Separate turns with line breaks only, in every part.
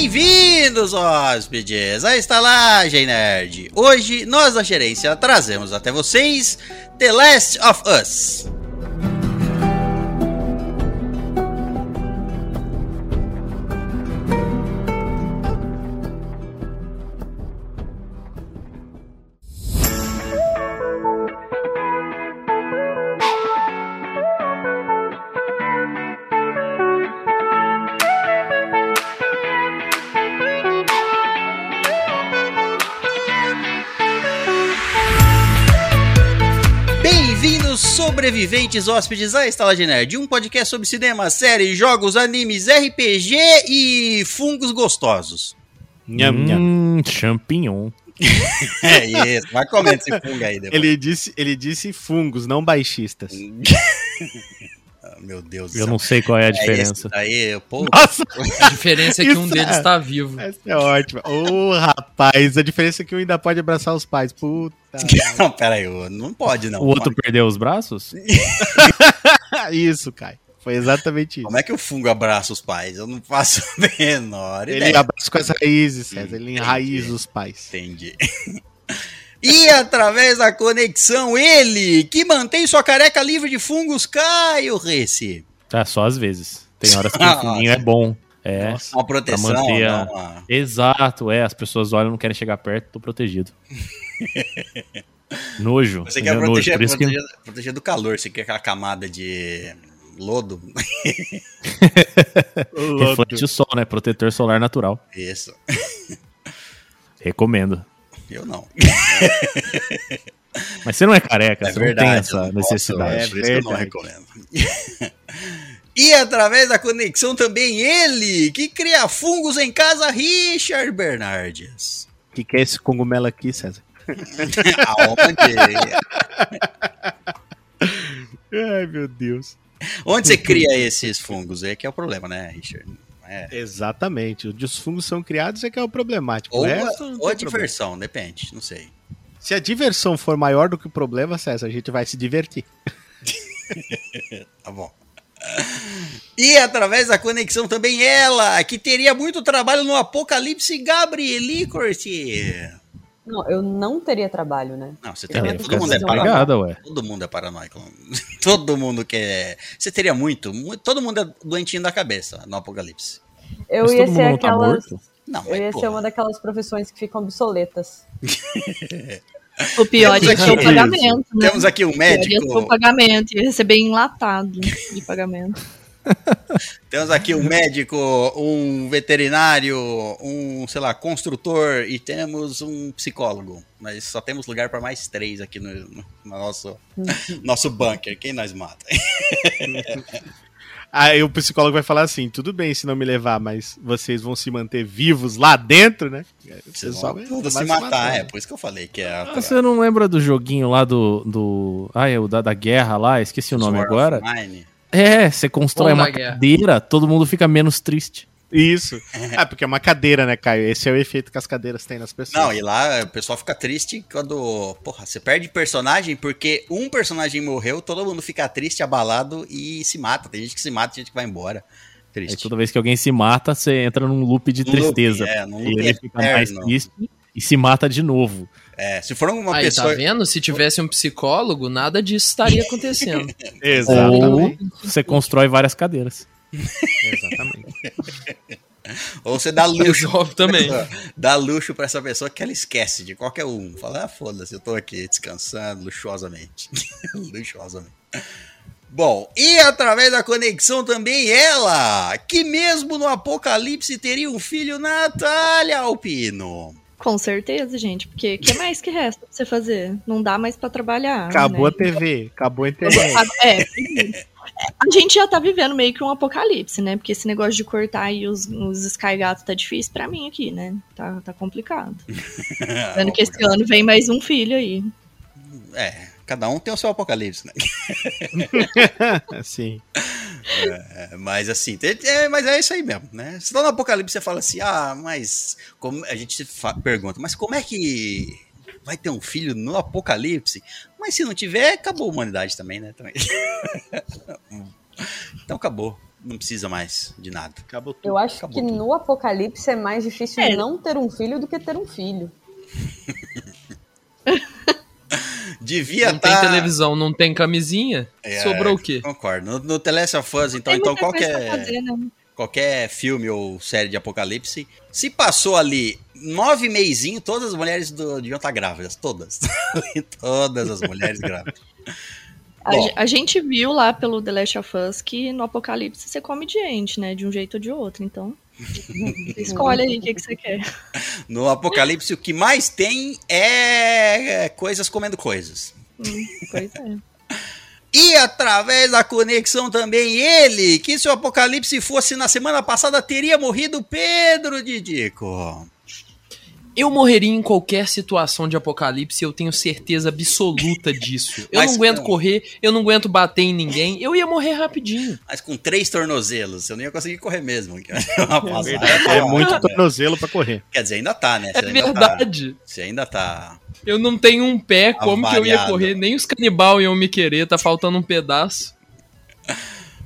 Bem-vindos, hóspedes, à Estalagem Nerd. Hoje, nós da gerência trazemos até vocês The Last of Us. Sobreviventes hóspedes à Estalagem Nerd, um podcast sobre cinema, séries, jogos, animes, RPG e fungos gostosos.
Nham, nham.
Hum, champignon.
É isso, vai comendo esse fungo aí depois.
Ele disse, ele disse fungos, não baixistas.
Meu Deus do
Eu
céu.
não sei qual é a
É
diferença.
daí, pô,
Nossa,
A diferença é que um deles
é-
tá vivo.
essa é ótima. Ô, rapaz, a diferença é que um ainda pode abraçar os pais. Puta.
não, pera aí, não pode não.
O outro perdeu os braços?
isso, Kai. Foi exatamente isso.
Como é que o fungo abraça os pais? Eu não faço a menor
Ele
ideia.
abraça com as raízes, César. Ele enraiza os pais.
Entendi. E através da conexão, ele, que mantém sua careca livre de fungos, Caio Rece.
É, só às vezes. Tem horas que o fininho é bom. É.
Nossa.
Uma proteção,
manter a-
não, uma-
Exato, é. As pessoas olham, não querem chegar perto, tô protegido. Nojo.
Você quer
entendeu? Nojo.
proteger,
que
proteger, proteger do calor, você quer aquela camada de lodo.
reflete o sol, né? Protetor solar natural.
Isso.
Recomendo.
Eu não.
Mas você não é careca,
É
você
verdade.
não tem essa
não posso,
necessidade.
é, por isso que eu não
verdade.
recomendo. E através da conexão também ele, que cria fungos em casa, Richard Bernardes.
O que, que é esse cogumelo aqui, César?
Aonde,
Ai, meu Deus.
onde você cria esses fungos? É que é o problema, né, Richard? É.
Exatamente. Os fungos são criados é que é o problemático.
Ou,
o
a,
resto
ou a
tem problema.
diversão, depende, não sei.
Se a diversão for maior do que o problema, César, a gente vai se divertir.
Tá bom. E através da conexão também ela, que teria muito trabalho no Apocalipse, Gabrieli Corti.
Não, eu não teria trabalho, né?
Não, você teria.
ia
Todo mundo é paranoico.
Ué.
Todo mundo é paranoico. Todo mundo quer. Você teria muito, muito- Todo mundo é doentinho da cabeça no Apocalipse.
Eu
Mas
ia
todo
ser
tá
aquelas.
morto?
Não,
eu ia
pô,
ser uma daquelas profissões que ficam obsoletas.
O pior é que é o pagamento, né?
Temos aqui um
O pior ia ser o
médico.
pagamento, ia receber enlatado de pagamento.
Temos aqui um médico, um veterinário, um, sei lá, construtor e temos um psicólogo. Mas só temos lugar para mais três aqui no, no nosso, nosso bunker. Quem nós mata?
Aí o psicólogo vai falar assim: tudo bem se não me levar, mas vocês vão se manter vivos lá dentro, né?
Vocês vão todos se matar. É, por isso que eu falei que é.
Ah, você não lembra do joguinho lá do. do... Ah, é o da, da guerra lá? Esqueci o nome
Sword
agora.
of Mine.
É, você constrói
Bom
uma cadeira, todo mundo fica menos triste.
Isso. Ah, porque é uma cadeira, né, Caio? Esse é o efeito que as cadeiras têm nas pessoas.
Não, e lá o pessoal fica triste quando. Porra, você perde personagem porque um personagem morreu, todo mundo fica triste, abalado e se mata. Tem gente que se mata, tem gente que vai embora.
Aí
Triste.
toda vez que alguém se mata, você entra num loop de
loop,
tristeza.
é, num
e
loop
ele fica mais triste e se mata de novo.
É, se for uma
Aí,
pessoa.
tá vendo? Se tivesse um psicólogo, nada disso estaria acontecendo.
Exatamente.
Ou você constrói várias cadeiras.
Exatamente.
Ou você dá luxo.
Resolve também.
Dá luxo pra essa pessoa que ela esquece de qualquer um. Fala, ah, foda-se, eu tô aqui descansando luxuosamente. luxuosamente. Bom, e através da conexão também ela, que mesmo no apocalipse teria um filho, Natália Alpino.
Com certeza, gente, porque o que mais que resta pra você fazer? Não dá mais pra trabalhar.
Acabou a
né?
TV, acabou a internet.
É, a gente já tá vivendo meio que um apocalipse, né? Porque esse negócio de cortar aí os, os Sky Gato tá difícil pra mim aqui, né? Tá, tá complicado. Vendo que esse ano vem mais um filho aí.
É, cada um tem o seu apocalipse, né?
Sim.
É, mas assim, é, mas é isso aí mesmo, né? Você tá no apocalipse, você fala assim, ah, mas como a gente pergunta, mas como é que vai ter um filho no apocalipse? Mas se não tiver, acabou a humanidade também, né? Também. então acabou. não precisa mais de nada.
Acabou tudo.
Eu acho
Acabou
que
tudo.
no apocalipse é mais difícil
É.
não ter um filho do que ter um filho.
Devia
Não tem
estar.
televisão, não tem camisinha.
É,
Sobrou o quê?
Concordo. No, no The Last of Us, então,
Tem
então qualquer,
fazer, né?
qualquer filme ou série de apocalipse, se passou ali nove meizinhos, todas as mulheres do, deviam estar grávidas. Todas. todas as mulheres grávidas.
A,
Bom.
ge- a gente viu lá pelo The Last of Us que no apocalipse você come gente, né? De um jeito ou de outro. Então, escolhe aí o que, que você quer.
No apocalipse, o que mais tem é coisas comendo coisas.
Hum, pois é.
E através da conexão também ele, que se o apocalipse fosse na semana passada, teria morrido Pedro Didico.
Eu morreria em qualquer situação de apocalipse, eu tenho certeza absoluta disso. Eu
Mas
não aguento
não.
correr, eu não aguento bater em ninguém, eu ia morrer rapidinho.
Mas com três tornozelos, eu não ia conseguir correr mesmo. é passada.
Verdade, é muito tornozelo pra correr.
Quer dizer, ainda tá, né?
É
Você ainda
verdade.
Tá, você ainda tá.
Eu não tenho um pé, como que eu ia
Avariado.
correr? Nem os canibal iam me querer, tá faltando um pedaço.
Mas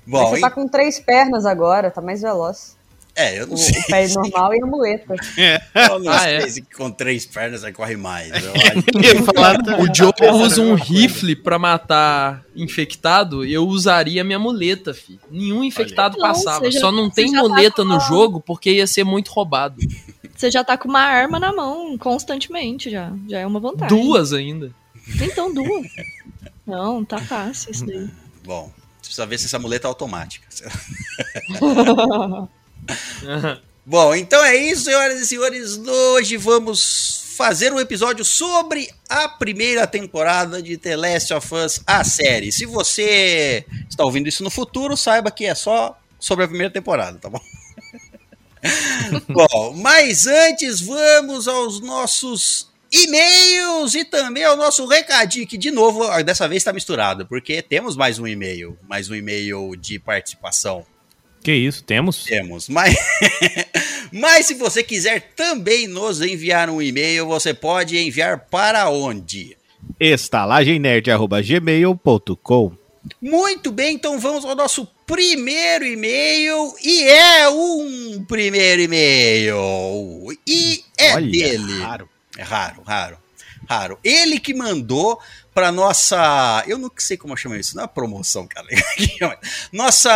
Bom,
você tá com três pernas agora, tá mais veloz.
É, eu não
O,
sei.
o pé normal e a muleta.
Eu não
Ah, é?
com três pernas você corre mais.
O Joe usa um rifle pra matar infectado, eu usaria minha muleta, fi. Nenhum infectado
Não,
passava.
você já-
Só não tem
tá
muleta
com
no jogo porque ia ser muito roubado.
Você já tá com uma arma na mão constantemente já. Já é uma vantagem.
Duas ainda.
Então, duas. Não, tá fácil isso daí.
Bom, você precisa ver se essa muleta é automática. Bom, então é isso, senhoras e senhores. Hoje vamos fazer um episódio sobre a primeira temporada de The Last of Us, a série. Se você está ouvindo isso no futuro, saiba que é só sobre a primeira temporada, tá bom? bom, mas antes vamos aos nossos e-mails e também ao nosso recadinho, que de novo, dessa vez está misturado, porque temos mais um e-mail, mais um e-mail de participação.
Que isso, temos?
Temos, mas, mas se você quiser também nos enviar um e-mail, você pode enviar para onde?
estalagemnerd.gmail.com
Muito bem, então vamos ao nosso primeiro e-mail e é um primeiro e-mail e é
Olha,
dele.
raro.
É raro, raro, raro. Ele que mandou para nossa, eu não sei como chama isso, não é promoção, cara. nossa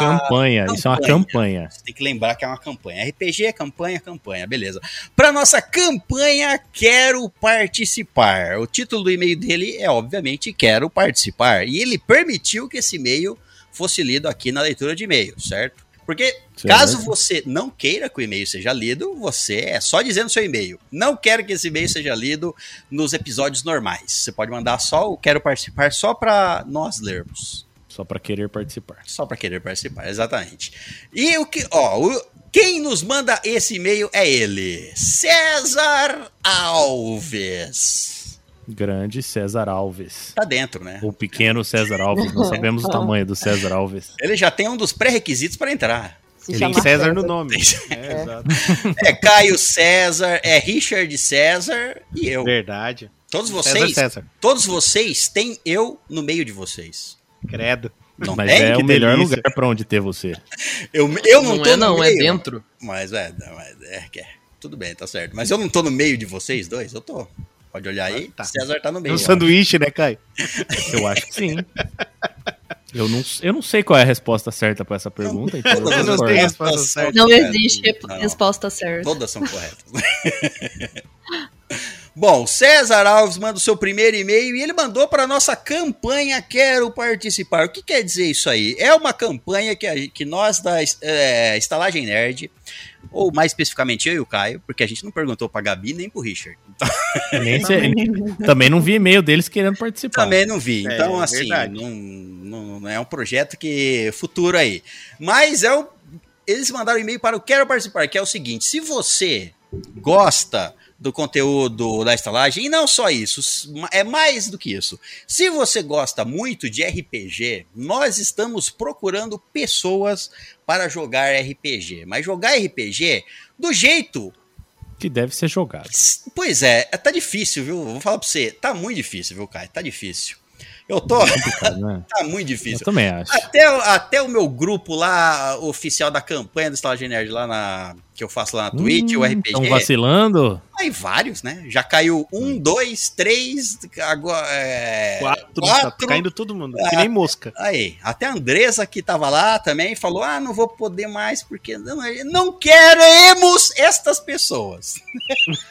campanha, isso é uma
campanha.
campanha.
Você tem que lembrar que é uma campanha. RPG é campanha, campanha, beleza. Para nossa campanha, quero participar. O título do e-mail dele é, obviamente, quero participar. E ele permitiu que esse e-mail fosse lido aqui na leitura de e-mail, certo? Porque
Certo.
caso você não queira que o e-mail seja lido, você é só dizendo seu e-mail. Não quero que esse e-mail seja lido nos episódios normais. Você pode mandar só o quero participar só para nós lermos.
Só pra querer participar.
Só para querer participar, exatamente. E o que, ó, o- quem nos manda esse e-mail é ele, César Alves.
Grande César Alves.
Tá dentro, né?
O pequeno César Alves. Não sabemos o tamanho do César Alves.
Ele já tem um dos pré-requisitos para entrar.
Se
Tem
chama
César no nome. É, exato.
É Caio César, é Richard César e eu.
Verdade.
Todos
César
vocês,
César.
todos vocês têm eu no meio de vocês.
Credo.
Não
Mas
tem?
é
Que
o melhor
delícia.
lugar pra onde ter você.
Eu, eu não,
Não,
tô
é
no
não, é
meio.
dentro.
Mas é, mas é, que é. Tudo bem, tá certo. Mas eu não tô no meio de vocês dois? Eu tô. Pode olhar aí.
Tá.
César tá no meio.
Um
ó.
sanduíche, né, Caio?
Eu acho que sim. Eu não, eu não sei qual é a resposta certa pra essa pergunta, então eu
Todas as
discordo.
tem
respostas
resposta certa.
Não existe
Não,
resposta certa.
Todas são corretas. Bom, César Alves manda o seu primeiro e-mail e ele mandou para nossa campanha Quero Participar. O que quer dizer isso aí? É uma campanha que, a- que nós da é, Estalagem Nerd, ou mais especificamente eu e o Caio, porque a gente não perguntou pra Gabi nem pro Richard. Então,
Nem sei- também não vi e-mail deles querendo participar.
também não vi.
É,
Então,
é
assim, não, não- não é um projeto que futuro aí. Mas é o, eles mandaram um e-mail para o Quero Participar, que é o seguinte: se você gosta do conteúdo da estalagem, e não só isso, é mais do que isso. Se você gosta muito de RPG, nós estamos procurando pessoas para jogar RPG. Mas jogar RPG do jeito
Que deve ser jogado.
Pois é, tá difícil, viu? Vou falar pra você, tá muito difícil, viu, Caio? Tá difícil. Eu tô.
Complicado, né?
Tá muito
Eu
difícil.
também acho.
Até, até o meu grupo lá, oficial da campanha do Estalagem Nerd, lá na. Que eu faço lá na Twitch, o RPG.
Estão Hum, vacilando?
Aí vários, né? Já caiu um, dois, três, agora. É,
Quatro, tá caindo todo mundo, que nem mosca.
Aí, até a Andressa que tava lá também falou: ah, não vou poder mais porque não, não queremos estas pessoas.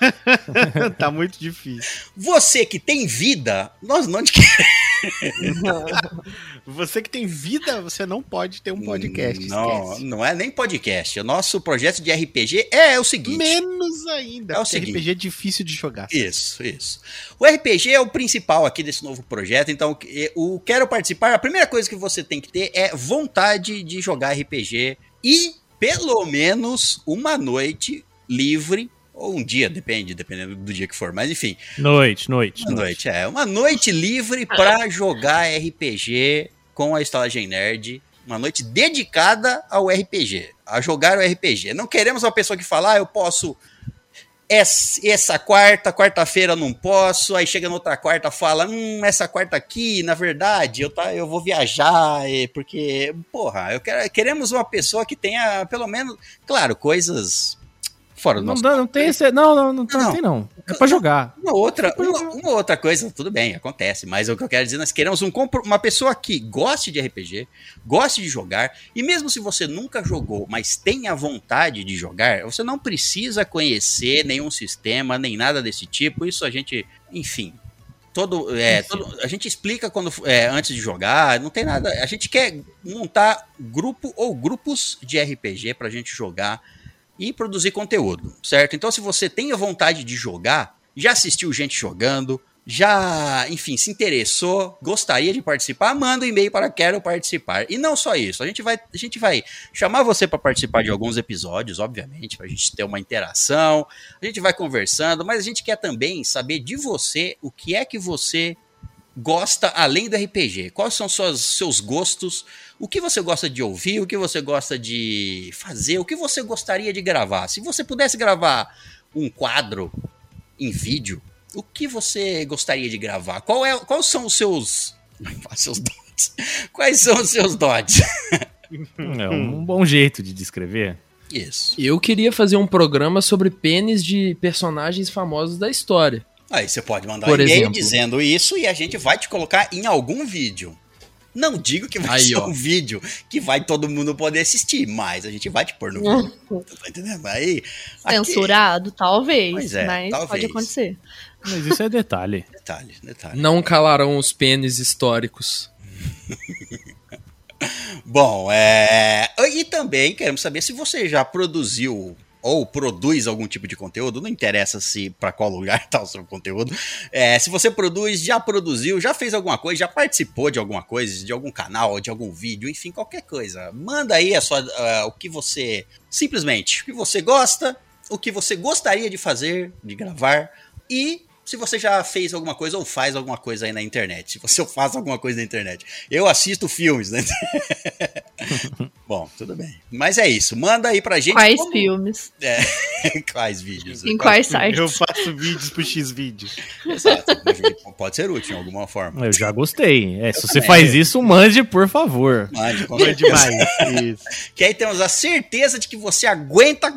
tá muito difícil.
Você que tem vida, nós não te queremos.
Você que tem vida, você não pode ter um podcast.
Não,
esquece.
não é nem podcast. O nosso projeto de RPG é o seguinte.
Menos ainda.
É o seguinte.
RPG é difícil de jogar.
Isso, isso. O RPG é o principal aqui desse novo projeto, então o quero participar. A primeira coisa que você tem que ter é vontade de jogar RPG e pelo menos uma noite livre ou um dia, depende, dependendo do dia que for, mas enfim,
Noite, noite.
uma noite, é, uma noite livre pra jogar RPG com a Estalagem Nerd. Uma noite dedicada ao RPG, a jogar o RPG. Não queremos uma pessoa que fala, ah, eu posso essa, quarta, quarta-feira não posso, aí chega na outra quarta fala, hum, essa quarta aqui, na verdade, eu, tá, eu vou viajar, porque, porra, eu quero, queremos uma pessoa que tenha, pelo menos, claro, coisas fora do
Não,
nosso
dá- não tem esse. Não, não, não,
Não.
tem não. É pra jogar.
uma outra, uma, uma outra coisa, tudo bem, acontece, mas o que eu quero dizer, nós queremos um, uma pessoa que goste de RPG, goste de jogar, e mesmo se você nunca jogou, mas tenha vontade de jogar, você não precisa conhecer nenhum sistema, nem nada desse tipo, isso a gente, enfim. Todo, é, todo- a gente explica quando é, antes de jogar, não tem nada. A gente quer montar grupo ou grupos de RPG pra gente jogar e produzir conteúdo, certo? Então, se você tem a vontade de jogar, já assistiu gente jogando, já, enfim, se interessou, gostaria de participar, manda um e-mail para quero participar. E não só isso, a gente vai, a gente vai chamar você para participar de alguns episódios, obviamente, para a gente ter uma interação. A gente vai conversando, mas a gente quer também saber de você o que é que você gosta além do RPG. Quais são suas, seus gostos? O que você gosta de ouvir? O que você gosta de fazer? O que você gostaria de gravar? Se você pudesse gravar um quadro em vídeo, o que você gostaria de gravar? Qual é, quais são os seus, seus dotes? Quais são os seus dotes?
É um bom jeito de descrever.
Isso.
Eu queria fazer um programa sobre pênis de personagens famosos da história.
Aí você pode mandar
Por
um e-mail
exemplo.
dizendo isso e a gente vai te colocar em algum vídeo. Não digo que vai
Aí,
ser
ó.
um vídeo que vai todo mundo poder assistir, mas a gente vai te pôr no vídeo. Tá entendendo? Aí. aqui-
Censurado, talvez,
Pois é,
mas
talvez.
pode acontecer.
Mas isso é detalhe.
Detalhe, detalhe.
Não calarão os pênis históricos.
Bom, é. E também queremos saber se você já produziu ou produz algum tipo de conteúdo, não interessa se para qual lugar tá o seu conteúdo. É, se você produz, já produziu, já fez alguma coisa, já participou de alguma coisa, de algum canal, de algum vídeo, enfim, qualquer coisa. Manda aí a sua, ah, o que você simplesmente, o que você gosta, o que você gostaria de fazer, de gravar e se você já fez alguma coisa ou faz alguma coisa aí na internet. Se você faz alguma coisa na internet. Eu assisto filmes, né? Bom, tudo bem. Mas é isso. Manda aí pra gente.
Quais
como-
filmes?
quais vídeos?
Em quais sites?
Eu faço vídeos pro X-Vídeos.
Exato. Pode ser útil de alguma forma.
Eu já gostei. É, se você faz isso, mande, por favor.
Mande, com
Foi
certeza.
demais. Isso.
Que aí temos a certeza de que você aguenta.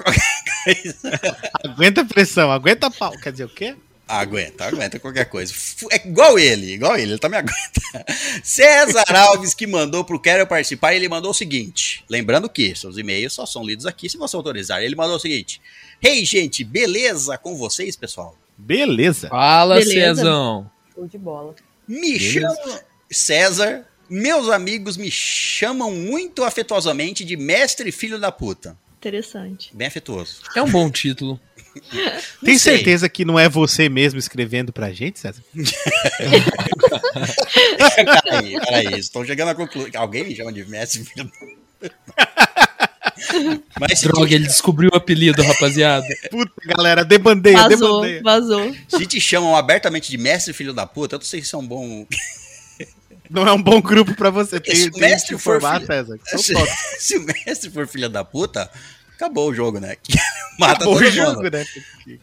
Aguenta a pressão, aguenta pau. Quer dizer o quê?
Aguenta, aguenta qualquer coisa. É igual ele, igual ele, ele também aguenta. César Alves que mandou pro Quero Participar, ele mandou o seguinte. Lembrando que seus e-mails só são lidos aqui se você autorizar. Ele mandou o seguinte: Hey, gente, beleza com vocês, pessoal?
Beleza.
Fala,
Beleza.
Cezão.
Show de bola.
Me chamo César. Meus amigos me chamam muito afetuosamente de mestre filho da puta.
Interessante.
Bem afetuoso.
É um bom título.
Tem
sei.
certeza que não é você mesmo escrevendo pra gente, César?
Peraí, peraí, estou chegando à conclusão. Alguém me chama de mestre filho da puta. Mas
Droga,
te,
ele descobriu o apelido, rapaziada.
Puta, galera, debandeia,
Vazou,
debandeia.
vazou.
se te chamam abertamente de mestre filho da puta, eu não sei se isso é um bom.
Não é um bom grupo pra você ter,
Se o mestre
que
for filho-
César.
Se, se o mestre for filho da puta, acabou o jogo, né? Mata
Acabou
todo
o
mundo.
jogo, né?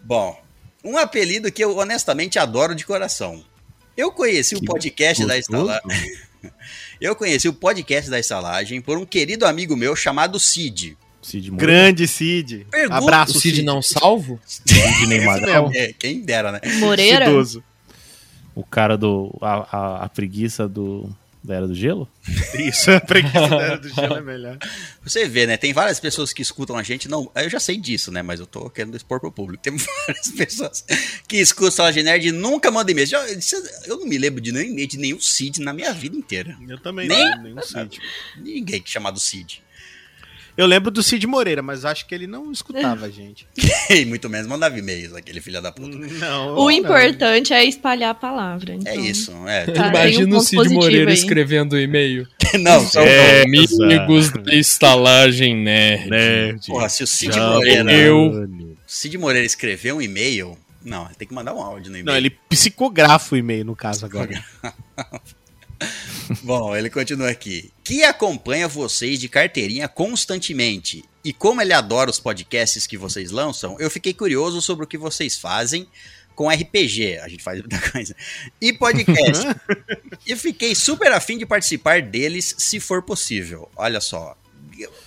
Bom, um apelido que eu honestamente adoro de coração. Eu conheci o podcast da
Gostoso.
estalagem. Eu conheci o podcast da estalagem por um querido amigo meu chamado Cid.
Cid.
Grande Cid.
Pergunta-
Abraço,
O Cid não salvo?
Sidney Magal.
É, quem dera, né?
Moreira?
Cidoso.
O cara do. A, a- a preguiça do. Da Era do Gelo?
Isso, a preguiça da Era do gelo é melhor.
Você vê, né? Tem várias pessoas que escutam a gente. Não, eu já sei disso, né? Mas eu tô querendo expor pro público. Tem várias pessoas que escutam a Nerd e nunca mandam e-mail. Já- Eu não me lembro de nenhum e-mail de nenhum Cid na minha vida inteira.
Eu também
Nem-
não, nenhum Cid.
Ninguém chamado Cid.
Eu lembro do Cid Moreira, mas acho que ele não escutava a gente.
E muito menos mandava e-mails, aquele filho da puta.
Não.
O
não.
importante é espalhar a palavra.
É
então.
isso, é.
Tá,
Imagina
um
o Cid Moreira
aí.
escrevendo o e-mail.
Não, só
É,
Amigos da estalagem nerd.
Nerd.
Porra, se o Cid
Já
Moreira.
eu-
Cid Moreira escreveu um e-mail. Não, ele tem que mandar um áudio no e-mail.
Não, ele psicografa o e-mail, no caso, agora.
Bom, ele continua aqui. Que acompanha vocês de carteirinha constantemente. E como ele adora os podcasts que vocês lançam, eu fiquei curioso sobre o que vocês fazem com RPG. A gente faz muita coisa. E podcast. e fiquei super afim de participar deles, se for possível. Olha só.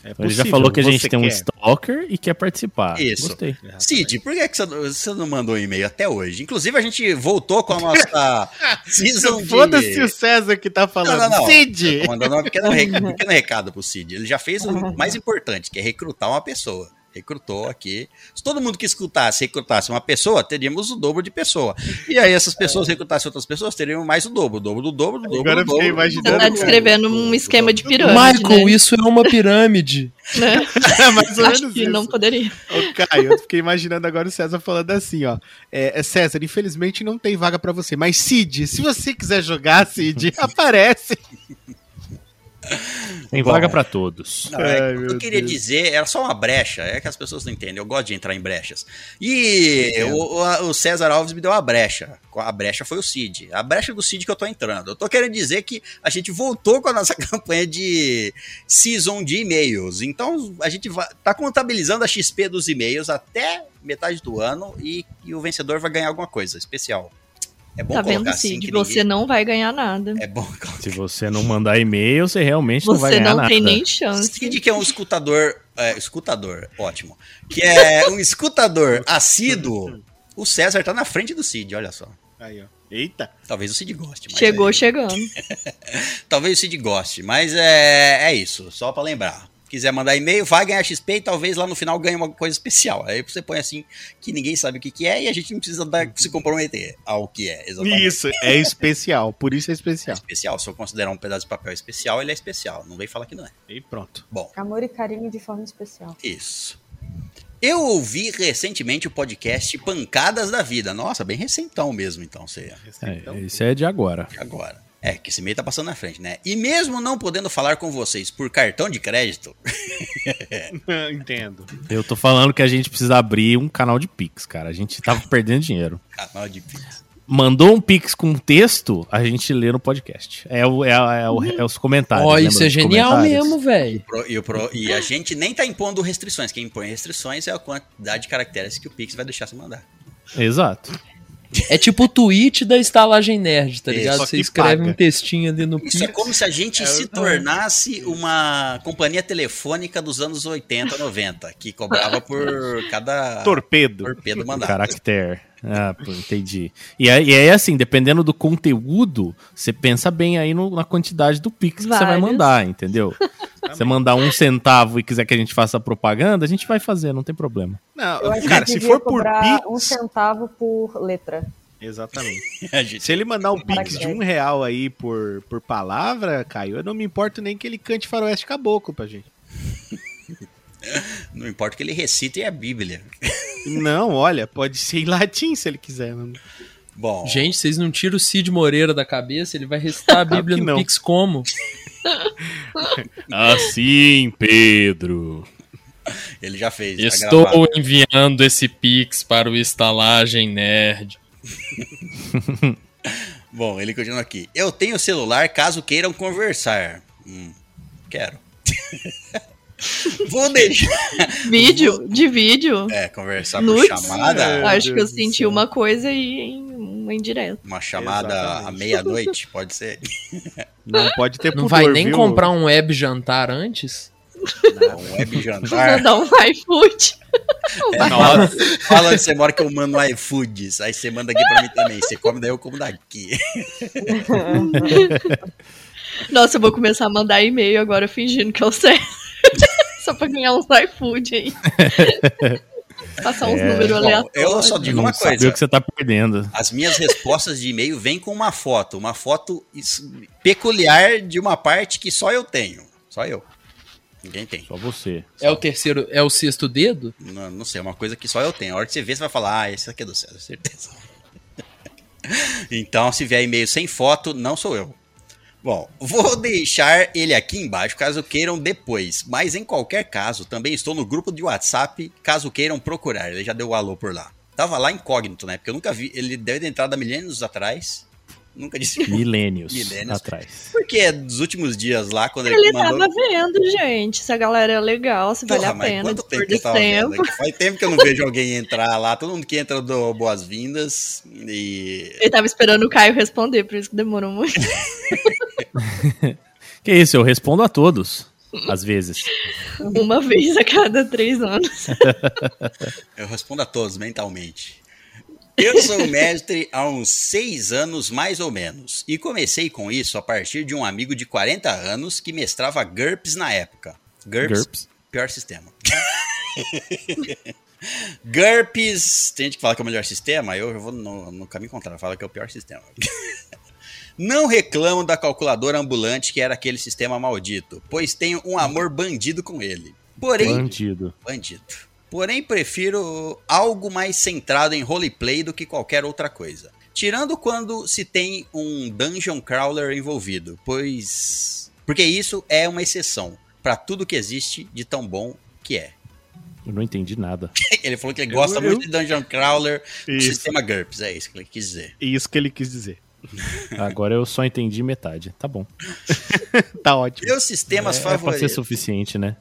É
Ele já falou que a gente tem um
quer.
stalker e quer participar.
Isso.
Gostei.
Cid, por que, que você, não- mandou um e-mail até hoje? Inclusive, a gente voltou com a nossa season de...
Foda-se o César que tá falando.
Não, não, não.
Cid!
Tô mandando um pequeno, re- um pequeno recado pro Cid. Ele já fez o mais importante, que é recrutar uma pessoa. Recrutou aqui. Se todo mundo que escutasse recrutasse uma pessoa, teríamos o dobro de pessoa. E aí essas pessoas recrutassem outras pessoas, teríamos mais o dobro. O dobro do dobro, do dobro
Agora eu
do dobro.
fiquei
do
imaginando-
Você tá
do
descrevendo um
do
esquema de pirâmide,
Michael,
né?
isso é uma pirâmide.
Né?
É mais ou
Acho
menos
que
isso.
não poderia.
Ô, Caio, eu fiquei imaginando agora o César falando assim, ó. É, é, César, infelizmente não tem vaga pra você. Mas Cid, se você quiser jogar, Cid, aparece.
Tem vaga pra todos.
Não, é,
Ai,
o que eu queria
Deus.
dizer era só uma brecha, é que as pessoas não entendem. Eu gosto de entrar em brechas. E o, o- o César Alves me deu uma brecha. A brecha foi o Cid. A brecha do Cid que eu tô entrando. Eu tô querendo dizer que a gente voltou com a nossa campanha de season de e-mails. Então a gente vai, tá contabilizando a XP dos e-mails até metade do ano e, e o vencedor vai ganhar alguma coisa especial. É bom
Tá
colocar
vendo,
assim
Cid?
que
Você
ninguém...
não vai ganhar nada.
É bom colocar
Se você não mandar e-mail, você realmente não vai
Você
ganhar
não
nada.
tem nem chance.
Cid que é um escutador, é, escutador, ótimo, que é um escutador assíduo, o César tá na frente do Cid, olha só.
Aí, ó. Eita.
Talvez o Cid goste. Mas
Chegou
é,
chegando.
talvez o Cid goste, mas é, é isso, só pra lembrar. Quiser mandar e-mail, vai ganhar XP e talvez lá no final ganhe uma coisa especial. Aí você põe assim, que ninguém sabe o que, que é e a gente não precisa dar- se comprometer ao que é, exatamente.
Isso, é especial. Por isso é especial.
Especial, se eu considerar um pedaço de papel especial, ele é especial. Não vem falar que não é.
E pronto.
Bom,
Amor e carinho de forma especial.
Isso. Eu ouvi recentemente o podcast Pancadas da Vida. Nossa, bem recentão mesmo, então, você
É, isso é de agora.
agora. É, que esse meio tá passando na frente, né? E mesmo não podendo falar com vocês por cartão de crédito,
Entendo.
Eu tô falando que a gente precisa abrir um canal de Pix, cara. A gente tava perdendo dinheiro.
canal de Pix.
Mandou um Pix com texto, a gente lê no podcast. É, o, é, é o- é os comentários.
Ó,
lembra
isso é genial mesmo, velho.
E, o pro- e a gente nem tá impondo restrições. Quem impõe restrições é a quantidade de caracteres que o Pix vai deixar você mandar.
Exato.
É tipo o tweet da estalagem nerd, tá
Isso,
ligado?
só
Você escreve
paga.
um textinho ali no
Isso é como se a gente se tornasse uma companhia telefônica dos anos 80, 90, que cobrava por cada
Torpedo.
torpedo mandado.
Caractere. Ah, pô, entendi. E aí, e aí, assim, dependendo do conteúdo, você pensa bem aí no- na quantidade do Pix que você vai mandar, entendeu? Você mandar um centavo e quiser que a gente faça propaganda, a gente vai fazer, não tem problema.
Não,
Eu
cara,
que
se for por Pix.
um centavo por letra.
Exatamente. Se ele mandar um Pix de um real aí por, por palavra, Caio, eu não me importo nem que ele cante faroeste caboclo pra gente.
Não importa que ele recita e é a Bíblia.
Não, olha, pode ser em latim se ele quiser. Não...
Bom,
Gente, vocês não tiram o Cid Moreira da cabeça? Ele vai recitar a Bíblia no
não.
Pix como?
Assim, Pedro.
ele já fez. tá
Estou
gravado.
enviando esse Pix para o Estalagem Nerd.
Bom, ele continua aqui. Eu tenho celular caso queiram conversar. Hum, quero. Vou deixar.
Vídeo? De vídeo?
É, conversar
Nudes?
por chamada.
Meu
Acho que eu
Deus
senti
céu.
uma coisa e um uma indireta.
Uma chamada
Exatamente.
à meia-noite, pode ser?
Não pode ter
Não
pudor,
vai nem
viu?
comprar um web jantar antes?
Um web
Vou
jantar.
mandar um iFood.
É, fala, fala onde você mora que eu mando no iFoods. Aí você manda aqui pra mim também. Você come daí, eu como daqui.
Nossa, eu vou começar a mandar e-mail agora fingindo que eu sei. Só pra ganhar uns iFood aí. Passar uns
É.
números aleatórios.
eu só digo uma coisa.
o que você tá perdendo.
As minhas respostas de e-mail vêm com uma foto. Uma foto peculiar de uma parte que só eu tenho. Só eu. Ninguém tem.
Só você.
É o terceiro, é o sexto dedo?
Não, não sei, é uma coisa que só eu tenho. A hora que você vê, você vai falar, ah, esse aqui é do César, certeza. então, se vier e-mail sem foto, não sou eu. Bom, vou deixar ele aqui embaixo caso queiram depois. Mas em qualquer caso, também estou no grupo de WhatsApp caso queiram procurar. Ele já deu o alô por lá. Tava lá incógnito, né? Porque eu nunca vi. Ele deve ter entrado há milênios atrás. Nunca disse.
Milênios,
Milênios.
atrás.
Porque dos últimos dias lá, quando ele,
Ele
mandou.
tava vendo, gente, se a galera é legal, se vale
Porra,
a
mas
pena,
quanto tempo que eu tava vendo?
tempo.
É que faz tempo que eu não vejo alguém entrar lá. Todo mundo que entra do boas-vindas. E.
Ele tava esperando o Caio responder, por isso que demorou muito.
Que isso, eu respondo a todos. Às vezes.
Uma vez a cada três anos.
Eu respondo a todos mentalmente. Eu sou mestre há uns seis anos, mais ou menos, e comecei com isso a partir de um amigo de 40 anos que mestrava GURPS na época. GURPS,
GURPS.
pior sistema. GURPS, tem gente que fala que é o melhor sistema, eu vou no, no caminho contrário, fala que é o pior sistema. Não reclamo da calculadora ambulante que era aquele sistema maldito, pois tenho um amor bandido com ele. Porém,
Bandido.
bandido. Porém, prefiro algo mais centrado em roleplay do que qualquer outra coisa. Tirando quando se tem um dungeon crawler envolvido, pois. Porque isso é uma exceção para tudo que existe de tão bom que é.
Eu não entendi nada.
Ele falou que ele gosta
Eu-
muito de dungeon crawler
Isso.
sistema GURPS, é isso que ele quis dizer.
Isso que ele quis dizer.
Agora eu só entendi metade. Tá bom.
Tá ótimo.
Meus sistemas
É, é pra ser
favoritos.
suficiente, né?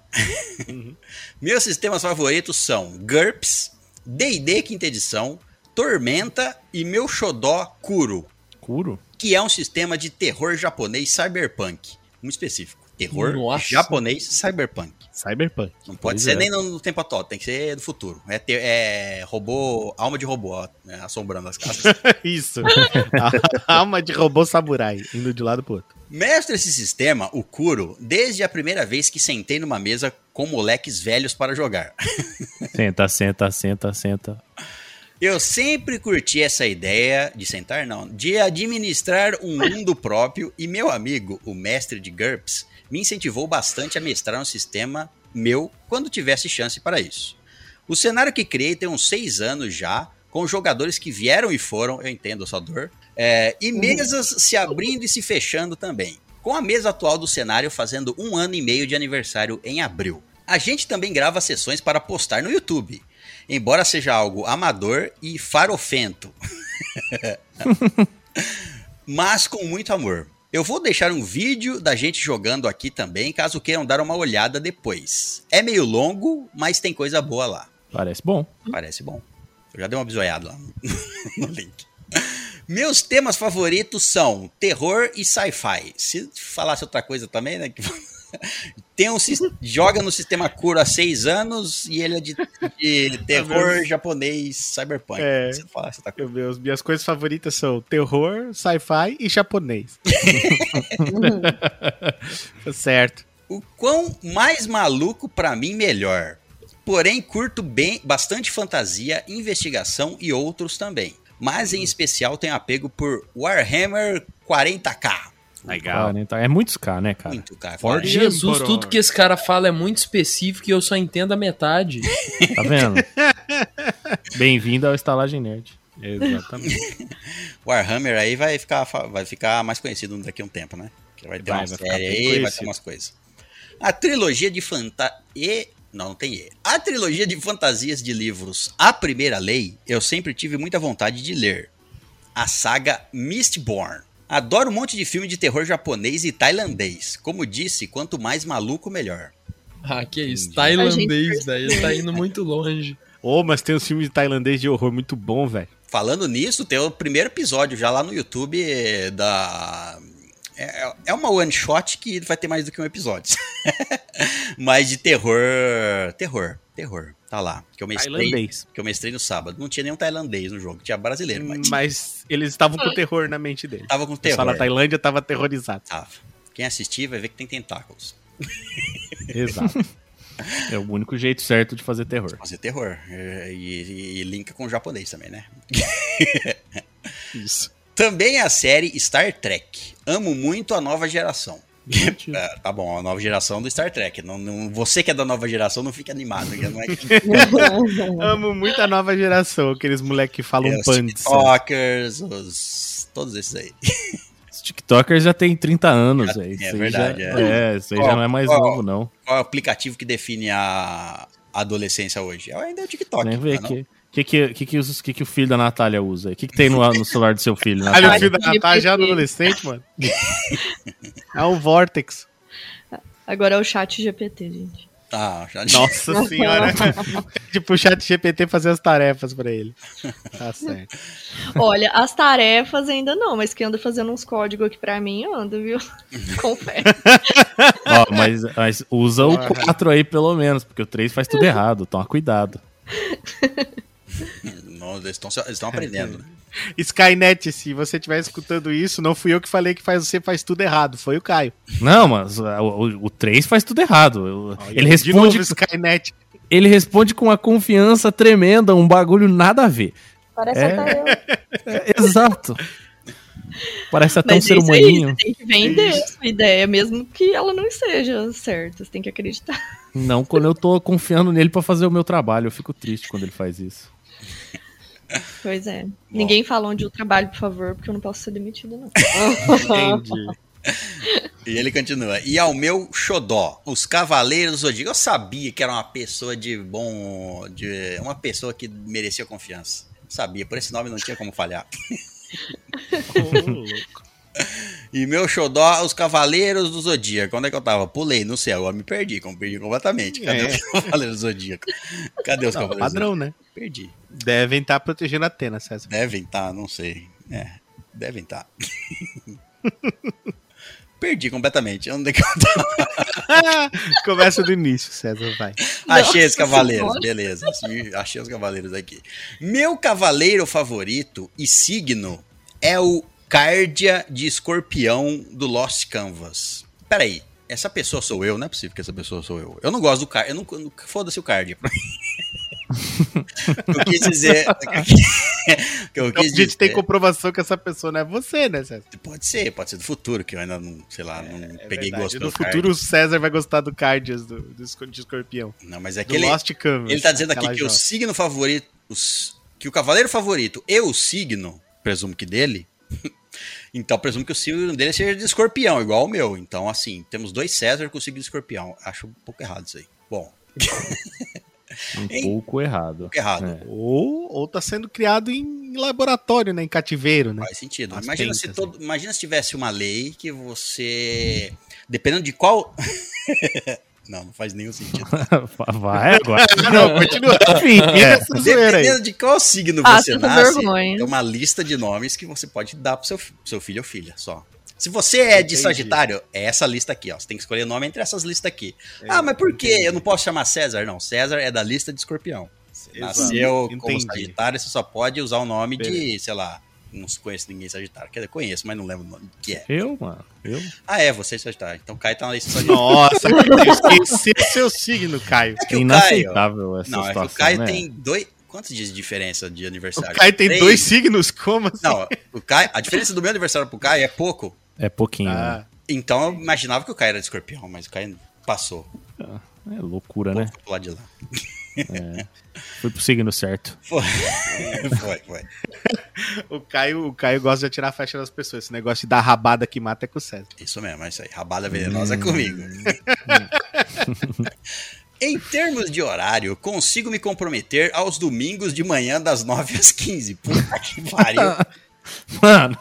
Meus sistemas favoritos são GURPS, D&D quinta edição, Tormenta e meu xodó Kuro.
Curo?
que é um sistema de terror japonês cyberpunk. Muito específico. Terror
Nossa.
japonês cyberpunk.
Cyberpunk.
Não pode ser
é.
nem no, tempo atual, tem que ser do futuro. É, ter- é robô, alma de robô, ó, né, assombrando as casas.
Isso. Alma de robô samurai, indo de um lado pro outro.
Mestre esse sistema, o Kuro, desde a primeira vez que sentei numa mesa com moleques velhos para jogar.
Senta, senta, senta, senta.
Eu sempre curti essa ideia de sentar, não, de administrar um mundo próprio e meu amigo, o mestre de GURPS, me incentivou bastante a mestrar um sistema meu quando tivesse chance para isso. O cenário que criei tem uns seis anos já, com jogadores que vieram e foram, eu entendo a sua dor, é, e mesas se abrindo e se fechando também. Com a mesa atual do cenário fazendo um ano e meio de aniversário em abril. A gente também grava sessões para postar no YouTube, embora seja algo amador e farofento. Mas com muito amor. Eu vou deixar um vídeo da gente jogando aqui também, caso queiram dar uma olhada depois. É meio longo, mas tem coisa boa lá.
Parece bom.
Parece bom. Eu já dei uma bisoiada lá no, no link. Meus temas favoritos são terror e sci-fi. Se falasse outra coisa também, né? Tem um, joga no sistema Kuro há seis anos e ele é de, de terror japonês cyberpunk.
É.
Se falasse outra coisa.
Meu Deus, minhas coisas favoritas são terror, sci-fi e japonês. Tá certo.
O quão mais maluco pra mim melhor. Porém, curto bem bastante fantasia, investigação e outros também. Mas em especial tenho apego por Warhammer 40k.
Legal.
40. É muitos K, né, cara?
Muito, cara.
Forte.
Jesus,
Emperor.
tudo que esse cara fala é muito específico e eu só entendo a metade.
Tá vendo? Bem-vindo ao Estalagem Nerd.
Exatamente.
Warhammer aí vai ficar, vai ficar mais conhecido daqui a um tempo, né? Que vai ter
Vai,
uma
vai
série aí, vai ter
conhecido.
umas coisas. A trilogia de fantasia. Não, não tem E. A trilogia de fantasias de livros A Primeira Lei, eu sempre tive muita vontade de ler. A saga Mistborn. Adoro um monte de filme de terror japonês e tailandês. Como disse, quanto mais maluco, melhor.
Ah, que isso.
A
Tailandês, velho. Tá indo muito longe.
Ô, mas tem um filme de tailandês de horror muito bom, velho.
Falando nisso, tem o primeiro episódio já lá no YouTube eh, da. É, é uma one shot que vai ter mais do que um episódio. Mas de terror. Terror. Terror. Tá lá. Que eu mestrei,
Tailandês.
que eu mestrei no sábado. Não tinha nenhum tailandês no jogo. Tinha brasileiro, mas
Mas eles estavam com terror na mente dele.
tava com terror.
na Tailândia tava aterrorizado.
Tava. Quem assistir vai ver que tem tentáculos.
Exato.
É o único jeito certo de fazer terror.
Fazer terror. É, E, e, e linka com o japonês também, né?
Isso.
Também a série Star Trek. Amo muito a nova geração. É, tá bom, a nova geração do Star Trek. Não, não- você que é da nova geração não fica animado. Não é que
Amo muito a nova geração, aqueles moleque que falam
é, os. TikTokers, os, todos esses aí.
Os TikTokers já tem 30 anos,
Já-
velho.
é
Isso aí
verdade,
já,
é.
é. isso aí já não é mais
ó,
novo, não.
Qual é o aplicativo que define a adolescência hoje? É ainda é o TikTok.
Nem ver
tá, não?
Que, que, que, que, os- que, que o filho da Natália usa. aí? O que, que tem no, no celular do seu filho,
Olha o
Natália?
filho da Natália já adolescente, mano. É um Vortex.
Agora é o chat GPT, gente.
Ah, já
Nossa senhora. tipo, o chat GPT fazer as tarefas pra ele. Tá certo.
Olha, as tarefas ainda não, mas quem anda fazendo uns códigos aqui pra mim, anda, viu? Confere.
Ó, mas, mas usa o 4 aí pelo menos, porque o 3 faz tudo errado. Toma cuidado.
Não, eles estão aprendendo. né?
Skynet, se você estiver escutando isso, não fui eu que falei que faz, você faz tudo errado, foi o Caio.
Não, mas o, o, o 3 faz tudo errado. Eu-
Olha,
ele,
de
responde,
novo, Skynet.
ele responde com uma confiança tremenda, um bagulho nada a ver.
Parece
É.
até eu.
É, exato. Parece até um
Mas é
ser humaninho.
você tem que vender a sua ideia, mesmo que ela não esteja certa. Você tem que acreditar.
Não quando eu tô confiando nele pra fazer o meu trabalho. Eu fico triste quando ele faz isso.
Pois é. Ninguém fala onde eu trabalho, por favor, porque eu não posso ser demitido, não.
Entendi.
E ele continua. E ao meu xodó, os Cavaleiros do Zodíaco. Eu sabia que era uma pessoa de bom. De, uma pessoa que merecia confiança. Sabia, por esse nome não tinha como falhar.
Ô, louco.
E meu xodó, os Cavaleiros do Zodíaco. Onde é que eu tava? Pulei no céu, eu me perdi, como perdi completamente. Cadê
É.
os Cavaleiros do Zodíaco? Cadê os
Não,
Cavaleiros do
padrão, né?
Zodíaco? Perdi.
Devem estar protegendo a Atena, César.
Devem estar, não sei. É, devem estar. Perdi completamente. Onde é que eu tava?
Começa do início, César, vai.
Achei os cavaleiros, beleza. Achei os cavaleiros aqui. Meu cavaleiro favorito e signo é o Cardia de Escorpião do Lost Canvas. Peraí, essa pessoa sou eu? Não é possível que essa pessoa sou eu. Eu não gosto do Cardia. Eu não, não- Foda-se o Cardia. eu quis dizer. eu
Então, a gente tem
dizer-
comprovação que essa pessoa não é você, né, César?
Pode ser, pode ser do futuro, que eu ainda não, sei lá, não
É
peguei
verdade.
gosto
No
pelo
futuro, o César vai gostar do Cardias do, do escorpião.
Não, mas é
Do
que ele,
Lost Canvas.
ele tá dizendo aqui que o
joia.
signo favorito, os- que o cavaleiro favorito e o signo, presumo que dele, então presumo que o signo dele seja de escorpião, igual o meu. Então, assim, temos dois César com o signo de escorpião. Acho um pouco errado isso aí. Bom,
Um
Hein?
pouco errado.
pouco errado.
É.
Ou, ou tá sendo criado em laboratório, né? Em cativeiro, né?
Faz sentido.
As
Imagina se, todo, imagina se tivesse uma lei que você. Dependendo de qual. Não, não faz nenhum sentido.
Vai agora.
Não, continua.
Enfim, é.
Dependendo de qual signo
Ah,
você nasce,
vergonha.
tem uma lista de nomes que você pode dar pro seu, seu filho ou filha, só. Se você é de
Entendi.
Sagitário, é essa lista aqui, ó. Você tem que escolher o nome entre essas listas aqui. ah, mas por que eu não posso chamar César? Não, César é da lista de escorpião. Você nasceu como
Entendi.
Sagitário, você só pode usar o nome de,
Beleza.
sei lá, não conheço ninguém Sagitário. Quer dizer, conheço, mas não lembro o nome que é.
Eu, mano. Eu.
Ah, é, você é Sagitário. Então Caio tá na lista de Sagitário.
Nossa, eu esqueci o seu signo, Caio.
É que
É
o Caio,
inaceitável essa
não, é que
situação,
o Caio
né?
tem dois... Quantos dias de diferença de
O
aniversário?
Caio tem
Três?
dois signos? Como assim?
Não, o Caio, a diferença do meu aniversário pro Caio é pouco.
É pouquinho.
Ah,
Então eu imaginava que o Caio era de escorpião, mas o Caio passou.
né? É loucura, né?
Lado de lá.
Foi pro signo certo.
Foi, foi, foi.
o, Caio, o Caio gosta de atirar a flecha das pessoas. Esse negócio de dar rabada que mata é com o César.
Isso mesmo, é isso aí. Rabada venenosa é comigo. em termos de horário, consigo me comprometer aos domingos de manhã das 9 às 15. Puta que pariu.
Mano,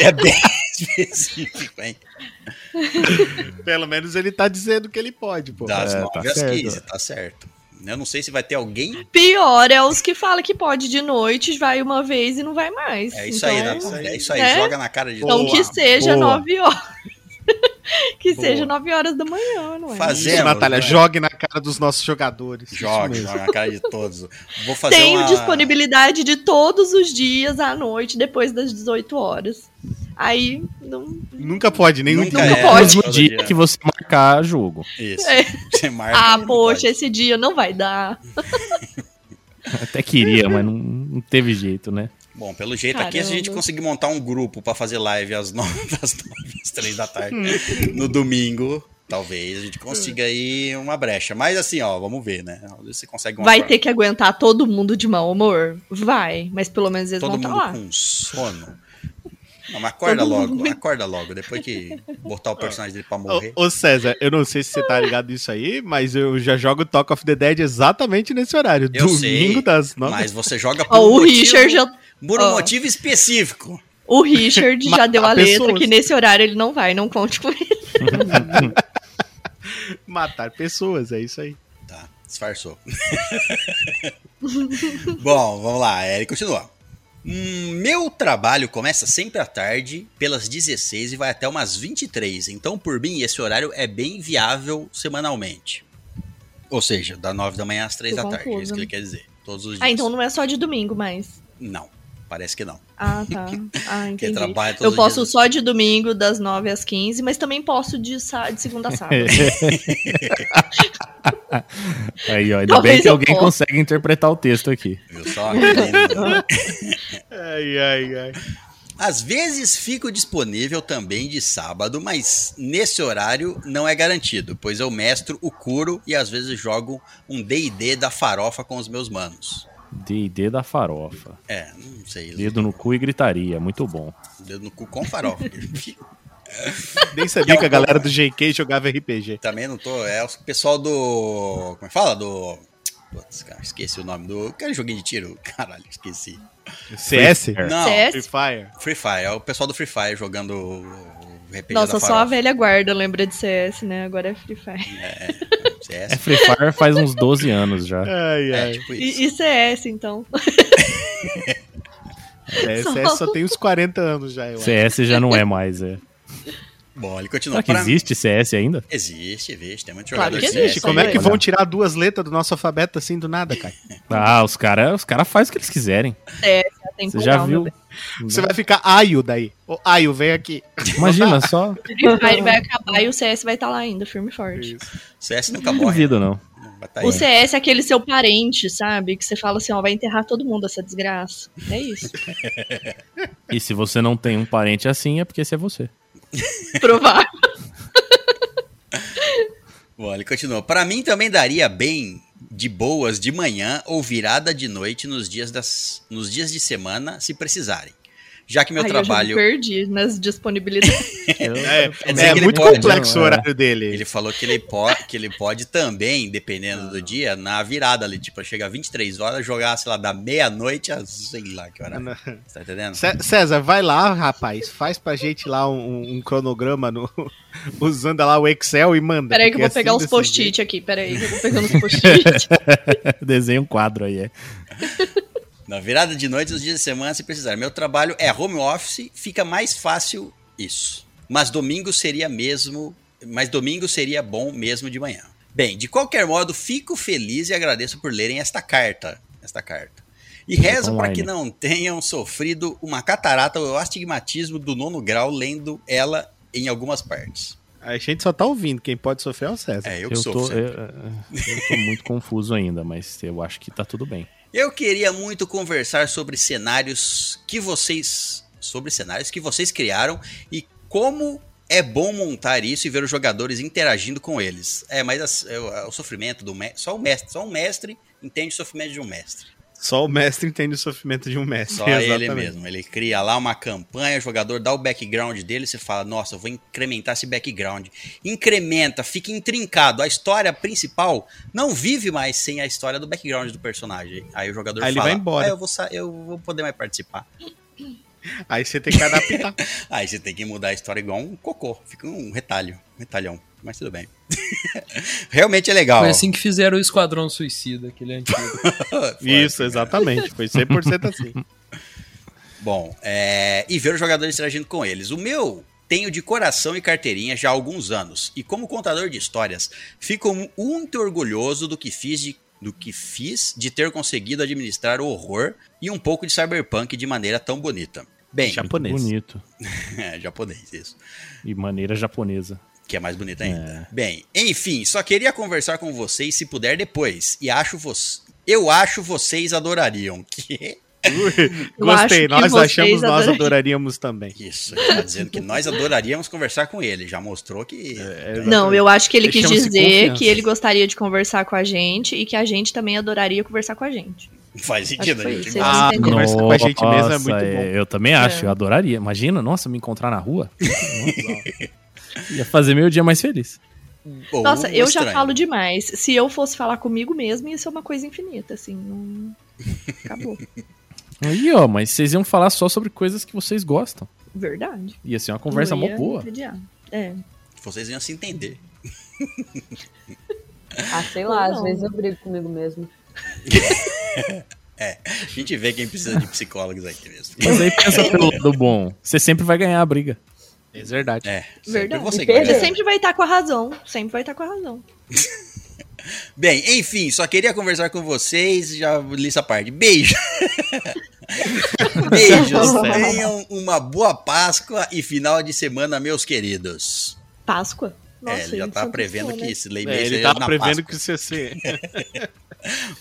É bem específico, hein?
Pelo menos ele tá dizendo que ele pode, pô.
Das
É,
9
tá
às
certo.
15, tá certo. Eu não sei se vai ter alguém.
Pior é os que falam que pode de noite, vai uma vez e não vai mais.
É isso
Então,
aí, né? É isso aí,
né?
joga na cara de
Então que seja
Boa.
nove horas. que
Boa.
seja nove horas da manhã, não é?
Fazer-
Isso, Natália,
né?
jogue na cara dos nossos jogadores. Mesmo.
joga na cara de todos. Vou fazer
Tenho
uma...
disponibilidade de todos os dias à noite, depois das 18 horas. Aí, não.
Nunca pode, nenhum
Nunca
dia.
é.
pode.
No dia que você marcar jogo.
Isso.
É.
Você marca.
Ah, poxa,
pode.
esse dia não vai dar.
Até queria, mas não, não teve jeito, né?
Bom, pelo jeito aqui, se a gente
Caramba.
conseguir montar um grupo pra fazer live às nove, das nove às três da tarde no domingo, talvez a gente consiga aí uma brecha. Mas assim, ó, vamos ver, né? Às você consegue uma
Vai
forma-
ter que aguentar todo mundo de mau humor? Vai, mas pelo menos eles
todo
vão estar
mundo
lá.
com sono. Não, mas acorda
Todo
logo,
mundo.
acorda logo. Depois que botar o personagem dele pra morrer.
Ô, ô, César, eu não sei se você tá ligado nisso aí, mas eu já jogo Talk of the Dead exatamente nesse horário.
Eu
Domingo
sei,
das nove.
Mas você joga por
Ó,
um
o
motivo,
Richard já.
por um
ó.
motivo específico.
O Richard já deu a letra
pessoas.
que nesse horário ele não vai, não conte com ele.
Matar pessoas, é isso aí.
Tá, disfarçou. Bom, vamos lá, ele continua. Hum, meu trabalho começa sempre à tarde, pelas 16 e vai até umas 23. Então, por mim, esse horário é bem viável semanalmente. Ou seja, da 9 da manhã às 3
Tô
da tarde, é isso
confusa.
que ele quer dizer. Todos os dias.
Ah, então não é só de domingo mais.
Não, parece que não.
Ah, tá. Ah, entendi.
trabalha
Eu
os
posso só de domingo, das 9 às 15, mas também posso de, sa- de segunda a sábado.
Aí, ó, ainda
Talvez
bem que
eu
alguém
possa.
consegue interpretar o texto aqui.
Viu só?
Ai, ai, ai.
Às vezes fico disponível também de sábado, mas nesse horário não é garantido, pois eu mestro o curo e às vezes jogo um D&D da farofa com os meus manos.
D&D da farofa.
É, não sei.
Dedo no cu e gritaria, muito bom.
Dedo no cu com farofa.
Nem sabia que a galera do GK jogava RPG.
Também não tô. É o pessoal do. Como é que fala? Do. Putz, cara, esqueci o nome do. Aquele joguinho de tiro. Caralho, esqueci.
CS?
Não,
CS?
Free Fire.
Free Fire. É o pessoal do Free Fire jogando o RPG
Nossa,
da
só a velha guarda lembra de CS, né? Agora é Free Fire.
É, CS.
É Free Fire faz uns 12 anos já.
Ai,
É,
ai.
tipo isso.
E, e CS, então.
É, CS só tem uns 40 anos já, eu acho.
CS já não é mais, é.
Bom, ele continua.
Será que
Pra-
existe CS ainda?
Existe, existe. Tem muito
Claro
jogador CS.
existe.
Como é que
Olha.
vão tirar duas letras do nosso alfabeto assim do nada, cara?
Ah, os caras os cara fazem o que eles quiserem.
CS é
Você já viu?
Você vai ficar Aio daí. Ô, Aio, vem aqui.
Imagina só.
Free Fire vai acabar e o CS vai estar lá ainda, firme e forte.
CS nunca
Não
morre.
duvido, não.
Vai tá aí.
O CS é aquele seu parente, sabe? Que você fala assim, ó, vai enterrar todo mundo essa desgraça. É isso.
E se você não tem um parente assim, é porque esse é você.
Provável.
Bom, ele continua. Para mim também daria bem de boas de manhã ou virada de noite nos dias, das, nos dias de semana, se precisarem. Já que meu
Aí eu
trabalho.
perdi nas disponibilidades.
É, é
ele
muito
pode,
complexo
não,
o
é.
horário dele.
Ele falou que ele, po que ele pode também, dependendo do dia, na virada ali, tipo, chegar 23 horas, jogar, sei lá, da meia-noite a sei lá que hora. Você tá entendendo?
Cé- César, vai lá, rapaz. Faz pra gente lá um, um cronograma no- usando lá o Excel e manda.
Peraí que eu vou pegar
assim,
os
desse
post-it aqui, peraí que eu vou pegando os post-it.
Desenha um quadro aí, é.
Na virada de noite, nos dias de semana, se precisar. Meu trabalho é home office, fica mais fácil isso. Mas domingo seria mesmo. Mas domingo seria bom mesmo de manhã. Bem, de qualquer modo, fico feliz e agradeço por lerem esta carta. Esta carta. E rezo para que não tenham sofrido uma catarata ou astigmatismo do nono grau lendo ela em algumas partes.
A gente só tá ouvindo. Quem pode sofrer é o César.
É, eu que
Eu
sofro.
tô, eu, eu tô muito confuso ainda, mas eu acho que tá tudo bem.
Eu queria muito conversar sobre cenários que vocês. Sobre cenários que vocês criaram e como é bom montar isso e ver os jogadores interagindo com eles. É, mas as- é, o, o sofrimento do mestre. Só o mestre. Só um mestre entende o sofrimento de um mestre.
Só o mestre entende o sofrimento de um mestre.
Só ele
exatamente.
mesmo. Ele cria lá uma campanha, o jogador dá o background dele, você fala, nossa, eu vou incrementar esse background. Incrementa, fica intrincado. A história principal não vive mais sem a história do background do personagem. Aí o jogador
Aí ele
fala,
vai embora.
"Ah, eu, vou eu vou poder mais participar.
Aí você tem que adaptar.
Aí você tem que mudar a história igual um cocô. Fica um retalho, um retalhão. Mas tudo bem. Realmente é legal.
Foi assim que fizeram o Esquadrão Suicida, aquele antigo.
Isso, exatamente. Foi 100% assim.
Bom, é, e ver os jogadores interagindo com eles. O meu tenho de coração e carteirinha já há alguns anos. E como contador de histórias, fico muito orgulhoso do que fiz de, do que fiz de ter conseguido administrar o horror e um pouco de cyberpunk de maneira tão bonita. Bem,
Japonês.
Bonito.
é, japonês, isso.
E maneira japonesa.
Que é mais bonito ainda. Bem, enfim, só queria conversar com vocês se puder depois. E acho vocês. Eu acho vocês adorariam. Que?
Acho
Gostei,
que
nós achamos, nós
adorariam.
adoraríamos também.
Isso, ele tá dizendo que nós adoraríamos conversar com ele. Já mostrou que.
É,
Não, eu acho que ele quis dizer
confiança.
que ele gostaria de conversar com a gente e que a gente também adoraria conversar com a gente.
Faz sentido, a gente gosta.
Ah, conversa com a gente mesmo é muito bom.
Eu também acho,
É.
eu adoraria. Imagina, nossa, me encontrar na rua. Nossa, Ia fazer meu dia mais feliz.
Ou
Nossa, eu já
estranho.
falo demais. Se eu fosse falar comigo mesmo, ia ser uma coisa infinita, assim. Não... Acabou.
Aí, ó, mas vocês iam falar só sobre coisas que vocês gostam.
Verdade.
Ia ser uma conversa mó boa.
É.
Vocês iam se entender.
Ah, sei lá, às vezes eu brigo comigo mesmo.
A gente vê quem precisa de psicólogos aqui mesmo.
Mas aí pensa pelo lado bom. Você sempre vai ganhar a briga.
É verdade.
É, sempre
Verdade.
você que.
Você sempre vai estar com a razão. Sempre vai estar com a razão.
Bem, enfim, só queria conversar com vocês. Já li essa parte. Beijo. Beijos. Tenham uma boa Páscoa e final de semana, meus queridos.
Páscoa? Nossa,
é, ele já tá prevendo que
né?
esse lei
É, ele tava
na
prevendo
Páscoa.
que isso ia ser.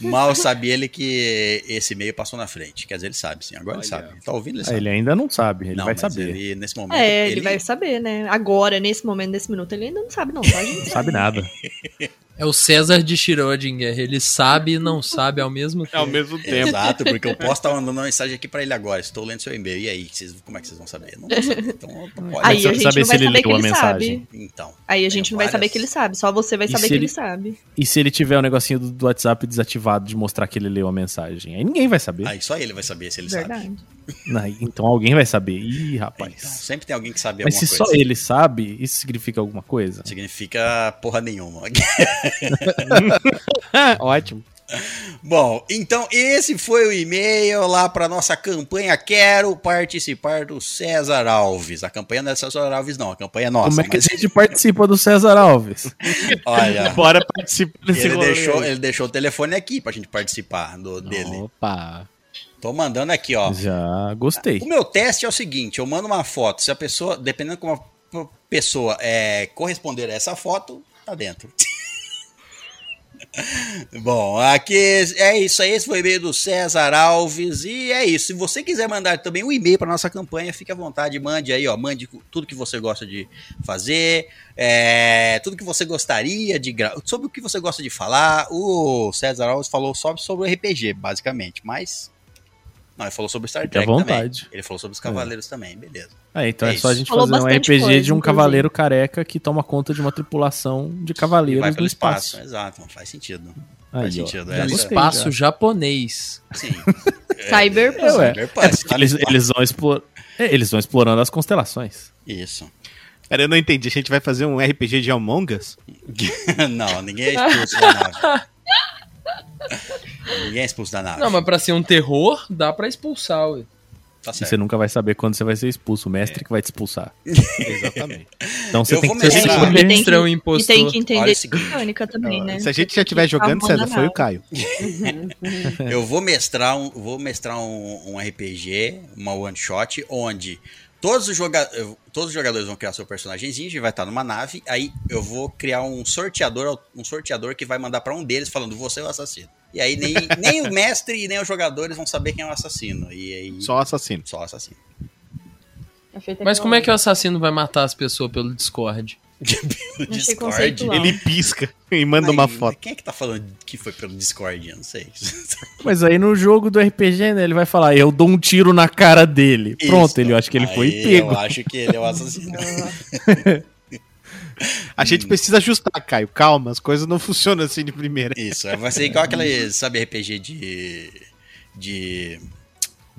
Mal sabia ele que esse e-mail passou na frente. Quer dizer, ele sabe, sim. Agora ele
Olha.
sabe. Ele tá ouvindo, ele
Ah,
sabe.
Ele ainda não sabe, ele
Não,
vai
mas
saber.
Ele, nesse momento,
É, ele... vai saber, né? Agora, nesse momento, nesse minuto, ele ainda não sabe, não, tá, gente?
Não sabe nada.
É o César de Schrödinger. Ele sabe e não sabe ao mesmo tempo.
Ao mesmo tempo.
Exato, porque eu posso estar mandando uma mensagem aqui pra ele agora. Estou lendo seu e-mail. E aí, vocês- como é que vocês vão saber? Não vou saber. Então, pode.
Aí a gente
saber
não
se
vai
ele
saber que
leu a
ele
mensagem.
sabe.
Então.
Aí a gente não vai saber
várias-
que ele sabe. Só você vai
E
saber
se
que
ele-
ele sabe.
E se ele tiver o negocinho do, do WhatsApp desativado de mostrar que ele leu a mensagem? Aí ninguém vai saber.
Aí só ele vai saber se ele sabe.
Verdade.
Aí, então alguém vai saber. Ih,
Então,
rapaz.
sempre tem alguém que sabe
Mas se
alguma
só
coisa.
ele sabe, isso significa alguma coisa?
Significa porra nenhuma.
Ótimo.
Bom, então esse foi o e-mail lá para nossa campanha Quero Participar do César Alves. A campanha não é César Alves, não. A campanha é nossa.
Como é que
mas,
a gente participa do César Alves?
olha,
Bora participar desse
ele deixou, ele deixou o telefone aqui pra gente participar do, dele.
Opa.
Tô mandando aqui, ó.
Já gostei.
O meu teste é o seguinte: eu mando uma foto. Se a pessoa, dependendo como a pessoa é, corresponder a essa foto, tá dentro. Bom, aqui é isso aí. Esse foi o e-mail do César Alves. E é isso. Se você quiser mandar também um e-mail para nossa campanha, fique à vontade. Mande aí, ó. Mande tudo que você gosta de fazer, é, tudo que você gostaria de sobre o que você gosta de falar. O César Alves falou só sobre o RPG, basicamente, mas. Não, ele falou sobre Star
Fique à
Trek também.
vontade.
Ele falou sobre os Cavaleiros também, beleza.
Ah, então
É
é, só a gente
Falou
fazer um RPG
coisa,
de um
inclusive.
cavaleiro careca que toma conta de uma tripulação de cavaleiros
vai pelo
espaço.
espaço. Exato, faz sentido.
Aí,
faz
ó.
sentido,
Já
é.
No espaço
já.
japonês.
Sim.
Cyberpunk.
É.
Cyberpunk,
É,
no
eles, eles vão explor... é, eles vão explorando as constelações.
Isso.
Pera, eu não entendi. A gente vai fazer um RPG de Among Us?
não, ninguém é expulso da nave. Ninguém é expulso da nave.
Não, mas pra ser um terror, dá pra expulsar, ué.
Tá
E você nunca vai saber quando você vai ser expulso. O mestre que vai te expulsar.
Exatamente.
Então você
Eu
tem
vou
que ser.
E tem
Mestre é um
que, e
impostor.
tem que entender
o
mecânica também, né?
Se a gente já estiver jogando, César, foi o Caio.
Eu vou mestrar um, vou mestrar um, um RPG, uma one shot, onde todos os, joga todos os jogadores vão criar seu personagemzinho, a gente vai estar numa nave, aí eu vou criar um sorteador, um sorteador que vai mandar pra um deles falando você é o assassino. E aí nem, nem o mestre e nem os jogadores vão saber quem é o assassino. E aí
Só assassino.
só o assassino.
Achei
Mas como é que o assassino vai matar as pessoas pelo Discord?
Pelo
conceitual.
Ele pisca e manda uma
Mas
foto.
Quem é que tá falando que foi pelo Discord? Eu não sei.
Mas aí no jogo do RPG, né, ele vai falar, eu dou um tiro na cara dele. Pronto,
Isso.
ele eu acho que ele foi
Aí
pego.
Eu acho que ele é o assassino.
A gente precisa ajustar, Caio. Calma, as coisas não funcionam assim de primeira.
Isso, vai ser igual aquele, sabe, RPG de. de.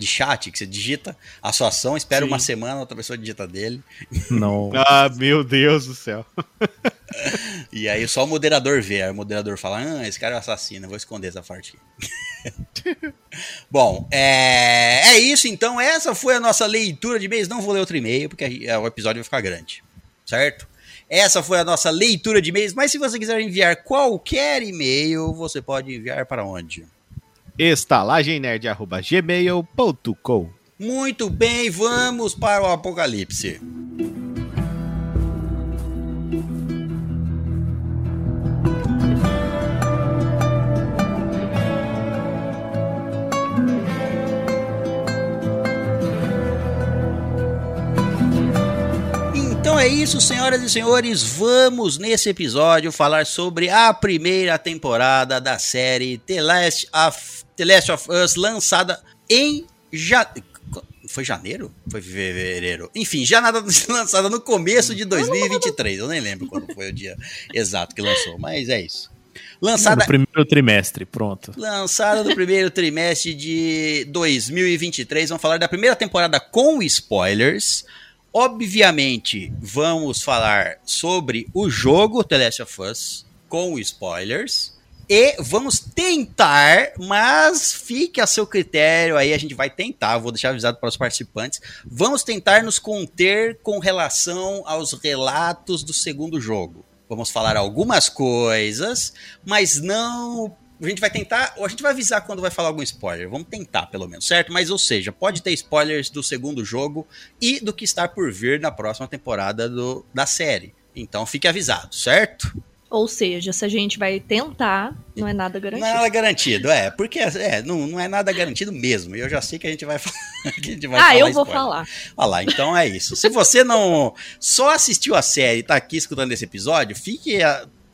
De chat, que você digita a sua ação, espera
Sim.
uma semana, outra pessoa digita dele.
Não.
Ah, meu Deus do céu.
E aí só o moderador vê. Aí o moderador fala: Ah, esse cara é um assassino, vou esconder essa parte aqui. Bom, é... é isso então. Essa foi a nossa leitura de e-mails. Não vou ler outro e-mail, porque é, o episódio vai ficar grande. Certo? Essa foi a nossa leitura de e-mails. Mas se você quiser enviar qualquer e-mail, você pode enviar para onde?
estalagemnerd.gmail.com
Muito bem, vamos para o apocalipse. Então é isso, senhoras e senhores. Vamos nesse episódio falar sobre a primeira temporada da série The Last of, The Last of Us, lançada em ja... Foi janeiro? Foi fevereiro? Enfim, já nada lançada no começo de 2023. Eu nem lembro quando foi o dia exato que lançou, mas é isso. Lançada
No primeiro trimestre, pronto.
Lançada no primeiro trimestre de 2023. Vamos falar da primeira temporada com spoilers. Obviamente, vamos falar sobre o jogo The Last of Us com spoilers. E vamos tentar, mas fique a seu critério aí, a gente vai tentar, vou deixar avisado para os participantes. Vamos tentar nos conter com relação aos relatos do segundo jogo. Vamos falar algumas coisas, mas não. A gente vai tentar, ou a gente vai avisar quando vai falar algum spoiler. Vamos tentar, pelo menos, certo? Mas, ou seja, pode ter spoilers do segundo jogo e do que está por vir na próxima temporada do, da série. Então fique avisado, certo?
Ou seja, se a gente vai tentar, não é nada garantido.
Não é nada garantido, é. Porque é, não, não é nada garantido mesmo. E eu já sei que a gente vai falar. que a gente vai
ah,
falar
eu vou
spoiler.
falar.
Olha lá, então é isso. Se você não só assistiu a série e tá aqui escutando esse episódio, fique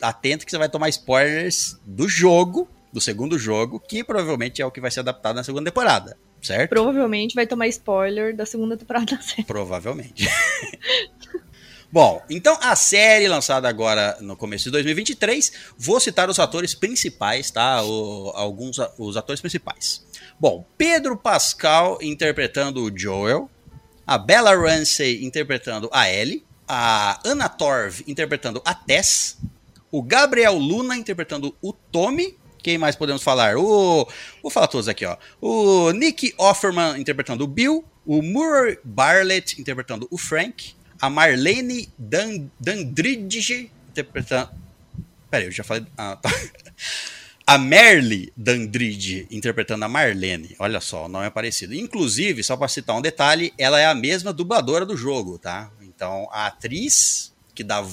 atento que você vai tomar spoilers do jogo, do segundo jogo, que provavelmente é o que vai ser adaptado na segunda temporada, certo?
Provavelmente vai tomar spoiler da segunda temporada da série.
Provavelmente. Bom, então a série lançada agora no começo de 2023, vou citar os atores principais, tá? O- alguns os atores principais. Bom, Pedro Pascal interpretando o Joel, a Bella Ramsey interpretando a Ellie, a Anna Torv interpretando a Tess, o Gabriel Luna interpretando o Tommy. Quem mais podemos falar? O, vou falar todos aqui, ó. O Nick Offerman interpretando o Bill, o Murray Bartlett interpretando o Frank, a Marlene Dan, Dandridge interpretando. Peraí, eu já falei. Ah, tá. A Merle Dandridge interpretando a Marlene. Olha só, o nome é parecido. Inclusive, só para citar um detalhe, ela é a mesma dubladora do jogo, tá? Então, a atriz que dá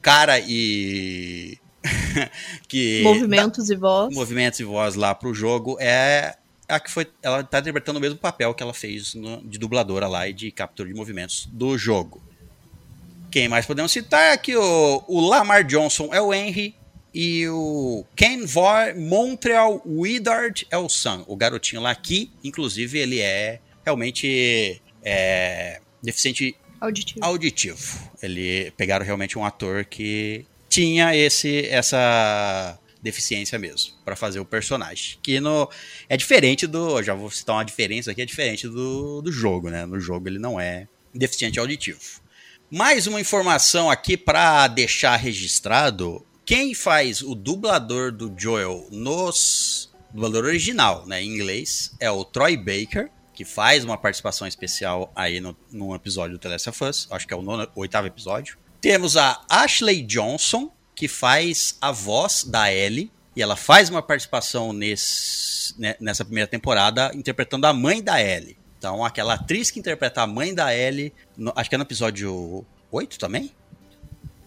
cara e. que
Movimentos e voz.
movimentos e voz lá pro jogo é a que foi. Ela tá interpretando o mesmo papel que ela fez no- de dubladora lá e de captura de movimentos do jogo. Quem mais podemos citar aqui? O, o Lamar Johnson é o Henry e o Ken Vor Montreal Widard é o Sam, o garotinho lá que, inclusive, ele é realmente é, deficiente
Auditivo.
auditivo. Ele pegaram realmente um ator que tinha esse essa deficiência mesmo para fazer o personagem, que no é diferente do, já vou citar uma diferença aqui, é diferente do, do jogo, né? No jogo ele não é deficiente auditivo. Mais uma informação aqui para deixar registrado, quem faz o dublador do Joel nos dublador original, né, em inglês, é o Troy Baker, que faz uma participação especial aí no, episódio do The Last of Us, acho que é o nono, oitavo episódio. Temos a Ashley Johnson, que faz a voz da Ellie, e ela faz uma participação nesse, né, nessa primeira temporada, interpretando a mãe da Ellie. Então, aquela atriz que interpreta a mãe da Ellie, no- acho que é no episódio 8 também?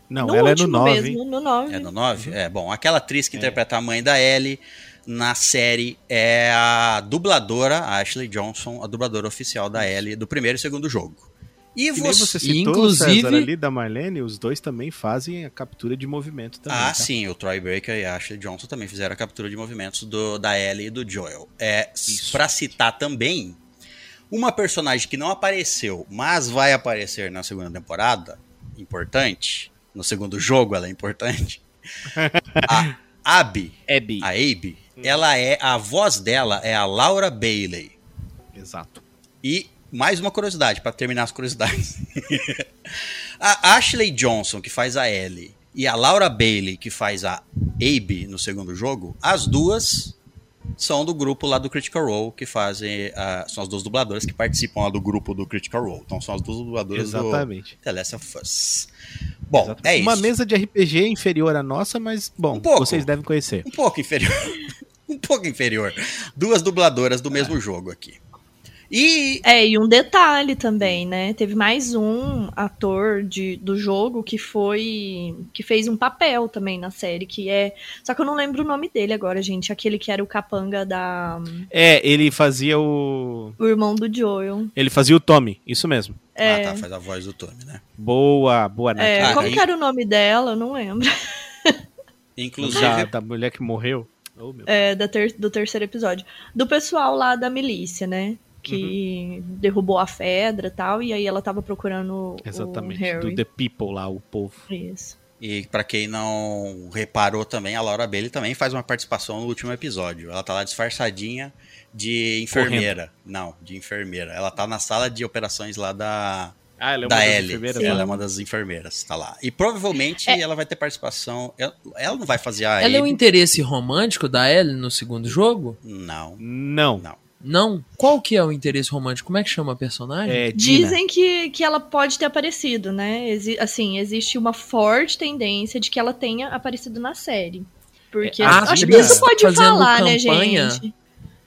Não,
no
ela é no
último
9.
mesmo, no 9.
É no 9? É, bom, aquela atriz que interpreta a mãe da Ellie na série é a dubladora, a Ashley Johnson, a dubladora oficial da Ellie do primeiro e segundo jogo. E
Que
você.
você citou,
inclusive-
César, ali da Marlene, os dois também fazem a captura de movimento também.
Ah,
tá?
sim, o Troy Baker e a Ashley Johnson também fizeram a captura de movimentos do, da Ellie e do Joel. É, pra citar também, uma personagem que não apareceu, mas vai aparecer na segunda temporada, importante, no segundo jogo ela é importante, a Abby,
Abby.
a Abe, ela é, a voz dela é a Laura Bailey.
Exato.
E mais uma curiosidade, pra terminar as curiosidades. a Ashley Johnson, que faz a Ellie, e a Laura Bailey, que faz a Abe no segundo jogo, as duas são do grupo lá do Critical Role, que fazem. ah, são as duas dubladoras que participam lá do grupo do Critical Role. Então são as duas dubladoras
Exatamente.
do The Last of Us. Bom,
Exatamente.
é isso.
Uma mesa de RPG inferior à nossa, mas, bom,
Um pouco.
vocês devem conhecer.
Um pouco inferior. um pouco inferior. Duas dubladoras do mesmo jogo aqui. E
É, e um detalhe também, né? Teve mais um ator de, do jogo que foi. que fez um papel também na série, que é. Só que eu não lembro o nome dele agora, gente. Aquele que era o capanga da.
É, ele fazia o.
O irmão do Joel.
Ele fazia o Tommy, isso mesmo.
É,
Ah, tá, faz a voz do Tommy, né?
Boa, boa, Nath.
é,
Ah,
como
aí-
que era o nome dela? Eu não lembro.
Inclusive,
Da, da mulher que morreu. Oh, meu.
É, da ter- do terceiro episódio. Do pessoal lá da milícia, né? Que derrubou a Fedra e tal, e aí ela tava procurando o-
Exatamente.
o Harry.
Do The People lá, o povo.
Isso.
E pra quem não reparou também, a Laura Bailey também faz uma participação no último episódio. Ela tá lá disfarçadinha de enfermeira. Não, de enfermeira. Ela tá na sala de operações lá da,
Ah, ela é uma
da
das
Ellie.
enfermeiras
Ela
lá.
é uma das enfermeiras, tá lá. E provavelmente
É.
ela vai ter participação. Ela, ela não vai fazer a
Ela é o
Abby.
interesse romântico da Ellie no segundo jogo?
Não.
Não.
Não.
Não. Qual que é o interesse romântico? Como é que chama a personagem?
É.
Dizem que, que ela pode ter aparecido, né? Exi- assim, existe uma forte tendência de que ela tenha aparecido na série. Porque
É,
acho que isso pode
fazendo
falar, né,
campanha
gente?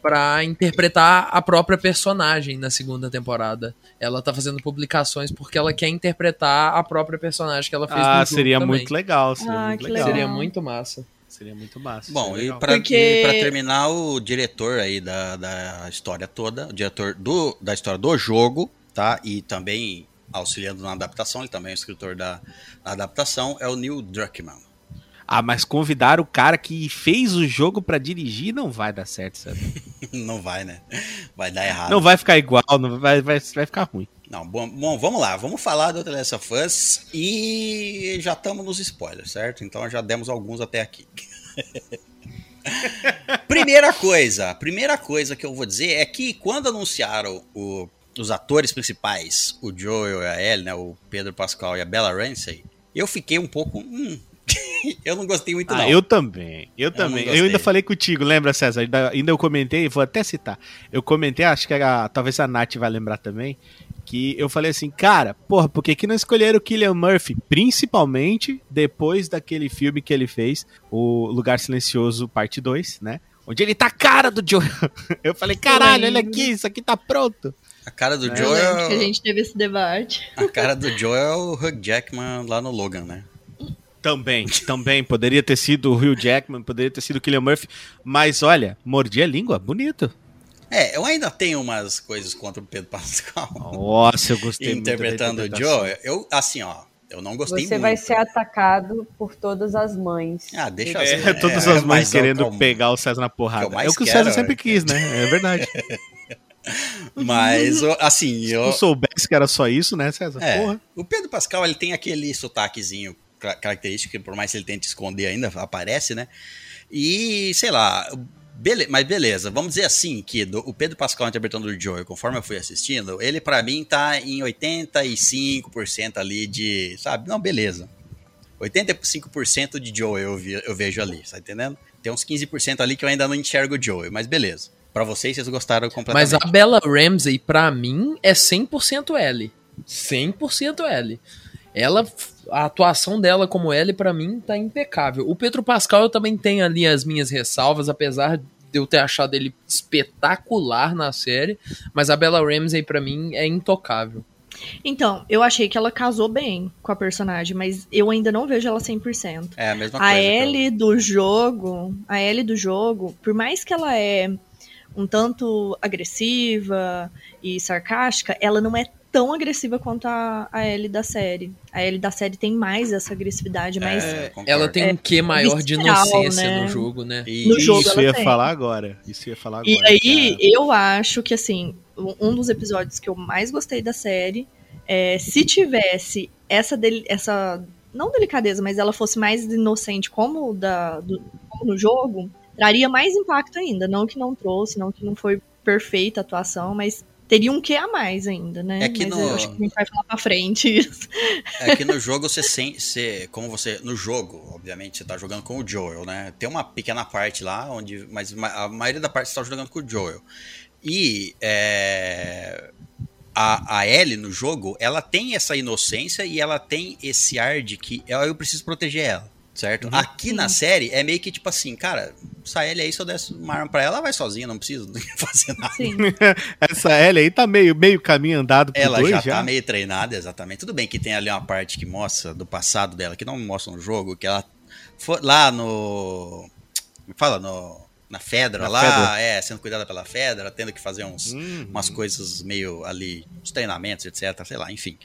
Pra interpretar a própria personagem na segunda temporada. Ela tá fazendo publicações porque ela quer interpretar a própria personagem que ela fez no
Ah, seria
também.
muito legal. Seria
Ah,
muito
que
legal.
legal.
Seria muito massa.
Seria muito massa.
Bom, e pra,
Porque-
e pra terminar, o diretor aí da, da história toda, o diretor do, da história do jogo, tá? E também auxiliando na adaptação, ele também é o escritor da, da adaptação, é o Neil Druckmann.
Ah, mas convidar o cara que fez o jogo pra dirigir não vai dar certo, sabe?
Não vai, né? Vai dar errado.
Não vai ficar igual, não vai, vai, vai ficar ruim.
Não, bom, bom, vamos lá, vamos falar do The Last of Us e já estamos nos spoilers, certo? Então já demos alguns até aqui. primeira coisa, primeira coisa que eu vou dizer é que quando anunciaram o- os atores principais, o Joel e a Ellie, né, o Pedro Pascal e a Bella Ramsey, eu fiquei um pouco, hum, eu não gostei muito
Ah,
não.
eu também. Eu também.
não
Eu, ainda falei contigo, lembra, César? Ainda, ainda eu comentei, vou até citar. Eu comentei, acho que a- talvez a Nath vai lembrar também, que eu falei assim, cara, porra, por que, que não escolheram o Killian Murphy? Principalmente depois daquele filme que ele fez, O Lugar Silencioso, parte 2, né? Onde ele tá a cara do Joel. Eu falei, caralho, olha aqui, isso aqui tá pronto.
A cara do
Eu
Eu lembro que a
Joel,
gente teve esse debate.
a cara do Joel é o Hugh Jackman lá no Logan, né?
Também, também. Poderia ter sido o Hugh Jackman, poderia ter sido o Killian Murphy. Mas olha, mordi a língua, bonito.
É, eu ainda tenho umas coisas contra o Pedro Pascal.
Nossa, eu gostei muito da
interpretando o
interpretação.
Joe, eu, assim, ó, eu não gostei
Você
muito.
vai ser atacado por todas as mães.
Ah, deixa
É,
assim,
todas
é,
as mães
é o
querendo
que eu-
pegar o César na porrada.
que
é o que o
quero,
César sempre
é.
quis, né? É verdade.
Mas, eu- assim,
Se
eu,
tu soubesse que era só isso, né, César?
é,
Porra.
o Pedro Pascal, ele tem aquele sotaquezinho ca- característico, que por mais que ele tente esconder ainda, aparece, né? E, sei lá, bele- mas beleza, vamos dizer assim, que do- o Pedro Pascal interpretando o Joey, conforme eu fui assistindo, ele pra mim tá em 85% ali de, sabe, não, beleza. 85% de Joey eu, vi- eu vejo ali, tá entendendo? Tem uns 15% ali que eu ainda não enxergo o Joey, mas beleza. Pra vocês, vocês gostaram
Mas
completamente.
a Bella Ramsey, pra mim, é 100% L. 100% L. Ela, a atuação dela como L, pra mim, tá impecável. O Pedro Pascal, eu também tenho ali as minhas ressalvas, apesar de eu ter achado ele espetacular na série. Mas a Bella Ramsey, pra mim, é intocável.
Então, eu achei que ela casou bem com a personagem, mas eu ainda não vejo ela 100%.
É a mesma
A
coisa. que eu-
Ellie do jogo, a Ellie do jogo, por mais que ela é um tanto agressiva e sarcástica, ela não é tão agressiva quanto a, a Ellie da série. A Ellie da série tem mais essa agressividade, mais
É, concordo.
Ela tem um quê maior de
visceral,
inocência
né?
no jogo, né?
E-
no jogo
Isso ia
tem.
falar agora. Isso eu ia falar agora.
E aí,
cara.
eu acho que, assim, um dos episódios que eu mais gostei da série é se tivesse essa, deli- essa não delicadeza, mas ela fosse mais inocente como, da, do, como no jogo, traria mais impacto ainda. Não que não trouxe, não que não foi perfeita a atuação, mas teria um que a mais ainda, né?
É que
mas
no-
eu acho que a gente vai falar pra frente isso.
É que no jogo você sente. Você, como você. No jogo, obviamente, você tá jogando com o Joel, né? Tem uma pequena parte lá, onde. Mas ma- a maioria da parte você tá jogando com o Joel. E é, a, a Ellie no jogo, ela tem essa inocência e ela tem esse ar de que eu preciso proteger ela. Certo? Aqui na série é meio que tipo assim, cara, essa Ellie aí, se eu desse uma arma pra ela, ela vai sozinha, não preciso fazer nada.
Sim.
Essa Ellie aí tá meio, meio caminho andado pro
Ela
dois
já,
já.
tá meio treinada, exatamente. Tudo bem que tem ali uma parte que mostra do passado dela, que não mostra no jogo, que ela foi lá no. Me fala, no. Na Fedra
Na
lá,
Fedra.
é, sendo cuidada pela Fedra, tendo que fazer uns,
Hum.
umas coisas meio ali, uns treinamentos, etc, sei lá, enfim.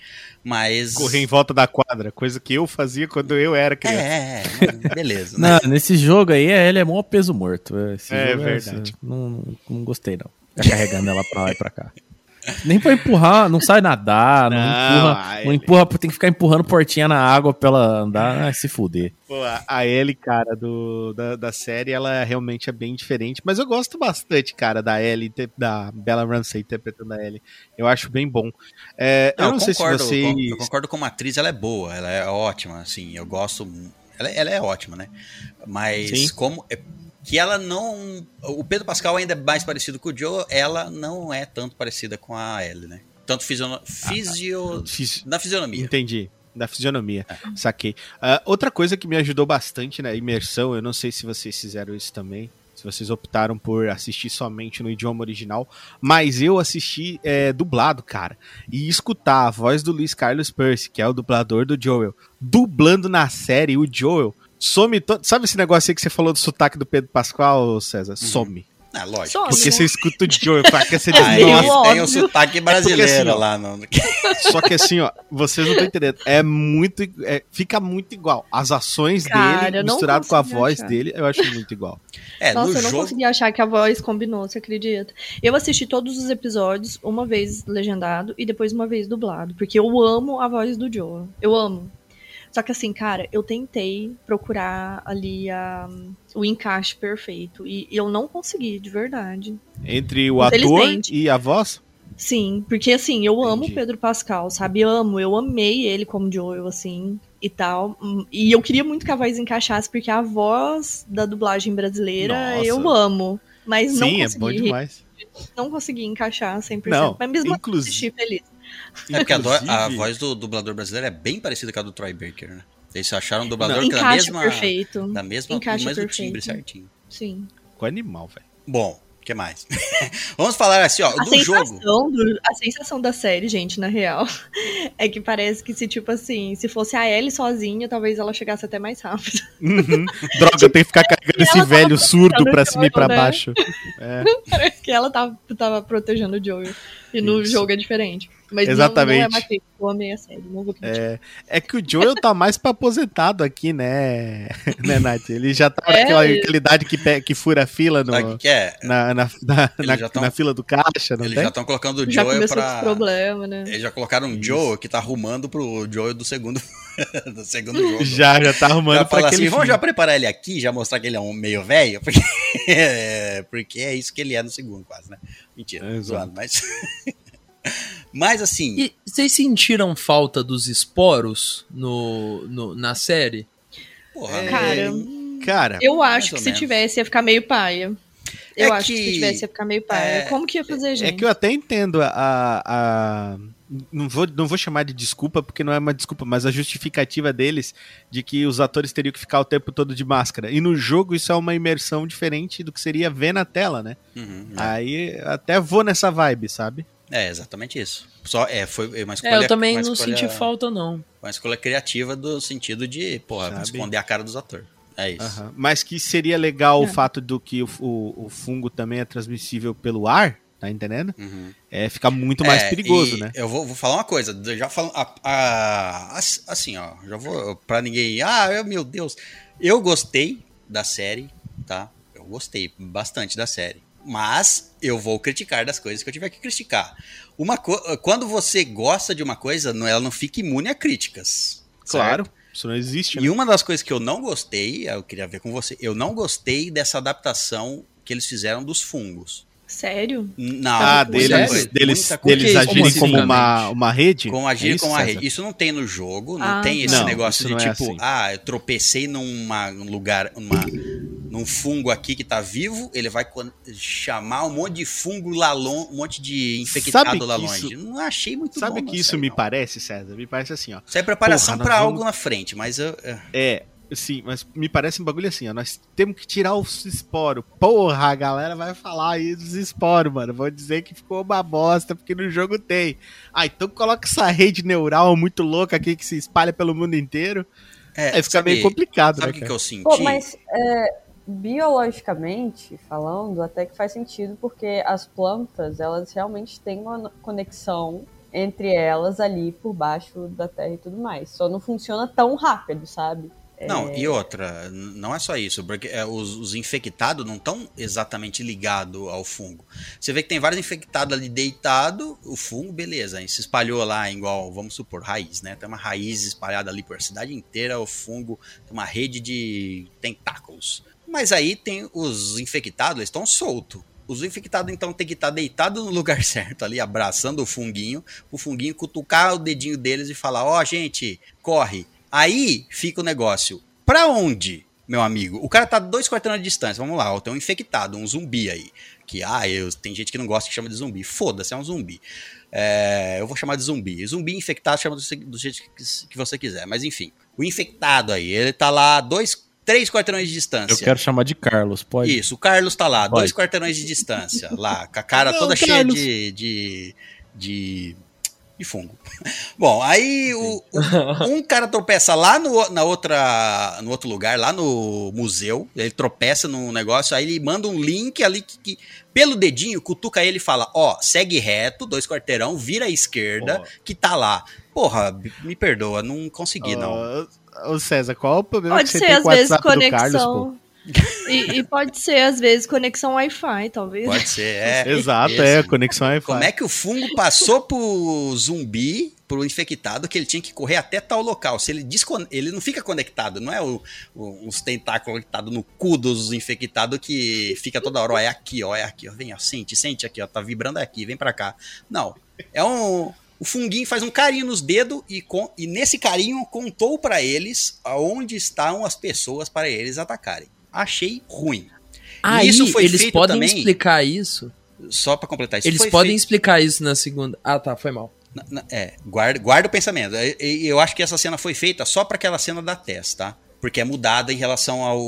Mas.
Correr em volta da quadra, coisa que eu fazia quando eu era
É,
criança.
é, é, beleza. né?
Não, nesse jogo aí, ele é mó peso morto. Esse
É
jogo
verdade.
não, não, não gostei, não. Ficar carregando ela pra lá e pra cá. Nem pra empurrar, não sai nadar, não,
Não,
empurra. Não empurra, tem que ficar empurrando portinha na água pra ela andar, ai, se fuder.
Pô, a- a Ellie, cara, do, da, da série, ela realmente é bem diferente. Mas eu gosto bastante, cara, da Ellie, da Bella Ramsey interpretando a Ellie. Eu acho bem bom. É, eu não sei se
concordo,
vocês...
com- eu concordo como atriz, ela é boa, ela é ótima, assim, eu gosto. Ela, ela é ótima, né? Mas
Sim.
como. é- que ela não. O Pedro Pascal ainda é mais parecido com o Joe, ela não é tanto parecida com a Ellie, né? Tanto fisiono, fisio,
Fiz-
na fisionomia.
Entendi. Da fisionomia. Saquei. Ah, outra coisa que me ajudou bastante na imersão, eu não sei se vocês fizeram isso também, se vocês optaram por assistir somente no idioma original, mas eu assisti é, dublado, cara. E escutar a voz do Luiz Carlos Percy, que é o dublador do Joel, dublando na série o Joel, some todo. Sabe esse negócio aí que você falou do sotaque do Pedro Pascoal, César? Some.
Ah, lógico.
Some.
Porque você escuta o Joel, pra que você diz,
Aí
meio
nossa,
tem o sotaque brasileiro
assim, ó,
lá no.
Só que assim, ó, vocês não estão entendendo. É muito. é, fica muito igual. As ações
Cara,
dele,
não
misturado com a voz
achar.
dele, eu acho muito igual.
É,
Nossa,
no
eu não
jogo.
consegui achar que a voz combinou, você acredita? Eu assisti todos os episódios, uma vez legendado e depois uma vez dublado, porque eu amo a voz do Joe. Eu amo. Só que assim, cara, eu tentei procurar ali a, o encaixe perfeito e eu não consegui, de verdade.
Entre o ator e a voz.
Sim, porque assim, eu amo
Entendi.
o Pedro Pascal, sabe? Eu amo, eu amei ele como Joel, assim, e tal. Hum, E eu queria muito que a voz encaixasse, porque a voz da dublagem brasileira
Nossa.
eu amo. Mas não
Sim, é
consegui,
bom demais.
não consegui encaixar 100%.
Não,
mas mesmo assim,
inclusive-
assisti feliz.
É porque a, do- a
Inclusive-
voz do dublador brasileiro é bem parecida com a do Troy Baker, né? Eles acharam um dublador
Não.
que é da mesma.
perfeito.
Da mesma, do
Encaixa
mesmo
perfeito.
timbre certinho.
Sim.
Com animal, velho.
Bom, o que mais? Vamos falar assim, ó,
A
do
sensação,
jogo.
do- a sensação da série, gente, na real, é que parece que se, tipo assim, se fosse a Ellie sozinha, talvez ela chegasse até mais rápido.
Uhum. Droga, eu tenho que ficar carregando esse velho surdo pra cima e pra
né?
baixo. É,
Parece que ela tava, tava protegendo o Joel. E no
Isso.
jogo é diferente. Mas
Exatamente.
não, não é eu amei a série, não vou criticar.
é, é que o Joel tá mais pra aposentado aqui, né, né Nath? Ele já tá
É,
naquela
ele-
aquela idade que, pe- que fura a fila no,
Sabe o que é?
na, na, na, na-
já tão-
na fila do caixa, não
Eles
tem?
já estão colocando o
Já
Joel
começou
pra.
os problemas, né?
Eles já colocaram um Joe que tá arrumando pro Joel do segundo, do segundo jogo.
Já, já tá arrumando
Já
pra aquele
assim, vamos já preparar ele aqui, já mostrar que ele é um meio velho, porque, é, porque é isso que ele é no segundo, quase, né? Mentira,
Exato.
zoando, mas. Mas assim,
E vocês sentiram falta dos esporos no, no- na série?
porra,
É,
Cara,
Cara,
eu acho que se
menos.
tivesse ia ficar meio paia. Eu
É
acho que...
que-
se tivesse ia ficar meio paia.
é-
Como que ia fazer, gente?
É que eu até entendo a. a- a- não, vou, não vou chamar de desculpa, porque não é uma desculpa, mas a justificativa deles de que os atores teriam que ficar o tempo todo de máscara. E no jogo isso é uma imersão diferente do que seria ver na tela, né?
uhum,
Aí até vou nessa vibe, sabe?
É exatamente isso. Só, é, foi uma escolha.
É, eu também não
escolha-
senti falta, não.
Uma escolha criativa do sentido de, porra,
Sabe?
esconder a cara dos atores. É isso.
Aham. Mas que seria legal o
É.
fato do que o, o- o fungo também é transmissível pelo ar, tá entendendo?
Uhum.
É ficar muito mais
É,
perigoso,
e
né?
Eu vou, vou falar uma coisa, já falo, a- a- as- assim, ó, já vou pra ninguém, ah, eu- meu Deus, eu gostei da série, tá? Eu gostei bastante da série, mas eu vou criticar das coisas que eu tiver que criticar. Uma quando você gosta de uma coisa, ela não fica imune a críticas.
Claro,
certo?
isso não existe,
E
né?
uma das coisas que eu não gostei, eu queria ver com você, eu não gostei dessa adaptação que eles fizeram dos fungos.
Sério?
Não,
Ah,
Sério?
deles,
muita
deles,
coisa.
deles agirem como
especificamente?
uma, uma rede?
Com agir
É isso,
com a
César?
rede. Isso não tem no jogo, não
Ah,
tem esse
Não,
negócio de
é
tipo,
assim.
ah, eu tropecei numa, num lugar, numa, num fungo aqui que tá vivo, ele vai chamar um monte de fungo lá longe, um monte de infectado
Sabe
lá
que
longe.
isso-
Não achei muito
Sabe
bom.
que
não,
isso
sei
me
não.
parece, César? Me parece assim, ó.
Isso é preparação
vamos-
algo na frente, mas eu. é.
Sim, mas me parece um bagulho assim, ó. Nós temos que tirar os esporos. Porra, a galera vai falar aí dos esporos, mano. Vou dizer que ficou uma bosta, porque no jogo tem. Ah, então coloca essa rede neural muito louca aqui que se espalha pelo mundo inteiro.
É,
Aí fica
sabe-
meio complicado,
Sabe
né,
o que,
cara?
que eu senti?
Pô, mas é, biologicamente falando, até que faz sentido, porque as plantas, elas realmente têm uma conexão entre elas ali por baixo da terra e tudo mais. Só não funciona tão rápido, sabe?
Não, e outra, não é só isso, porque é, os, os infectados não estão exatamente ligados ao fungo. Você vê que tem vários infectados ali deitado, o fungo, beleza, se espalhou lá igual, vamos supor, raiz, né? Tem uma raiz espalhada ali por cidade inteira, o fungo tem uma rede de tentáculos. Mas aí tem os infectados, eles estão soltos. Os infectados, então, tem que estar deitado no lugar certo ali, abraçando o funguinho, o funguinho cutucar o dedinho deles e falar, ó, gente, corre. Aí fica o negócio. Pra onde, meu amigo? O cara tá dois quarteirões de distância. Vamos lá, ó, tem um infectado, um zumbi aí. Que, ah, eu, tem gente que não gosta que chama de zumbi. Foda-se, é um zumbi. É, eu vou chamar de zumbi. Zumbi infectado chama do, do jeito que, que você quiser. Mas enfim, o infectado aí, ele tá lá dois, três quarteirões de distância.
Eu quero chamar de Carlos, pode?
Isso, o Carlos tá lá,
Pode.
dois quarteirões de distância, lá, com a cara
Não,
toda cheia
Carlos.
de, de, de, de fungo. Bom, aí o, o- um cara tropeça lá no, na outra, no outro lugar, lá no museu, ele tropeça num negócio, aí ele manda um link ali que, que pelo dedinho, cutuca ele e fala, ó, segue reto, dois quarteirão, vira à esquerda, que tá lá. Porra, me perdoa, não consegui, não.
Ô, César, qual é o problema
Pode
que você
ser,
tem
às
com o
vezes,
WhatsApp do Carlos, pô?
E, e pode ser, às vezes, conexão Wi-Fi, talvez.
Pode ser, é.
Exato, é, conexão Wi-Fi.
Como é que o fungo passou pro zumbi, pro infectado, que ele tinha que correr até tal local? Se ele descon... ele não fica conectado, não é o, o- os tentáculos conectados no cu dos infectados que fica toda hora, ó, é aqui, ó, é aqui, ó, vem, ó, sente, sente aqui, ó, tá vibrando aqui, vem pra cá. Não, é um... O funguinho faz um carinho nos dedos e, com, e nesse carinho contou pra eles aonde estão as pessoas para eles atacarem. Achei ruim.
Aí
isso foi
eles
feito
podem
também-
explicar isso.
Só pra completar isso.
eles
foi
podem
feito-
explicar isso na segunda. Ah, tá, foi mal.
Na- na- É, guarda, guarda o pensamento. E- e Eu acho que essa cena foi feita só para aquela cena da Tess, tá? Porque é mudada em relação ao,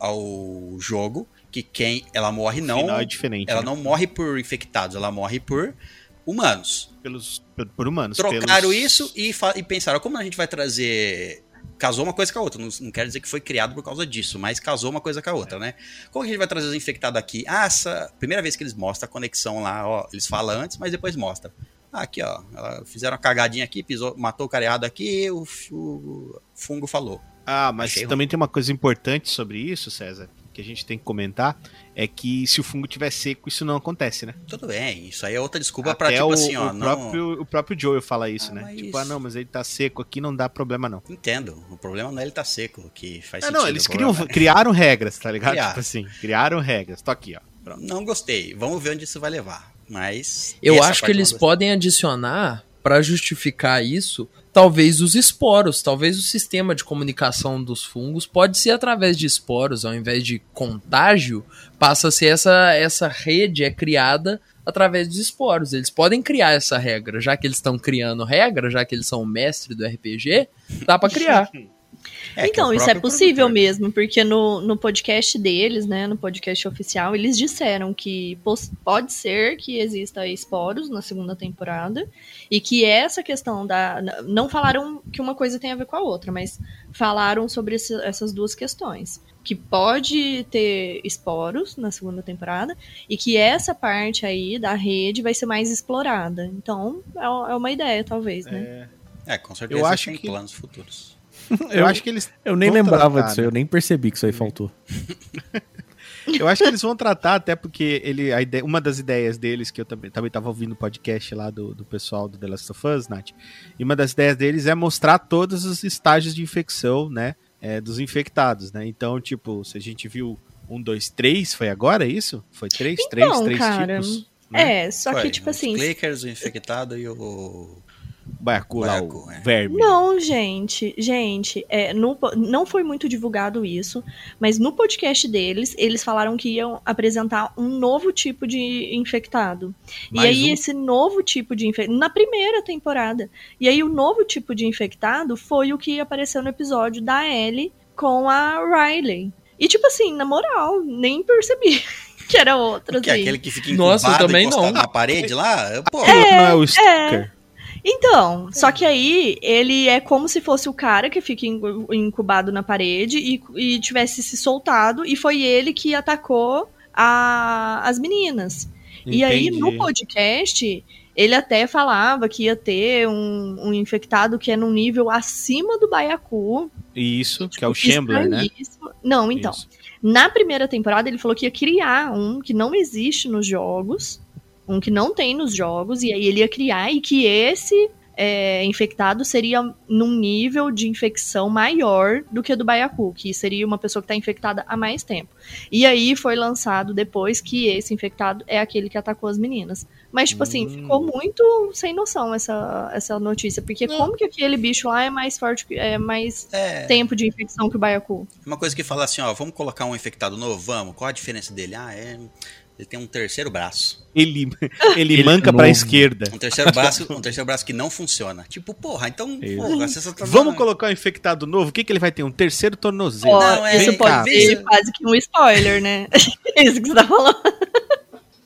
ao jogo, que quem ela morre não,
Final é diferente.
ela
né?
não morre por infectados, ela morre por humanos.
Pelos, por, por humanos.
Trocaram
pelos-
isso e, e pensaram, como a gente vai trazer casou uma coisa com a outra. Não, não quero dizer que foi criado por causa disso, mas casou uma coisa com a outra, né? Como que a gente vai trazer os infectados aqui? Ah, essa primeira vez que eles mostram a conexão lá, ó, eles falam antes, mas depois mostra. Ah, aqui, ó, fizeram uma cagadinha aqui, pisou, matou o cara errado aqui, o, o fungo falou.
Ah, mas
Achei
também tem uma coisa importante sobre isso, César, que a gente tem que comentar, é que se o fungo tiver seco, isso não acontece, né?
Tudo bem, isso aí é outra desculpa pra,
Até
tipo
o,
assim, ó,
o
não...
próprio, o próprio Joel fala isso,
Ah,
né? Tipo, ah, não, mas ele tá seco aqui, não dá problema não.
Entendo, o problema não é ele tá seco, que faz
Ah,
sentido.
não, eles criam,
é-
criaram regras, tá ligado?
Criaram.
Tipo assim, criaram regras. Tô aqui, ó. Pronto.
Não gostei, vamos ver onde isso vai levar, mas...
Eu acho que eles podem adicionar, pra justificar isso, talvez os esporos. Talvez o sistema de comunicação dos fungos pode ser através de esporos, ao invés de contágio, passa a ser essa, essa rede é criada através dos esporos. Eles podem criar essa regra, já que eles estão criando regra, já que eles são o mestre do RPG, dá pra criar.
É,
então, isso é possível
produtor-
mesmo, porque no, no podcast deles, né, no podcast oficial, eles disseram que pode ser que exista esporos na segunda temporada e que essa questão da. Não falaram que uma coisa tem a ver com a outra, mas falaram sobre esse- essas duas questões. Que pode ter esporos na segunda temporada e que essa parte aí da rede vai ser mais explorada. Então, é é uma ideia, talvez, né?
É, com certeza
Eu acho
tem
que-
planos futuros.
Eu, acho que eles.
Eu nem lembrava
tratar,
disso,
né?
eu nem percebi que isso aí faltou.
Eu acho que eles vão tratar, até porque ele, a ideia- uma das ideias deles, que eu também, também tava ouvindo o podcast lá do, do pessoal do The Last of Us, Nath, e uma das ideias deles é mostrar todos os estágios de infecção, né, é, dos infectados, né, então, tipo, se a gente viu Um, dois, três, foi agora é isso? Foi três,
Então,
três, três
cara,
tipos? né?
É, só
Foi,
que, tipo
os
assim.
clickers, o infectado e o.
Baiacu lá,
Baiacu,
o
é.
verme.
Não, gente, gente, é, no não foi muito divulgado isso, mas no podcast deles, eles falaram que iam apresentar um novo tipo de infectado. e
Mais
aí,
um?
esse novo tipo de infectado, na primeira temporada, e aí o novo tipo de infectado foi o que apareceu no episódio da Ellie com a Riley. E tipo assim, na moral, nem percebi que era outra,
Que é aquele que fica incubado,
Nossa, também
encostado
não.
na parede lá? Pô,
não é o sticker.
Então, só que aí ele é como se fosse o cara que fica incu- incubado na parede e, e tivesse se soltado, e foi ele que atacou a- as meninas. E aí, no
Entendi.
podcast, ele até falava que ia ter um, um infectado que é num nível acima do Baiacu.
Isso, que é o
Tipo,
Shambler, né?
Não, então.
Isso.
Na primeira temporada, ele falou que ia criar um que não existe nos jogos, um que não tem nos jogos, e aí ele ia criar e que esse é, infectado seria num nível de infecção maior do que o do Baiacu, que seria uma pessoa que está infectada há mais tempo. E aí foi lançado depois que esse infectado é aquele que atacou as meninas. Mas, tipo assim,
Hum.
ficou muito sem noção essa, essa notícia, porque como que aquele bicho lá é mais forte, que- é mais
é.
tempo de infecção que o Baiacu?
Uma coisa que fala assim, ó, vamos colocar um infectado novo? Vamos. Qual a diferença dele? Ah, é. Ele tem um terceiro braço.
Ele, ele,
Ele
manca
é
pra
novo.
esquerda.
Um terceiro braço, um terceiro braço que não funciona. Tipo, porra, então, porra, tá
Vamos
dando-
colocar um infectado novo. O que, que ele vai ter? Um terceiro tornozelo.
Ó,
Não, é-
isso
vem
pode
cá.
ser quase que um spoiler, né? isso que você tá falando.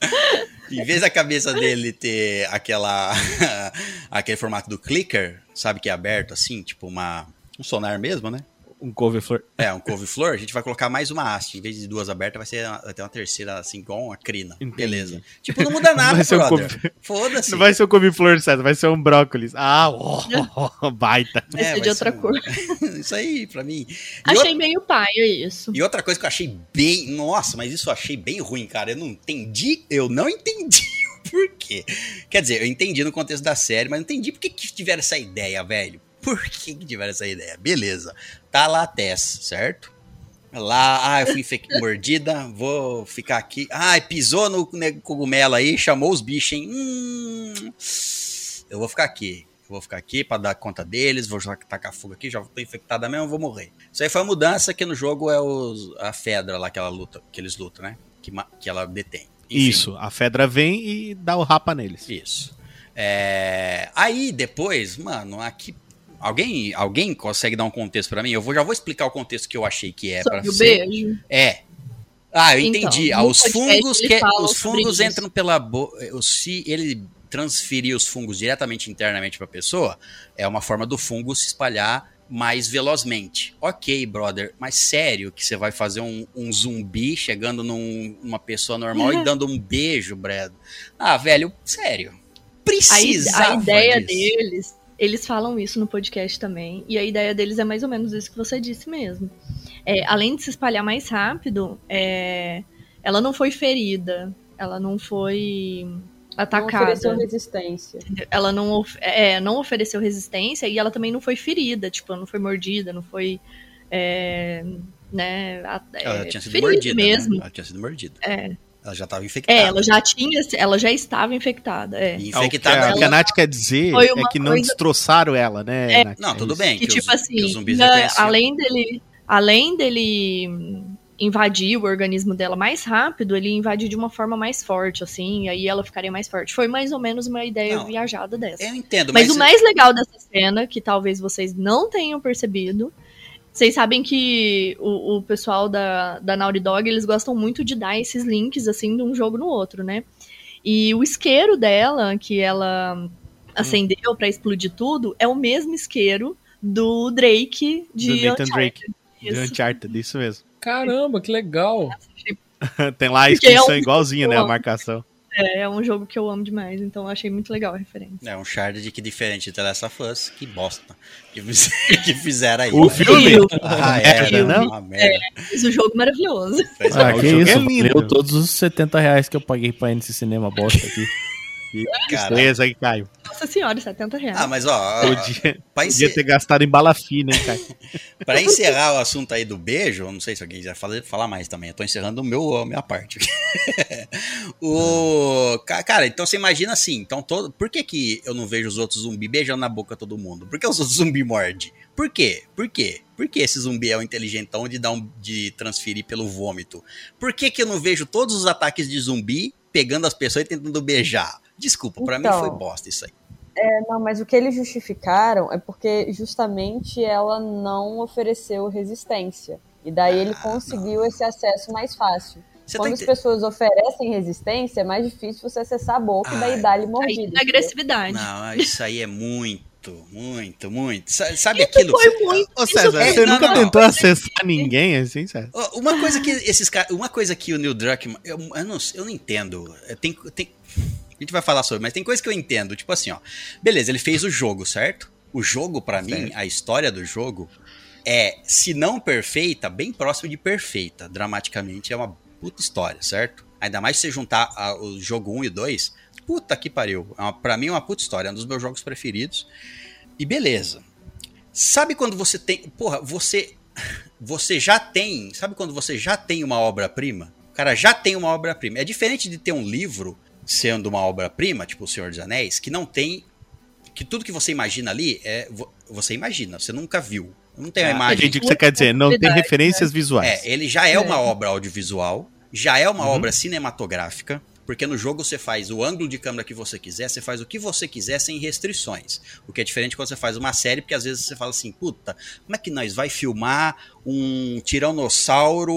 Em vez da cabeça dele ter aquela aquele formato do clicker, sabe que é aberto assim, tipo uma um sonar mesmo, né?
Um couve-flor.
É, um couve-flor, a gente vai colocar mais uma haste. Em vez de duas abertas, vai, ser, vai ter uma terceira, assim, igual uma crina.
Entendi.
Beleza. Tipo, não muda nada,
Vai ser um
brother.
couve-
Foda-se.
Não vai ser um couve-flor, certo? Vai ser um brócolis. Ah, ó, baita.
Vai ser de outra
um-
cor.
Isso aí, pra mim. E,
Achei
outra,
meio paia isso.
e outra coisa que eu achei bem... Nossa, mas isso eu achei bem ruim, cara. Eu não entendi, eu não entendi o porquê. Quer dizer, eu entendi no contexto da série, mas não entendi por que, que tiveram essa ideia, velho. Por que, que tiveram essa ideia? Beleza. Tá lá a Tess, certo? Lá, ah, eu fui mordida, vou ficar aqui. Ah, pisou no cogumelo aí, chamou os bichos, hein? Hum, eu vou ficar aqui. Eu vou ficar aqui pra dar conta deles, vou já tacar fogo aqui, já tô infectada mesmo, vou morrer. Isso aí foi a mudança que no jogo é os, a Fedra lá que ela luta, que eles lutam, né? Que, que ela detém. Enfim.
Isso, a Fedra vem e dá o rapa neles.
Isso. É, Aí depois, mano, aqui. Alguém, alguém consegue dar um contexto pra mim? Eu vou, já vou explicar o contexto que eu achei que é
o
ser.
beijo.
É. Ah, eu
Então,
entendi. Ah, os fungos que
falam
os fungos
isso.
entram pela boca. Se ele transferir os fungos diretamente internamente pra pessoa, é uma forma do fungo se espalhar mais velozmente. Ok, brother, mas sério que você vai fazer um, um zumbi chegando num- numa pessoa normal e dando um beijo, Brad? Ah, velho, sério.
A,
Precisa.
ide- a ideia deles, eles falam isso no podcast também, e a ideia deles é mais ou menos isso que você disse mesmo. É, além de se espalhar mais rápido, é, ela não foi ferida, ela não foi
Não
atacada.
ofereceu resistência.
ela não, é, não ofereceu resistência e ela também não foi ferida, tipo, ela não foi mordida, não foi. é, né, a-
Ela
é,
tinha sido
ferida
mordida.
mesmo.
Né? Ela tinha sido mordida.
É.
Ela já estava infectada.
É, ela já tinha, ela já estava infectada. É.
Ah, o que
infectada.
a, o que a Nath quer dizer é que não
coisa-
destroçaram ela, né?
É.
Nath?
Não, tudo bem.
Que,
que
tipo
os,
assim,
que os zumbis
além dele, além dele invadir o organismo dela mais rápido, ele invadiu de uma forma mais forte, assim, e aí ela ficaria mais forte. Foi mais ou menos uma ideia
Não,
viajada dessa.
Eu entendo,
Mas,
mas,
o mais legal dessa cena, que talvez vocês não tenham percebido, vocês sabem que o, o pessoal da, da Naughty Dog, eles gostam muito de dar esses links, assim, de um jogo no outro, né? E o isqueiro dela, que ela acendeu pra explodir tudo, é o mesmo isqueiro do Drake de
Do Nathan
Uncharted.
Drake. De
Isso.
Uncharted, isso mesmo.
Caramba, que legal.
Tem lá a
é
inscrição
um-
igualzinha, né? A marcação.
É, é um jogo que eu amo demais, então eu achei muito legal a referência.
É um shard que diferente de The Last of Us, que bosta. Que, fiz- que fizeram aí.
O
né?
filme?
Ah,
Merda,
é,
não?
Uma merda.
Mas o jogo maravilhoso.
É,
Ah,
o
que
jogo
isso,
é lindo.
valeu todos os 70 reais que eu paguei pra ir nesse cinema bosta aqui.
cara.
Beleza aí, Caio.
Nossa senhora, 70 reais.
Ah, mas ó,
Podia,
pra,
podia ter gastado em bala fina, hein, cara?
pra encerrar o assunto aí do beijo, não sei se alguém quiser falar, falar mais também. Eu tô encerrando o meu, a minha parte. o, ca- cara, então você imagina assim, então todo, por que, que eu não vejo os outros zumbis beijando na boca todo mundo? Por que os outros zumbis mordem? Por quê? Por quê? Por que esse zumbi é o inteligentão de, dar um, de transferir pelo vômito? Por que, que eu não vejo todos os ataques de zumbi pegando as pessoas e tentando beijar? Desculpa, pra mim
Então.
foi bosta isso aí.
É, não, mas o que eles justificaram é porque justamente ela não ofereceu resistência. E daí ele
Ah,
conseguiu esse acesso mais fácil.
Você
Quando
tá
as
ente-
pessoas oferecem resistência, é mais difícil você acessar a boca
Ah,
e daí dar-lhe
Aí
mordida. entendeu?
agressividade.
Não, isso aí é muito, muito, muito. Sa- Sabe aquilo?
Foi muito.
Ô, César,
É,
você
não,
nunca
não,
tentou acessar ninguém assim, César?
Ó, Uma coisa que esses caras, uma coisa que o Neil Druckmann, eu, eu não, eu não entendo. É, Tem, tem, a gente vai falar sobre, mas tem coisa que eu entendo, tipo assim, ó. Beleza, ele fez o jogo, certo? O jogo pra mim, a história do jogo é, se não perfeita, bem próximo de perfeita. Dramaticamente é uma puta história, certo? Ainda mais se você juntar a- o jogo 1 e 2, puta que pariu. É uma, pra mim é uma puta história, é um dos meus jogos preferidos. E beleza. Sabe quando você tem, porra, você você já tem, sabe quando você já tem uma obra-prima? O cara já tem uma obra-prima. É diferente de ter um livro sendo uma obra-prima, tipo O Senhor dos Anéis, que não tem que tudo que você imagina ali é vo- você imagina, você nunca viu. Não tem uma
Ah,
imagem.
Entendi o que você quer dizer. Não tem referências visuais.
É, ele já é,
É.
uma obra audiovisual, já é uma
Uhum.
obra cinematográfica, porque no jogo você faz o ângulo de câmera que você quiser, você faz o que você quiser sem restrições. O que é diferente quando você faz uma série, porque às vezes você fala assim, puta, como é que nós vai filmar um tiranossauro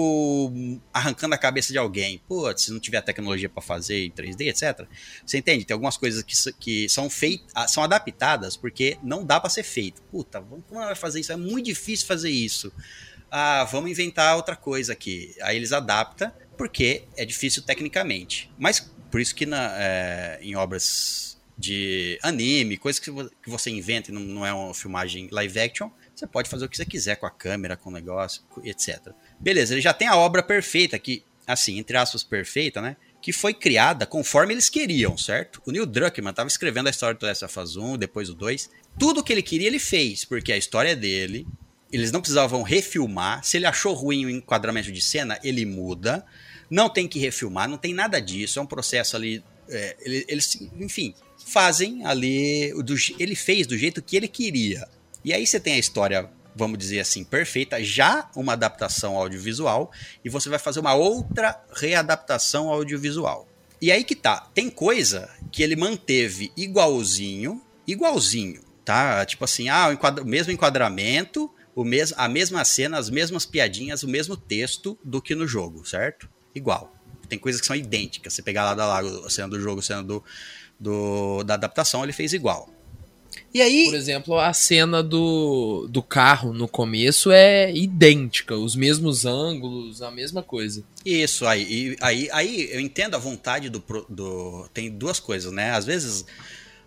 arrancando a cabeça de alguém? Putz, se não tiver tecnologia pra fazer em 3D, etc. Você entende? Tem algumas coisas que, que são feitas, são adaptadas porque não dá pra ser feito. Puta, como ela vai fazer isso? É muito difícil fazer isso ah, vamos inventar outra coisa aqui. Aí eles adaptam, porque é difícil tecnicamente. Mas por isso que na, é, em obras de anime, coisas que, que você inventa e não, não é uma filmagem live action, você pode fazer o que você quiser com a câmera, com o negócio, etc. Beleza, ele já tem a obra perfeita, que, assim, entre aspas, perfeita, né? Que foi criada conforme eles queriam, certo? O Neil Druckmann estava escrevendo a história do Last of Us 1, depois o 2. Tudo que ele queria, ele fez, porque a história é dele, eles não precisavam refilmar. Se ele achou ruim o enquadramento de cena, ele muda. Não tem que refilmar, não tem nada disso. É um processo ali. é, ele- eles, enfim, fazem ali. do ele fez do jeito que ele queria. E aí você tem a história, vamos dizer assim, perfeita, já uma adaptação audiovisual, e você vai fazer uma outra readaptação audiovisual. E aí que tá, tem coisa que ele manteve igualzinho, igualzinho, tá? Tipo assim, ah, o enquadra- mesmo enquadramento, o mes a mesma cena, as mesmas piadinhas, o mesmo texto do que no jogo, certo? Igual. Tem coisas que são idênticas. Você pegar lá da lá a cena do jogo, a cena do, do- da adaptação, ele fez igual. E aí,
Por exemplo, a cena do, do carro no começo é idêntica, os mesmos ângulos, a mesma coisa.
Isso, aí, aí, aí eu entendo a vontade do, do. Tem duas coisas, né? Às vezes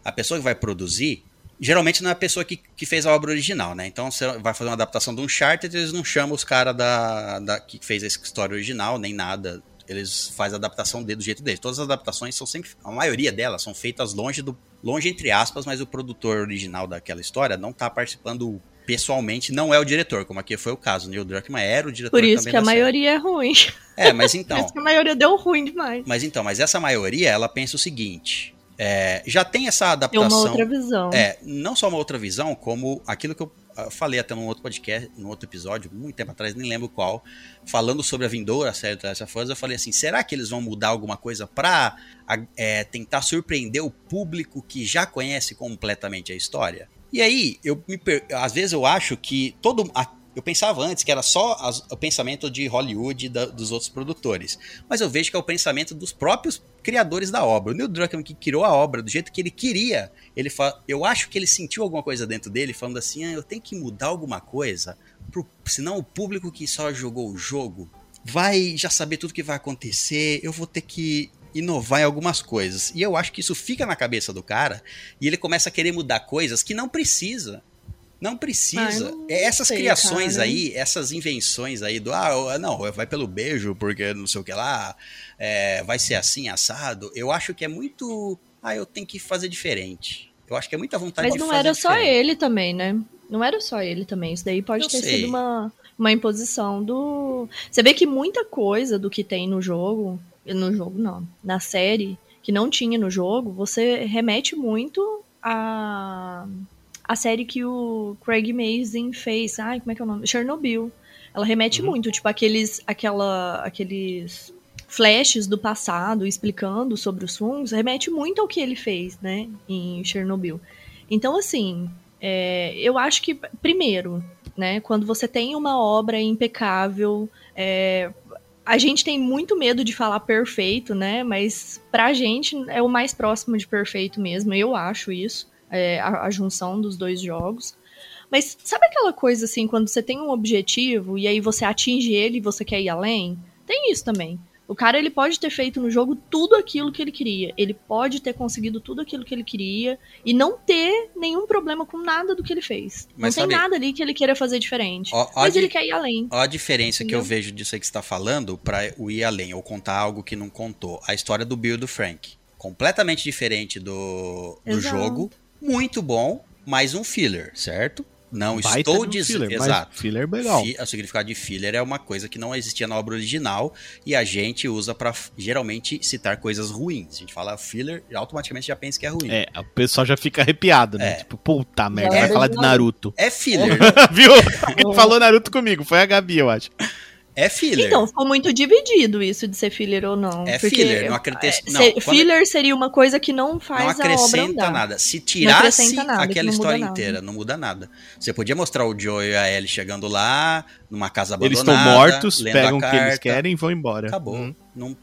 a pessoa que vai produzir, geralmente não é a pessoa que, que fez a obra original, né? Então você vai fazer uma adaptação de um Uncharted, eles não chamam os caras da, da, que fez a história original, nem nada. Eles fazem a adaptação dele do jeito deles. Todas as adaptações são sempre. A maioria delas são feitas longe do. Longe entre aspas, mas o produtor original daquela história não tá participando pessoalmente, não é o diretor, como aqui foi o caso. O Neil Druckmann era o diretor
Por isso que a
da série.
maioria é ruim.
É, mas
Por
então.
isso que a maioria deu ruim demais.
Mas então, mas essa maioria, ela pensa o seguinte: é, já tem essa
Tem uma
adaptação.
outra visão.
É, não só uma outra visão, como aquilo que eu ah, falei até num outro podcast, num outro episódio, muito tempo atrás, nem lembro qual, falando sobre a vindoura série do Last of Us, eu falei assim, será que eles vão mudar alguma coisa pra a- é, tentar surpreender o público que já conhece completamente a história? E aí, eu me per- às vezes eu acho que todo... a- eu pensava antes que era só as- o pensamento de Hollywood da- dos outros produtores. Mas eu vejo que é o pensamento dos próprios criadores da obra. O Neil Druckmann que criou a obra do jeito que ele queria. Ele fala, eu acho que ele sentiu alguma coisa dentro dele, falando assim, ah, eu tenho que mudar alguma coisa, pro, senão o público que só jogou o jogo vai já saber tudo que vai acontecer, eu vou ter que inovar em algumas coisas. E eu acho que isso fica na cabeça do cara e ele começa a querer mudar coisas que não precisa. Não precisa.
Ah, não
É essas
sei,
criações
cara.
aí, essas invenções aí do ah, não, vai pelo beijo, porque não sei o que lá, é, vai ser assim, assado. Eu acho que é muito. Ah, eu tenho que fazer diferente. Eu acho que é muita vontade
Mas
de
não
fazer
era só
diferente.
ele também, né? Não era só ele também. Isso daí pode
Eu
ter
sei.
sido uma, uma imposição do. Você vê que muita coisa do que tem no jogo. No jogo, não. Na série, que não tinha no jogo, você remete muito a. A série que o Craig Mazin fez. Ai, como é que é o nome? Chernobyl. Ela remete muito, tipo, aqueles. Aquela, aqueles flashes do passado explicando sobre os fungos, remete muito ao que ele fez, né? Em Chernobyl. Então, assim, é, eu acho que, primeiro, né, quando você tem uma obra impecável, é, a gente tem muito medo de falar perfeito, né? Mas pra gente é o mais próximo de perfeito mesmo, eu acho isso, é, a, a junção dos dois jogos. Mas sabe aquela coisa assim, quando você tem um objetivo e aí você atinge ele e você quer ir além? Tem isso também. O cara ele pode ter feito no jogo tudo aquilo que ele queria. Ele pode ter conseguido tudo aquilo que ele queria e não ter nenhum problema com nada do que ele fez.
Mas
não
sabe-
tem nada ali que ele queira fazer diferente.
Ó, ó
mas ele quer ir além.
Olha a diferença que eu
Entendeu?
vejo disso aí que você está falando para o ir além, ou contar algo que não contou. A história do Bill e do Frank. Completamente diferente do, do
Exato.
jogo. Muito bom, mas um filler, certo? Não
Baita
estou
um
dizendo.
filler, mas
Exato.
Filler é legal.
Fi- O significado de filler é uma coisa que não existia na obra original e a gente usa pra geralmente citar coisas ruins. A gente fala filler e automaticamente já pensa que é ruim.
É, o pessoal já fica arrepiado, né?
É.
Tipo, puta merda,
é
vai falar de. Naruto.
É filler,
Viu? Quem falou Naruto comigo? Foi a Gabi, eu acho.
É filler.
Então, ficou muito dividido isso de ser filler ou não.
É filler, não acredito-
é,
não,
filler seria uma coisa que não faz
não
a obra
acrescenta nada. Se tirasse
acrescenta nada, que
aquela história
nada.
inteira, não muda nada. Você podia mostrar o Joe e a Ellie chegando lá, numa casa
Eles
abandonada.
estão mortos, pegam o que eles querem e vão embora.
Acabou.
Hum.
Não-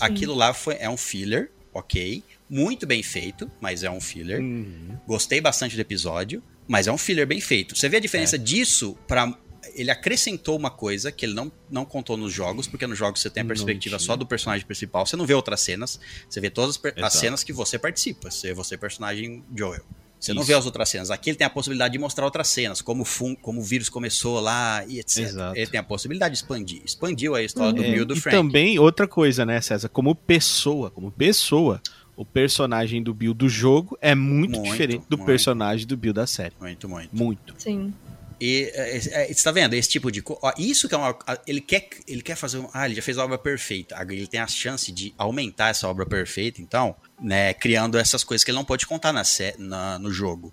aquilo lá foi, é um filler, ok. Muito bem feito, mas é um filler.
Uhum.
Gostei bastante do episódio, mas é um filler bem feito. Você vê a diferença disso para ele acrescentou uma coisa que ele não, não contou nos jogos, porque nos jogos você tem a
Não
perspectiva só do personagem principal, você não vê outras cenas, você vê todas as, as cenas que você participa, você, você é personagem Joel. Você não
Isso.
vê as outras cenas. Aqui ele tem a possibilidade de mostrar outras cenas, como o, fun, como o vírus começou lá e etc.
Exato.
Ele tem a possibilidade de expandir. Expandiu a história do
É,
Bill e do
e
Frank.
também outra coisa, né, César? Como pessoa, como pessoa, o personagem do Bill do jogo é muito,
Muito,
diferente do
muito.
personagem do Bill da série.
Muito, muito.
Muito.
Sim.
E é, é, você tá vendo? Esse tipo de coisa. Isso que é uma. Ele quer, ele quer fazer. um- Ah, ele já fez a obra perfeita. Agora ele tem a chance de aumentar essa obra perfeita, então, né? Criando essas coisas que ele não pode contar na, na- no jogo.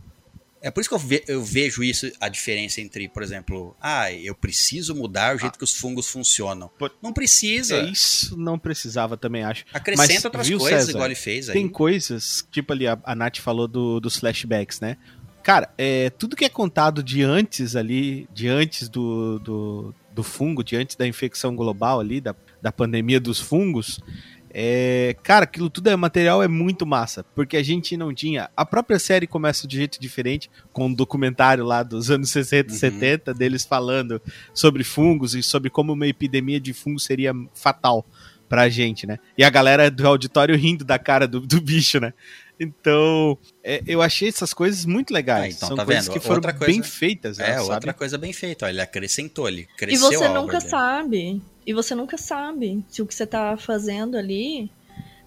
É por isso que eu, ve- eu vejo isso, a diferença entre, por exemplo, ah, eu preciso mudar o jeito que os fungos funcionam.
Pô-
Não precisa.
É, isso não precisava também, acho.
Acrescenta
Mas,
outras
viu,
coisas,
César?
igual ele fez aí.
Tem coisas, tipo ali, a, a Nath falou do, dos flashbacks, né? Cara, é, tudo que é contado de antes ali, de antes do, do, do fungo, de antes da infecção global ali, da, da pandemia dos fungos, é, cara, aquilo tudo é material, é muito massa, porque a gente não tinha. A própria série começa de jeito diferente, com um documentário lá dos anos 60 e
Uhum.
70, deles falando sobre fungos e sobre como uma epidemia de fungos seria fatal pra gente, né? E a galera do auditório rindo da cara do, do bicho, né? Então, é, eu achei essas coisas muito legais.
Ah, então
São
tá
coisas
vendo?
que foram
Outra coisa-
bem feitas,
É,
sabe?
outra coisa bem feita. Ele acrescentou, ele
E
cresceu
você
a obra
nunca
dele.
sabe. E você nunca sabe se o que você tá fazendo ali.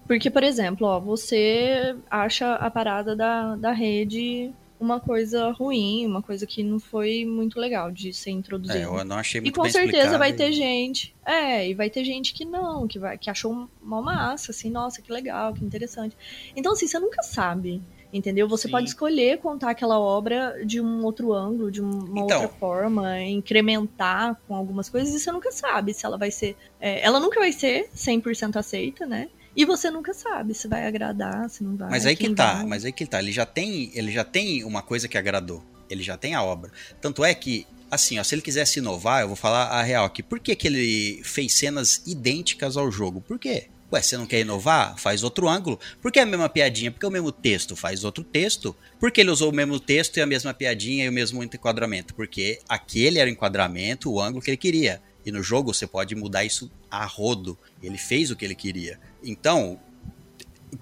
Porque, por exemplo, ó, você acha a parada da, da rede uma coisa ruim, uma coisa que não foi muito legal de ser introduzida.
É, eu não achei
E
muito
com
bem
certeza vai
e-
ter gente. É, e vai ter gente que não, que vai que achou uma massa, assim, nossa, que legal, que interessante. Então, assim, você nunca sabe. Entendeu? Você
Sim.
pode escolher contar aquela obra de um outro ângulo, de um- uma
Então.
outra forma, incrementar com algumas coisas, e você nunca sabe se ela vai ser. é, ela nunca vai ser 100% aceita, né? E você nunca sabe se vai agradar, se não vai.
Mas aí que tá,
vai.
mas aí que tá. Ele já tem, ele já tem uma coisa que agradou. Ele já tem a obra. Tanto é que, assim, ó, se ele quisesse inovar, eu vou falar a real aqui. Por que, que ele fez cenas idênticas ao jogo? Por quê? Ué, você não quer inovar? Faz outro ângulo. Por que a mesma piadinha? Por que o mesmo texto? Faz outro texto. Por que ele usou o mesmo texto e a mesma piadinha e o mesmo enquadramento? Porque aquele era o enquadramento, o ângulo que ele queria. E no jogo você pode mudar isso a rodo. Ele fez o que ele queria. Então,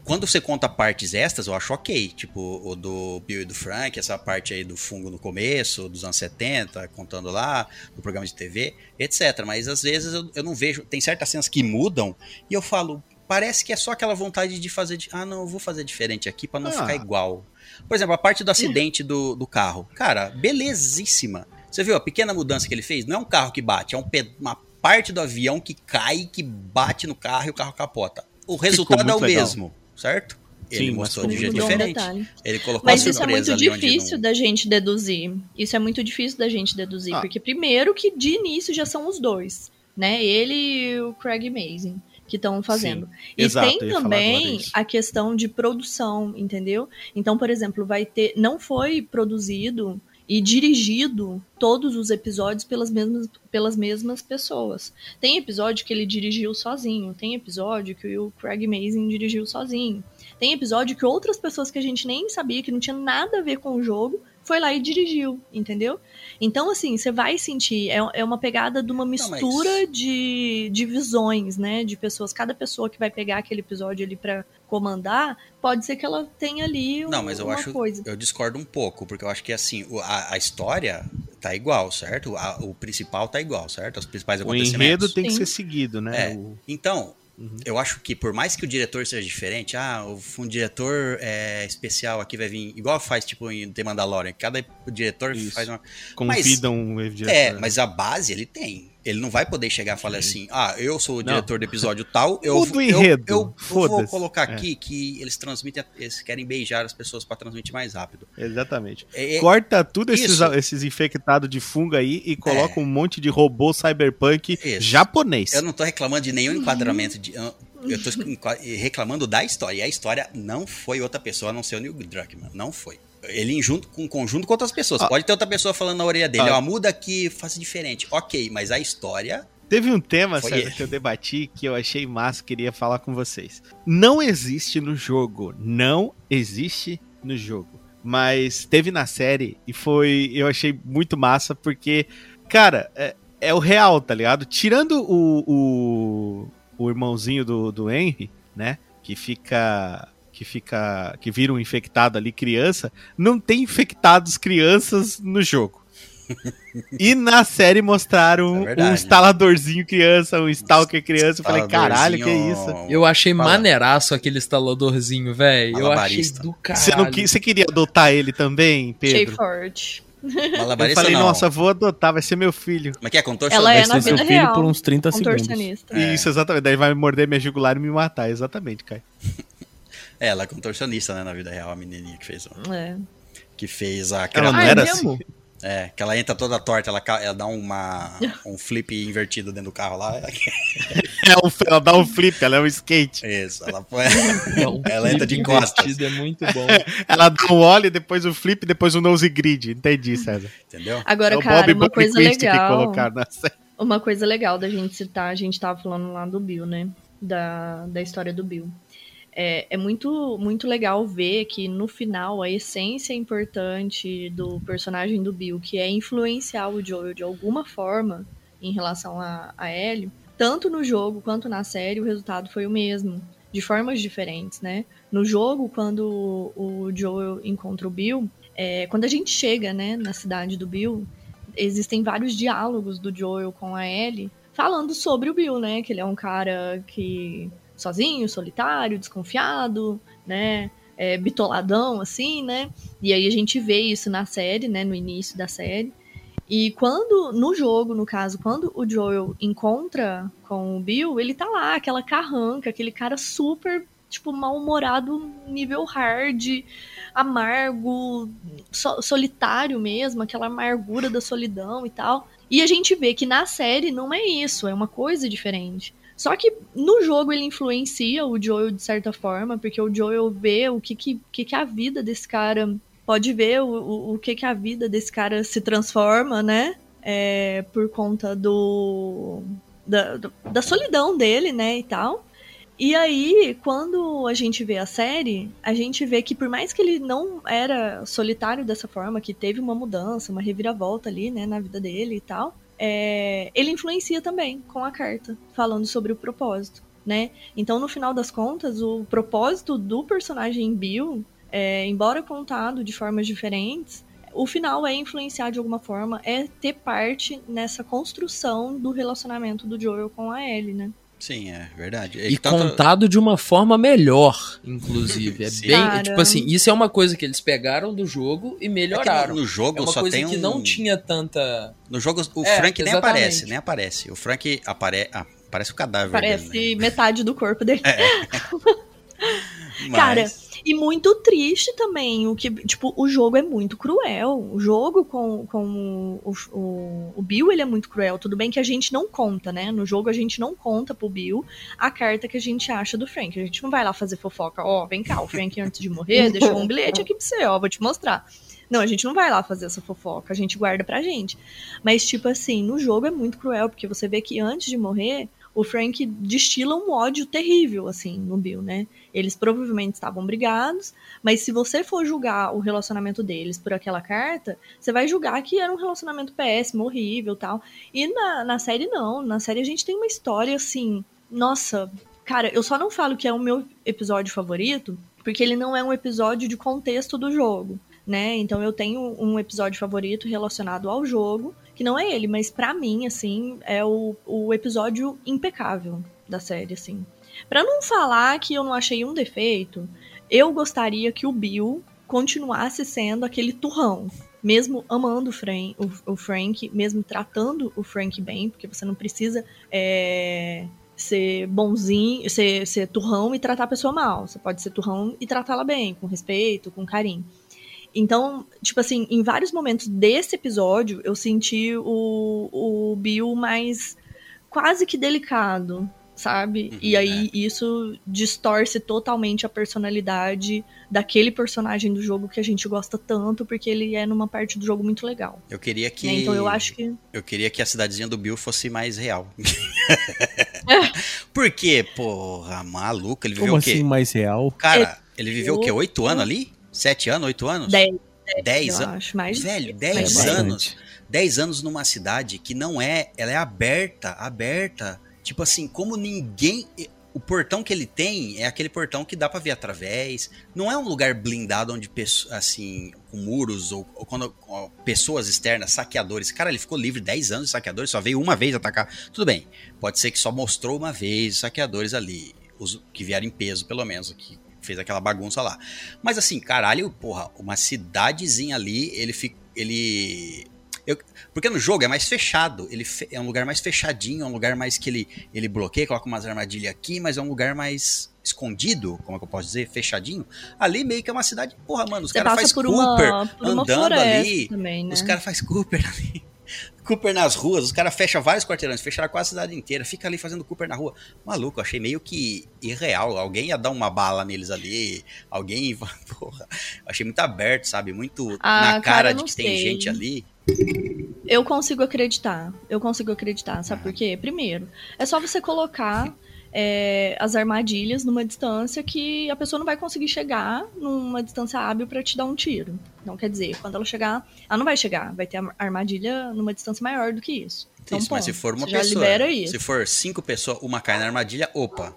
quando você conta partes extras, eu acho ok. Tipo, o do Bill e do Frank, essa parte aí do fungo no começo, dos anos 70, contando lá, do programa de TV, etc. Mas às vezes eu, eu não vejo. Tem certas cenas que mudam e eu falo, parece que é só aquela vontade de fazer. De, ah, não, eu vou fazer diferente aqui pra não
Ah.
ficar igual. Por exemplo, a parte do acidente do, do carro. Cara, belezíssima. Você viu a pequena mudança que ele fez? Não é um carro que bate, é um uma parte do avião que cai, que bate no carro e o carro capota. O resultado é o
legal.
mesmo, certo? Ele
Sim,
mostrou de jeito
um
diferente.
detalhe.
Ele colocou
Mas
a
isso é muito difícil
não-
da gente deduzir. Isso é muito difícil da gente deduzir.
Ah.
Porque primeiro que de início já são os dois, né? Ele e o Craig Mazin que estão fazendo. e
exato,
tem também a questão de produção, entendeu? Então, por exemplo, vai ter. Não foi produzido e dirigido todos os episódios pelas mesmas, pelas mesmas pessoas. Tem episódio que ele dirigiu sozinho, tem episódio que o Craig Mazin dirigiu sozinho. Tem episódio que outras pessoas que a gente nem sabia, que não tinha nada a ver com o jogo, foi lá e dirigiu, entendeu? Então, assim, você vai sentir, é, é uma pegada de uma mistura de, de visões, né? De pessoas. Cada pessoa que vai pegar aquele episódio ali pra comandar, pode ser que ela tenha ali um-
Não, mas eu
uma
acho.
coisa.
Eu discordo um pouco, porque eu acho que assim, o- a, a história tá igual, certo? A- o principal tá igual, certo? Os principais
O
acontecimentos.
enredo tem que
Sim.
ser seguido, né?
É.
O-
Então,
Uhum.
eu acho que por mais que o diretor seja diferente, ah, o- um diretor é, especial aqui vai vir, igual faz tipo em The Mandalorian, cada diretor
Isso.
faz uma.
Convidam o diretor.
É, mas a base ele tem. Ele não vai poder chegar e falar assim, ah, eu sou o
Não.
diretor do episódio tal, eu,
Muda o
eu,
enredo,
eu, eu vou colocar
É.
aqui que eles transmitem, eles querem beijar as pessoas pra transmitir mais rápido.
Exatamente.
É- é-
Corta tudo esses, esses infectados de fungo aí e coloca um monte de robô cyberpunk
Isso.
japonês.
Eu não tô reclamando de nenhum enquadramento. De, eu, tô reclamando da história. E a história não foi outra pessoa a não ser o Neil Druckmann. Não foi. Ele em junto, com conjunto com outras pessoas.
Ah.
Pode ter outra pessoa falando na orelha dele.
Ah.
Ó, muda aqui, faça diferente. Ok, mas a história.
Teve um tema, que eu debati que eu achei massa, queria falar com vocês. Não existe no jogo. Não existe no jogo. Mas teve na série e foi. Eu achei muito massa porque, cara, é, é o real, tá ligado? Tirando o, o, o irmãozinho do, do Henry, né? Que fica. Que fica. Que vira um infectado ali, criança. Não tem infectados crianças no jogo. E na série mostraram
É
um instaladorzinho criança, um stalker criança. Eu falei, caralho, que é isso?
Eu achei
Fala.
maneiraço aquele instaladorzinho, velho. Eu achei do caralho.
Você, não, você queria adotar ele também, Pedro?
forte.
Eu falei,
não.
nossa, vou adotar, vai ser meu filho.
Mas que é contorcionista?
Ela é
Vai
na
ser seu filho
real.
por uns 30 segundos.
Contorcionista.
É.
Isso, exatamente. Daí vai morder minha jugular e me matar. Exatamente, Caio.
É, ela é contorcionista, né, na vida real, a menininha que fez, ó,
É.
que fez a
Ela
aquela
não
Ah, é
era assim.
É, que ela entra toda torta, ela, ela dá uma, um flip invertido dentro do carro lá.
É um, ela dá um flip, ela é um skate.
Isso, ela põe.
Não,
Ela entra de costas.
É muito bom.
Ela dá um ollie, depois o flip, depois o nose grid. Entendi, César.
Entendeu?
Agora,
é o
cara, uma
Bobby
coisa legal. Uma coisa legal da gente citar, a gente tava falando lá do Bill, né? Da, da história do Bill. É, é muito, muito legal ver que no final a essência importante do personagem do Bill, que é influenciar o Joel de alguma forma em relação a, a Ellie, tanto no jogo quanto na série, o resultado foi o mesmo, de formas diferentes, né? No jogo, quando o Joel encontra o Bill, é, quando a gente chega, né, na cidade do Bill, existem vários diálogos do Joel com a Ellie falando sobre o Bill, né? Que ele é um cara que sozinho, solitário, desconfiado, né? É, bitoladão, assim, né? E aí a gente vê isso na série, né? No início da série. E quando, no jogo, no caso, quando o Joel encontra com o Bill, ele tá lá, aquela carranca, aquele cara super, tipo, mal-humorado, nível hard, amargo, so- solitário mesmo, aquela amargura da solidão e tal. E a gente vê que na série não é isso, é uma coisa diferente. Só que no jogo ele influencia o Joel de certa forma, porque o Joel vê o que, que, que, a vida desse cara. Pode ver o, o, o que, que a vida desse cara se transforma, né? É, por conta do. Da, do- da solidão dele, né? E tal. E aí, quando a gente vê a série, a gente vê que por mais que ele não era solitário dessa forma, que teve uma mudança, uma reviravolta ali, né, na vida dele e tal, é, ele influencia também com a carta, falando sobre o propósito, né? Então, no final das contas, o propósito do personagem Bill, é, embora contado de formas diferentes, o final é influenciar de alguma forma, é ter parte nessa construção do relacionamento do Joel com a Ellie, né?
Sim, é verdade.
E
tanto-
contado de uma forma melhor, inclusive. É
Sim.
bem.
Cara.
Tipo assim, isso é uma coisa que eles pegaram do jogo e
é
melhoraram.
no, no jogo
É uma
só
coisa
tem um.
que não tinha tanta.
No jogo o
É,
Frank nem
exatamente.
aparece, nem aparece. O Frank apare... ah, parece o cadáver
Parece
dele. né?
metade do corpo dele.
Mas-
Cara, E muito triste também, o que, tipo, o jogo é muito cruel. O jogo com, com o, o, o Bill, ele é muito cruel. Tudo bem que a gente não conta, né? No jogo a gente não conta pro Bill a carta que a gente acha do Frank. A gente não vai lá fazer fofoca. Ó, vem cá, o Frank antes de morrer deixou um bilhete aqui pra você, ó, vou te mostrar. Não, a gente não vai lá fazer essa fofoca, a gente guarda pra gente. Mas, tipo assim, no jogo é muito cruel, porque você vê que antes de morrer, o Frank destila um ódio terrível, assim, no Bill, né? Eles provavelmente estavam brigados, mas se você for julgar o relacionamento deles por aquela carta, você vai julgar que era um relacionamento péssimo, horrível tal. E na, na série, não. Na série a gente tem uma história, assim, nossa. Cara, eu só não falo que é o meu episódio favorito, porque ele não é um episódio de contexto do jogo. Né? Então eu tenho um episódio favorito relacionado ao jogo, que não é ele, mas pra mim, assim, é o, o episódio impecável da série, assim. Pra não falar que eu não achei um defeito, eu gostaria que o Bill continuasse sendo aquele turrão. Mesmo amando o, Fran o, o Frank, mesmo tratando o Frank bem, porque você não precisa é, ser bonzinho, ser, ser turrão e tratar a pessoa mal. Você pode ser turrão e tratá-la bem, com respeito, com carinho. Então, tipo assim, em vários momentos desse episódio, eu senti o, o Bill mais quase que delicado, sabe?
Uhum,
e aí isso distorce totalmente a personalidade daquele personagem do jogo que a gente gosta tanto, porque ele é numa parte do jogo muito legal.
Eu queria que.
né? Então eu acho que.
Eu queria que a cidadezinha do Bill fosse mais real. Por quê? Porra, maluco. Ele viveu
Como
o quê?
assim mais real?
Cara, ele viveu o quê? Oito anos ali? Sete anos? Oito anos?
Dez,
Dez anos.
acho, mais.
Velho, dez
mais
anos. 10 anos numa cidade que não é, ela é aberta, aberta. Tipo assim, como ninguém, o portão que ele tem é aquele portão que dá pra ver através. Não é um lugar blindado onde assim, com muros ou, ou quando com pessoas externas, saqueadores. Cara, ele ficou livre 10 anos de saqueadores, só veio uma vez atacar. Tudo bem. Pode ser que só mostrou uma vez os saqueadores ali, os que vieram em peso, pelo menos, que fez aquela bagunça lá. Mas assim, caralho, porra, uma cidadezinha ali, ele fica ele eu- porque no jogo é mais fechado, ele fe- é um lugar mais fechadinho, é um lugar mais que ele, ele bloqueia, coloca umas armadilhas aqui, mas é um lugar mais escondido, como é que eu posso dizer, fechadinho. Ali meio que é uma cidade, porra, mano, os caras fazem Cooper
uma,
andando ali,
também, né?
os caras fazem Cooper ali. Cooper nas ruas, os caras fecham vários quarteirões, fecharam quase a cidade inteira, fica ali fazendo Cooper na rua. Maluco, achei meio que irreal. Alguém ia dar uma bala neles ali, alguém. ia- Porra, achei muito aberto, sabe? Muito
Ah,
na
cara,
cara de que tem
sei.
gente ali.
Eu consigo acreditar. Eu consigo acreditar.
Ah.
Sabe por quê? Primeiro, é só você colocar é, as armadilhas numa distância que a pessoa não vai conseguir chegar numa distância hábil pra te dar um tiro. Então, quer dizer, quando ela chegar, ela não vai chegar. Vai ter a armadilha numa distância maior do que isso. Então,
Isso, mas se
ponto.
for uma pessoa. Se for cinco pessoas, uma cai na armadilha, opa.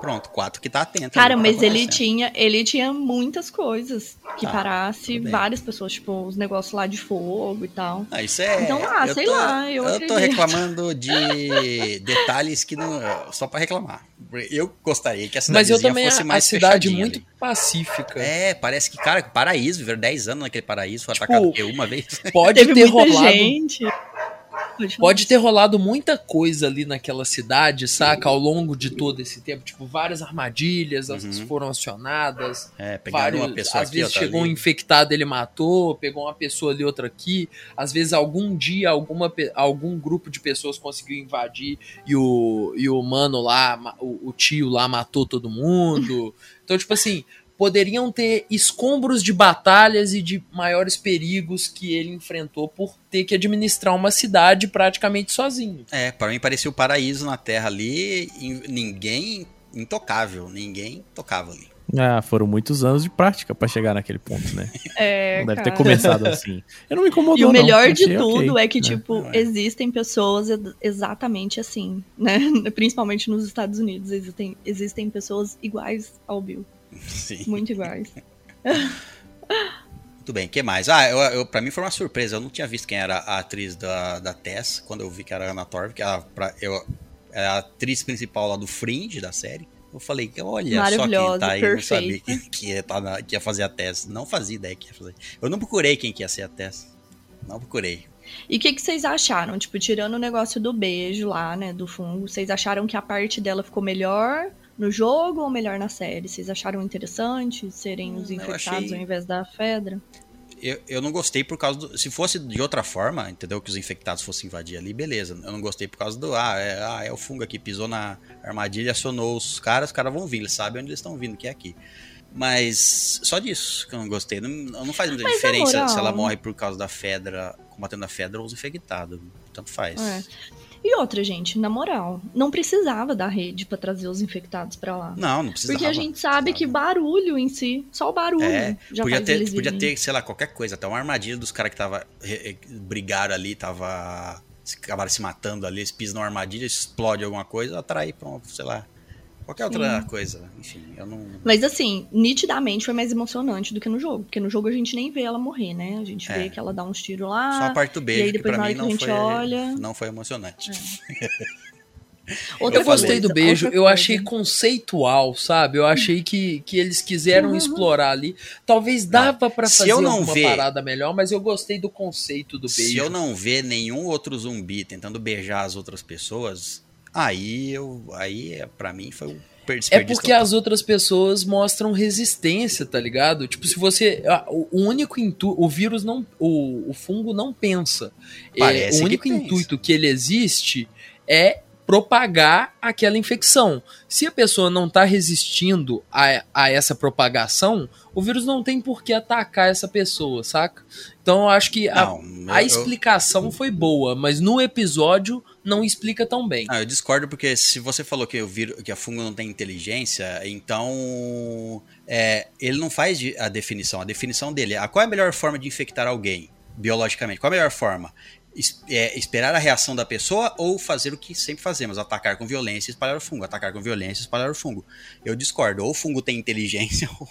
Pronto, quatro que tá atento.
Cara, mas
tá
ele tinha, ele tinha muitas coisas que
Ah,
parasse várias pessoas, tipo, os negócios lá de fogo e tal.
Ah, isso é.
Então, ah,
eu
sei
tô-
lá, eu
tô
acredito.
reclamando de detalhes que não. Só pra reclamar. Eu gostaria que a
Mas eu também
fosse
a, a
mais
cidade
fechadinha
muito
ali.
pacífica.
É, parece que, cara, paraíso, viveram 10 anos naquele paraíso, foi
Tipo,
atacado uma vez.
Pode
Teve
ter
muita
rolado.
gente. Pode.
Pode ter rolado muita coisa ali naquela cidade, saca? Ao longo de todo esse tempo. Tipo, várias armadilhas as
Uhum.
foram acionadas.
É, pegaram
Vários,
uma pessoa
às
aqui,
vezes chegou um
ali.
infectado, ele matou, pegou uma pessoa ali, outra aqui. Às vezes, algum dia, alguma, algum grupo de pessoas conseguiu invadir e o, e o mano lá, o, o tio lá matou todo mundo. Então, tipo assim, poderiam ter escombros de batalhas e de maiores perigos que ele enfrentou por ter que administrar uma cidade praticamente sozinho.
É, pra mim parecia o paraíso na Terra ali, ninguém intocável, ninguém tocava ali.
Ah, foram muitos anos de prática pra chegar naquele ponto, né?
É,
Não deve ter
cara.
começado assim. Eu não me incomodou,
E o
não.
melhor de
Achei
tudo
ok,
é que,
né?
tipo,
Não é.
existem pessoas ex- exatamente assim, né? Principalmente nos Estados Unidos. Existem, existem pessoas iguais ao Bill.
Sim.
Muito iguais.
Muito bem, o que mais? Ah, eu, eu, pra mim foi uma surpresa. Eu não tinha visto quem era a atriz da, da Tess quando eu vi que era a Torv, que ela, pra, eu, é a atriz principal lá do Fringe da série. Eu falei, olha só
Maravilhosa,
quem tá aí, eu não sabia
perfeita.
que, que, ia tá na- que ia fazer a Tess. Não fazia ideia que ia fazer. Eu não procurei quem que ia ser a Tess. Não procurei.
E o que, que vocês acharam? Tipo, tirando o negócio do beijo lá, né, do fungo, vocês acharam que a parte dela ficou melhor no jogo ou melhor na série? Vocês acharam interessante serem os
Hum,
infectados
achei-
ao invés da Fedra?
Eu, eu não gostei por causa do. Se fosse de outra forma, entendeu? Que os infectados fossem invadir ali, beleza. Eu não gostei por causa do. Ah, é, ah, é o fungo aqui, pisou na armadilha, acionou os caras, os caras vão vir, eles sabem onde eles estão vindo, que é aqui. Mas só disso que eu não gostei. Não, não faz muita
Mas,
diferença
moral-
se ela morre por causa da Fedra, combatendo a Fedra ou os infectados. Tanto faz.
É. E outra, gente, na moral, não precisava da rede pra trazer os infectados pra lá.
Não, não precisa.
Porque a gente sabe que barulho em si, só o barulho
É,
já
podia ter, podia ter, sei lá, qualquer coisa, até uma armadilha dos caras que tava brigaram ali, tava acabaram se matando ali, eles pisam numa armadilha, explode alguma coisa, atrai pra, um, sei lá, qualquer outra coisa. Enfim, eu não
Mas assim, nitidamente foi mais emocionante do que no jogo. Porque no jogo a gente nem vê ela morrer, né? A gente
É.
vê que ela dá uns tiros lá.
só a parte do
e
beijo
aí
que
depois
pra
na hora
mim
que a
não
gente
foi
olha- É.
não foi emocionante.
Outra
eu gostei do beijo, eu achei conceitual, sabe? Eu achei que, que eles quiseram explorar ali. Talvez dava pra
Se
fazer
eu não
uma
ver-
parada melhor, mas eu gostei do conceito do beijo.
Se eu não ver nenhum outro zumbi tentando beijar as outras pessoas, aí eu aí é, para mim foi um
É porque as outras pessoas mostram resistência, tá ligado? Tipo, se você. O o único intuito. O vírus não. O, o fungo não pensa. É,
Parece
o
que
único
pensa.
intuito que ele existe é propagar aquela infecção. Se a pessoa não tá resistindo a, a essa propagação, o vírus não tem por que atacar essa pessoa, saca? Então eu acho que a,
Não,
a
eu- eu-
explicação foi boa, mas no episódio não explica tão bem.
Ah, eu discordo porque se você falou que o vírus, que a fungo não tem inteligência, então é, ele não faz a definição. A definição dele, é qual é a melhor forma de infectar alguém biologicamente? Qual é a melhor forma? É, esperar a reação da pessoa ou fazer o que sempre fazemos, atacar com violência e espalhar o fungo, atacar com violência e espalhar o fungo. Eu discordo. Ou o fungo tem inteligência ou,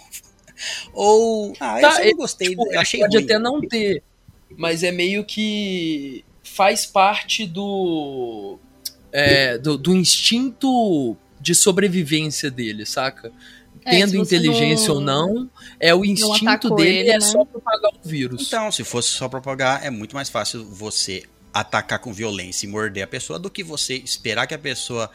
ou ah, eu
Tá, ele,
não gostei,
Tipo,
eu achei
pode
ruim.
até não ter, mas é meio que faz parte do, é, do, do instinto de sobrevivência dele, saca?
É,
Tendo inteligência
não-
ou não, é o instinto dele
ele,
é
né?
só propagar o vírus.
Então, se fosse só propagar, é muito mais fácil você atacar com violência e morder a pessoa do que você esperar que a pessoa.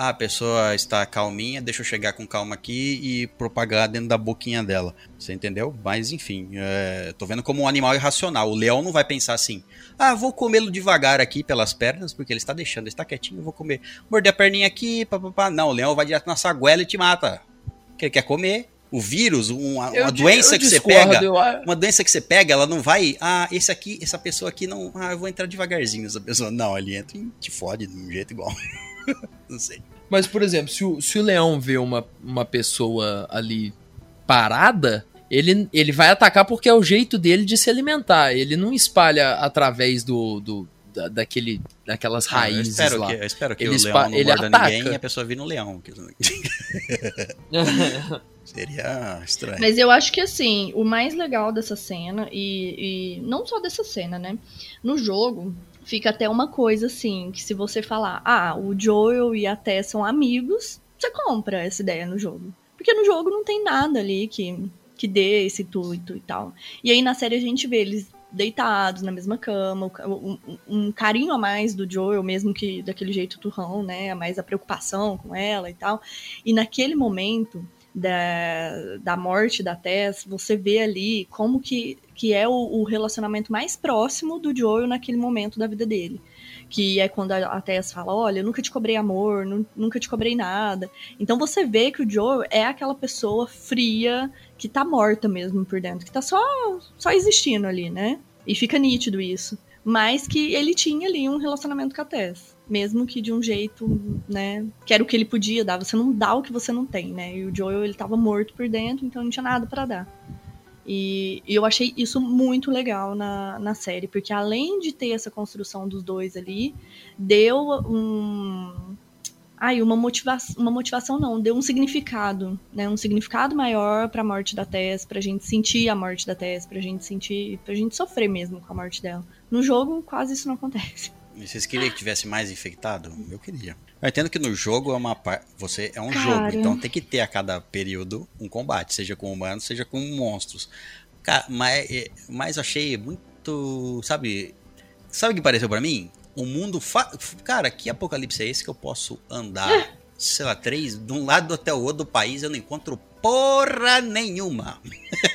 Ah, a pessoa está calminha, deixa eu chegar com calma aqui e propagar dentro da boquinha dela. Você entendeu? Mas enfim, é, tô vendo como um animal irracional. O leão não vai pensar assim: ah, vou comê-lo devagar aqui pelas pernas, porque ele está deixando, ele está quietinho, eu vou comer. Morder a perninha aqui, papapá. Não, o leão vai direto na sua goela e te mata. Que ele quer comer. O vírus, uma, uma doença que você
discordo,
pega.
eu
Uma doença que você pega, ela não vai. Ah, esse aqui, essa pessoa aqui não. Ah, eu vou entrar devagarzinho essa pessoa. Não, ele entra e te fode de um jeito igual. não sei.
Mas, por exemplo, se o, se o leão vê uma, uma pessoa ali parada, ele, ele vai atacar porque é o jeito dele de se alimentar. Ele não espalha através do, do da- daquele, daquelas
Ah, eu
raízes
espero
lá.
Que, eu espero que
Ele
o leão não
ele
morda
ataca.
ninguém e a pessoa vira um leão. que- Seria estranho.
Mas eu acho que assim, o mais legal dessa cena, e, e não só dessa cena, né? No jogo, fica até uma coisa assim, que se você falar, ah, o Joel e a Tess são amigos, você compra essa ideia no jogo. Porque no jogo não tem nada ali que, que dê esse intuito e tal. E aí na série a gente vê eles deitados na mesma cama, um, um- carinho a mais do Joel, mesmo que daquele jeito turrão, né? Mais a preocupação com ela e tal. E naquele momento da, da morte da Tess, você vê ali como que, que é o, o relacionamento mais próximo do Joel naquele momento da vida dele. Que é quando a, Tess fala, olha, eu nunca te cobrei amor, nu- nunca te cobrei nada. Então você vê que o Joel é aquela pessoa fria, que tá morta mesmo por dentro, que tá só, só existindo ali, né? E fica nítido isso. Mas que ele tinha ali um relacionamento com a Tess. Mesmo que de um jeito, né? Que era o que ele podia dar. Você não dá o que você não tem, né? E o Joel, ele tava morto por dentro, então não tinha nada pra dar. E, e eu achei isso muito legal na, na série, porque além de ter essa construção dos dois ali, deu um. Ai, uma motivação, uma motivação não, deu um significado, né? Um significado maior pra morte da Tess, pra gente sentir a morte da Tess, pra gente sentir, pra gente sofrer mesmo com a morte dela. No jogo, quase isso não acontece.
Vocês queriam que tivesse mais infectado? Eu queria. Eu entendo que no jogo é uma par... você é um
Cara.
jogo, então tem que ter a cada período um combate, seja com humanos, seja com monstros. Cara, mas, é- mas eu achei muito, sabe, sabe o que pareceu pra mim? Um mundo, fa... cara, que apocalipse é esse que eu posso andar, sei lá, três, de um lado até o outro do país, eu não encontro porra nenhuma.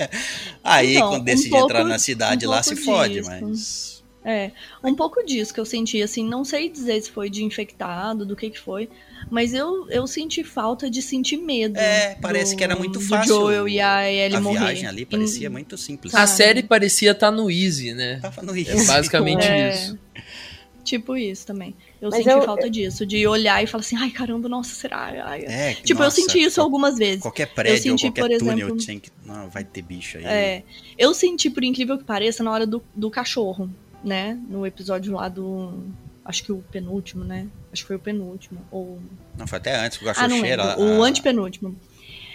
Aí
Então,
quando
um
decide
pouco-
entrar na cidade
um
lá se fode,
disso.
mas
É, um pouco disso que eu senti, assim, não sei dizer se foi de infectado, do que que foi, mas eu, eu senti falta de sentir medo.
É, parece
do-
que era muito
do
fácil
Joel e a Ellie
a
morrer.
viagem ali parecia
Em-
muito simples.
A
Sabe?
série parecia estar no Easy, né?
Tava no
É
isso.
basicamente
É.
isso.
Tipo isso também. Eu
Mas
senti
eu-
falta disso, de olhar e falar assim, ai caramba, nossa, será? Ai.
É,
Tipo,
nossa,
eu senti isso algumas vezes.
Qualquer prédio
senti,
ou qualquer
por
túnel
exemplo-
tinha que. Não, vai ter bicho aí.
É, eu senti, por incrível que pareça, na hora do, do cachorro, né? No episódio lá do. Acho que o penúltimo, né? Acho que foi o penúltimo. Ou.
Não, foi até antes, o
Ah,
cachorro
não
cheira.
lembro. O antepenúltimo.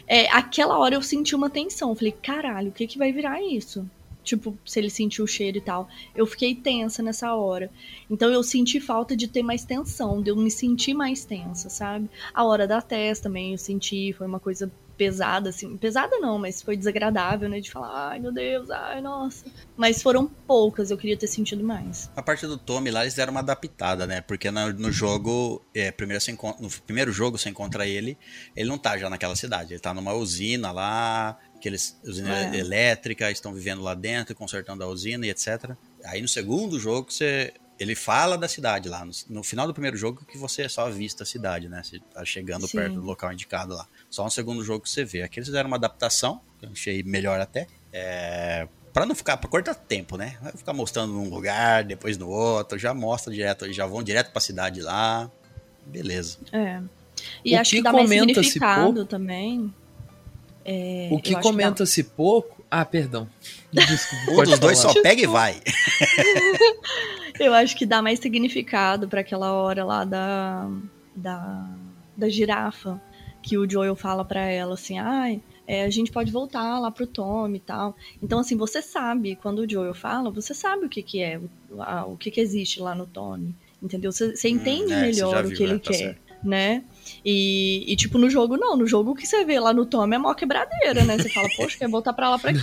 É, aquela hora eu senti uma tensão. Falei, caralho, o que, que vai virar isso? Tipo, se ele sentiu o cheiro e tal. Eu fiquei tensa nessa hora. Então eu senti falta de ter mais tensão, de eu me sentir mais tensa, sabe? A hora da testa também eu senti, foi uma coisa pesada, assim. Pesada não, mas foi desagradável, né? De falar, ai meu Deus, ai nossa. Mas foram poucas, eu queria ter sentido mais.
A parte do Tommy lá, eles deram uma adaptada, né? Porque no, no jogo, é, primeiro você encontra, no primeiro jogo você encontra ele, ele não tá já naquela cidade, ele tá numa usina lá, aqueles usina
É.
elétrica, estão vivendo lá dentro, consertando a usina e etc. Aí no segundo jogo você ele fala da cidade lá. No, no final do primeiro jogo que você só avista a cidade, né? Você tá chegando
Sim.
perto do local indicado lá. Só no segundo jogo que você vê. Aqui eles fizeram uma adaptação, que eu achei melhor até. É, para não ficar, para cortar tempo, né? Vai ficar mostrando num lugar, depois no outro, já mostra direto, já vão direto pra cidade lá. Beleza.
É. E
O
acho
que
que dá mais
comenta-se
significado
pouco-
também. É,
O que
acho dá-
comenta-se pouco. Ah, perdão. Desculpa,
Um dos dois
falar.
só pega e vai.
Eu acho que dá mais significado pra aquela hora lá da, da, da girafa, que o Joel fala pra ela assim, ai, é, a gente pode voltar lá pro Tom e tal. Então, assim, você sabe, quando o Joel fala, você sabe o que que é, o, a- o que que existe lá no Tommy, entendeu? Você, você entende
é, você
melhor o que ele
né? Tá
quer,
certo.
né? E, e, tipo, no jogo, não. No jogo, o que você vê lá no Tommy é mó quebradeira, né? Você fala, poxa, quer voltar pra lá pra quê?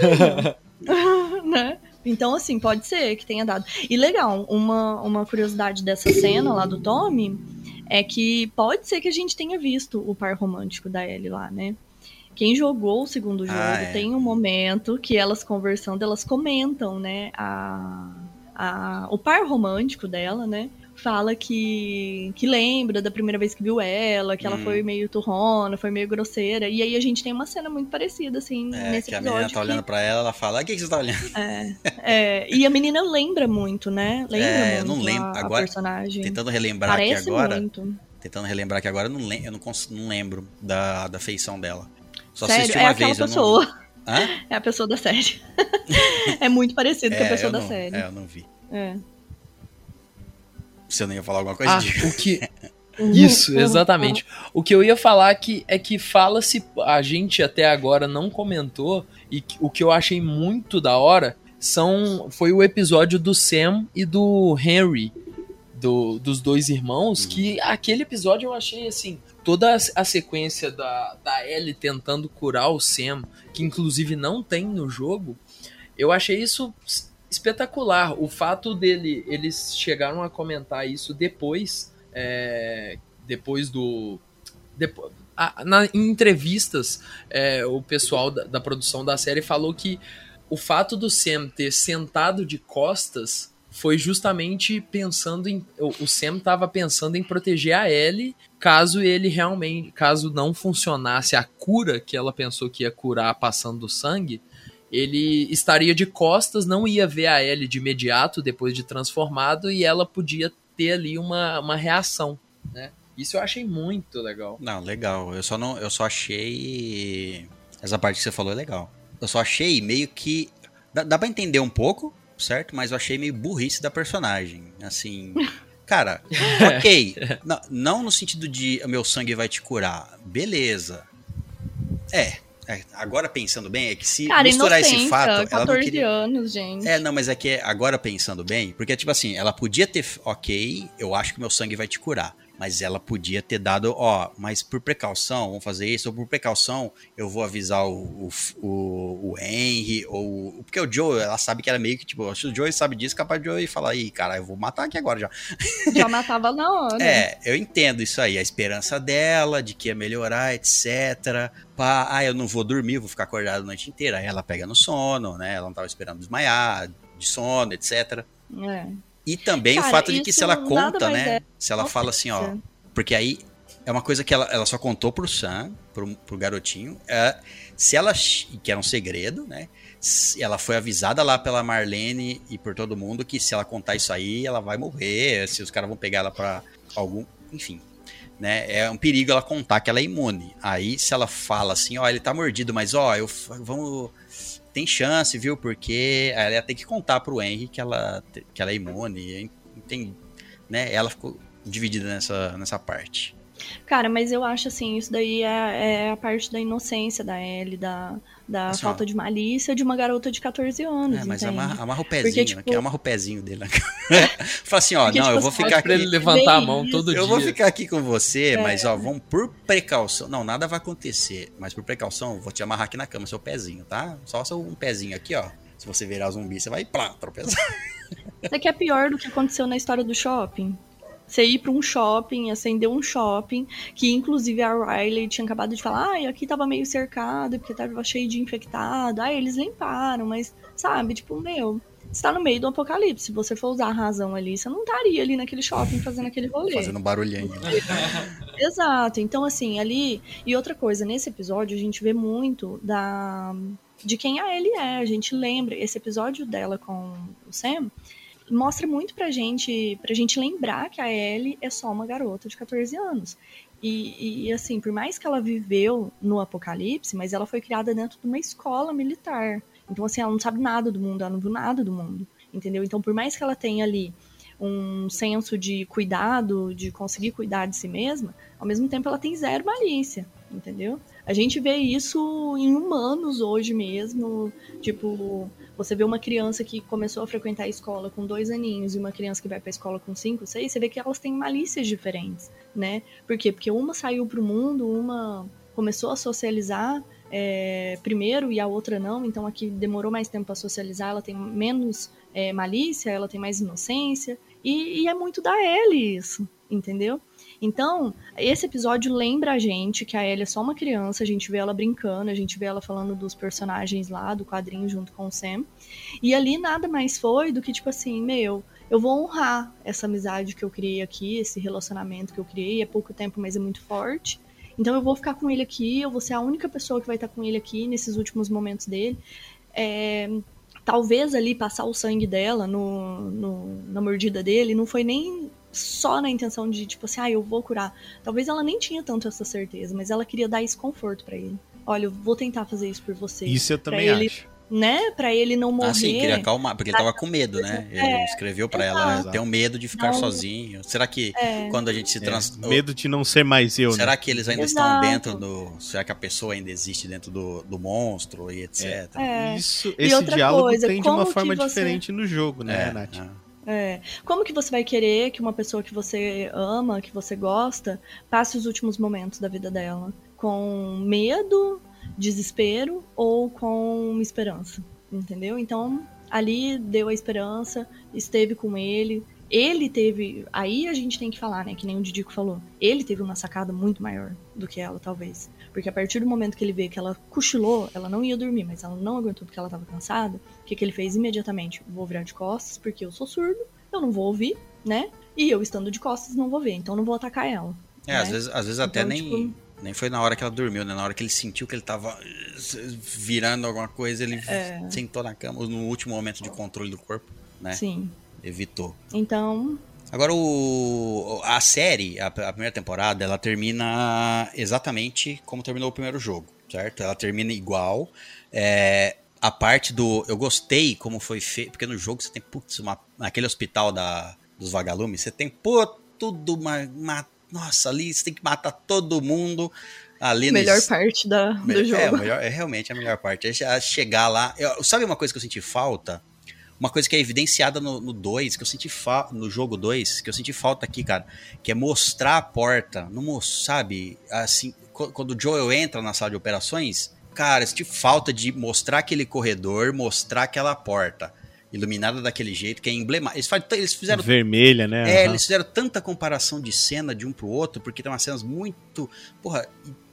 né? Então, assim, pode ser que tenha dado. E legal, uma, uma curiosidade dessa cena lá do Tommy é que pode ser que a gente tenha visto o par romântico da Ellie lá, né? Quem jogou o segundo jogo
Ah, é.
tem um momento que elas conversando, elas comentam, né? A, a, o par romântico dela, né? Fala que, que lembra da primeira vez que viu ela, que ela
Hum.
foi meio turrona, foi meio grosseira. E aí a gente tem uma cena muito parecida, assim,
É,
nesse
que a menina tá
que-
olhando pra ela, ela fala: "Ah, O que, que você tá olhando?
é, e a menina lembra muito, né? Lembra
É, eu
muito
não lembro.
a, a
Agora,
personagem.
Tentando relembrar
Parece
aqui agora.
muito.
Tentando relembrar aqui agora, eu não, lem eu não, não lembro da, da feição dela. Só
Sério,
assisti
é
uma
aquela
vez. eu
pessoa.
Não...
É a pessoa da série. é muito parecido com a
É,
pessoa da
não,
série.
É, eu não vi.
É.
Você não ia falar alguma coisa
Ah,
de.
o que. Isso, exatamente. O que eu ia falar que é que fala-se, a gente até agora não comentou, e que- o que eu achei muito da hora são foi o episódio do Sam e do Henry, do- dos dois irmãos, que aquele episódio eu achei assim, toda a, sequência da, da Ellie tentando curar o Sam, que inclusive não tem no jogo, eu achei isso espetacular. O fato dele, eles chegaram a comentar isso depois é, depois do. depo- a- na, em entrevistas, é, o pessoal da, da produção da série falou que o fato do Sam ter sentado de costas foi justamente pensando em. O, Sam estava pensando em proteger a Ellie caso ele realmente. caso não funcionasse a cura que ela pensou que ia curar passando sangue. Ele estaria de costas, não ia ver a Ellie de imediato depois de transformado e ela podia ter ali uma, uma reação, né? Isso eu achei muito legal.
Não, legal. Eu só não, eu só achei essa parte que você falou é legal. Eu só achei meio que dá, dá para entender um pouco, certo? Mas eu achei meio burrice da personagem, assim. Cara, ok. Não, não no sentido de "O meu sangue vai te curar. Beleza. É, é, agora pensando bem, é que se
Cara,
misturar esse fato, ela não
14
queria.
anos, gente.
É, não, mas é que agora pensando bem, porque tipo assim, ela podia ter, ok, eu acho que meu sangue vai te curar. Mas ela podia ter dado, ó, mas por precaução, vamos fazer isso, ou por precaução, eu vou avisar o, o, o, o Henry, ou. Porque o Joe, ela sabe que ela é meio que, tipo, se o Joe sabe disso, capaz de Joe falar, ih, cara, eu vou matar aqui agora já.
Já matava na hora.
É, eu entendo isso aí, a esperança dela de que ia melhorar, etc. Pá, ah, eu não vou dormir, vou ficar acordado a noite inteira. Aí ela pega no sono, né? Ela não tava esperando desmaiar, de sono, etc.
É.
E também o
Cara,
fato de que se ela conta, né?
é
Se ela fala assim, ó. Porque aí é uma coisa que ela, ela só contou pro Sam, pro, pro garotinho. É, se ela. Que era um segredo, né? se ela foi avisada lá pela Marlene e por todo mundo que se ela contar isso aí, ela vai morrer. Se os caras vão pegar ela pra algum. Enfim. Né? É um perigo ela contar que ela é imune. Aí, se ela fala assim, ó, ele tá mordido, mas ó, eu vamos. Tem chance, viu? Porque ela ter que contar pro Henry que ela, que ela é imune. Tem, né? Ela ficou dividida nessa, nessa parte.
Cara, mas eu acho assim, isso daí é, é a parte da inocência da Ellie, da, da
Assim, ó.
falta de malícia de uma garota de 14 anos.
É, mas
entende?
amarra, amarra o pezinho,
Porque,
né?
tipo-
amarra o pezinho dele. Né? Fala assim, ó,
Porque,
não,
tipo
eu vou
assim,
ficar
Pra ele
aqui.
levantar a mão
isso.
todo
Eu
dia.
vou ficar aqui com você,
É.
mas ó, vamos por precaução. Não, nada vai acontecer, mas por precaução, eu vou te amarrar aqui na cama, seu pezinho, tá? Só seu um pezinho aqui, ó. Se você virar zumbi, você vai plá, tropeçar.
Isso aqui é pior do que aconteceu na história do shopping. Você ir pra um shopping, acender um shopping, que inclusive a Riley tinha acabado de falar, ai, aqui tava meio cercado, porque tava cheio de infectado. Aí eles limparam, mas, sabe, tipo, meu, você tá no meio do apocalipse. Se você for usar a razão ali, você não estaria ali naquele shopping fazendo aquele rolê.
Fazendo um barulhinho.
Exato. Então, assim, ali. E outra coisa, nesse episódio a gente vê muito da de quem a Ellie é. A gente lembra. Esse episódio dela com o Sam mostra muito pra gente, pra gente lembrar que a Ellie é só uma garota de 14 anos. E, e, assim, por mais que ela viveu no apocalipse, mas ela foi criada dentro de uma escola militar. Então, assim, ela não sabe nada do mundo, ela não viu nada do mundo. Entendeu? Então, por mais que ela tenha ali um senso de cuidado, de conseguir cuidar de si mesma, ao mesmo tempo ela tem zero malícia, entendeu? A gente vê isso em humanos hoje mesmo, tipo, você vê uma criança que começou a frequentar a escola com dois aninhos e uma criança que vai pra escola com cinco, seis, você vê que elas têm malícias diferentes, né? Por quê? Porque uma saiu pro mundo, uma começou a socializar é, primeiro e a outra não, então a que demorou mais tempo para socializar, ela tem menos é, malícia, ela tem mais inocência, e, e é muito da Ellie isso, entendeu? Então, esse episódio lembra a gente que a Ellie é só uma criança, a gente vê ela brincando, a gente vê ela falando dos personagens lá, do quadrinho junto com o Sam. E ali nada mais foi do que, tipo assim, meu, eu vou honrar essa amizade que eu criei aqui, esse relacionamento que eu criei, é pouco tempo, mas é muito forte. Então eu vou ficar com ele aqui, eu vou ser a única pessoa que vai estar com ele aqui nesses últimos momentos dele. É, talvez ali passar o sangue dela no, no, na mordida dele não foi nem só na intenção de, tipo assim, ah, eu vou curar. Talvez ela nem tinha tanto essa certeza, mas ela queria dar esse conforto para ele. Olha, eu vou tentar fazer isso por você.
Isso eu também
ele-
acho.
Né? Pra ele não morrer.
Ah, sim, queria acalmar, porque ele tava com medo, né? Ele escreveu pra ela, eu tenho medo de ficar
Não.
sozinho. Será que
É.
quando a gente se
É,
trans...
medo de não ser mais eu,
Será
né?
que eles ainda
Exato.
estão dentro do. Será que a pessoa ainda existe dentro do, do monstro e etc?
É.
Isso,
E
esse
outra
diálogo
coisa,
tem de uma forma
você-
diferente no jogo, né,
É,
Nath?
É.
Como que você vai querer que uma pessoa que você ama, que você gosta, passe os últimos momentos da vida dela? Com medo, desespero ou com esperança? Entendeu? Então, ali deu a esperança, esteve com ele. Ele teve. Aí a gente tem que falar, né? Que nem o Didico falou. Ele teve uma sacada muito maior do que ela, talvez. Porque a partir do momento que ele vê que ela cochilou, ela não ia dormir, mas ela não aguentou porque ela tava cansada. O que, que ele fez imediatamente? Vou virar de costas, porque eu sou surdo, eu não vou ouvir, né? E eu estando de costas não vou ver, então não vou atacar ela.
É,
né?
às vezes, às vezes até
Então,
nem,
tipo-
nem foi na hora que ela dormiu, né? Na hora que ele sentiu que ele tava eh, virando alguma coisa, ele
É.
sentou na cama, no último momento de controle do corpo, né?
Sim.
Evitou.
Então,
Agora, o, a série, a, a primeira temporada, ela termina exatamente como terminou o primeiro jogo, certo? Ela termina igual. É, a parte do. Eu gostei como foi feito, porque no jogo você tem, putz, uma, naquele hospital da, dos vagalumes, você tem, pô, tudo uma, uma nossa, ali você tem que matar todo mundo. Ali
Melhor
nos-
parte da, do
é,
jogo.
o melhor- é realmente a melhor parte. É chegar lá. Eu- sabe uma coisa que eu senti falta? Uma coisa que é evidenciada no 2, que eu senti. No jogo 2, que eu senti falta aqui, cara. Que é mostrar a porta. Não sabe? Assim, qu- quando o Joel entra na sala de operações, cara, eu senti falta de mostrar aquele corredor, mostrar aquela porta. Iluminada daquele jeito, que é emblemático. Eles, eles fizeram
Vermelha, né?
é,
Aham.
eles fizeram tanta comparação de cena de um pro outro, porque tem umas cenas muito, porra,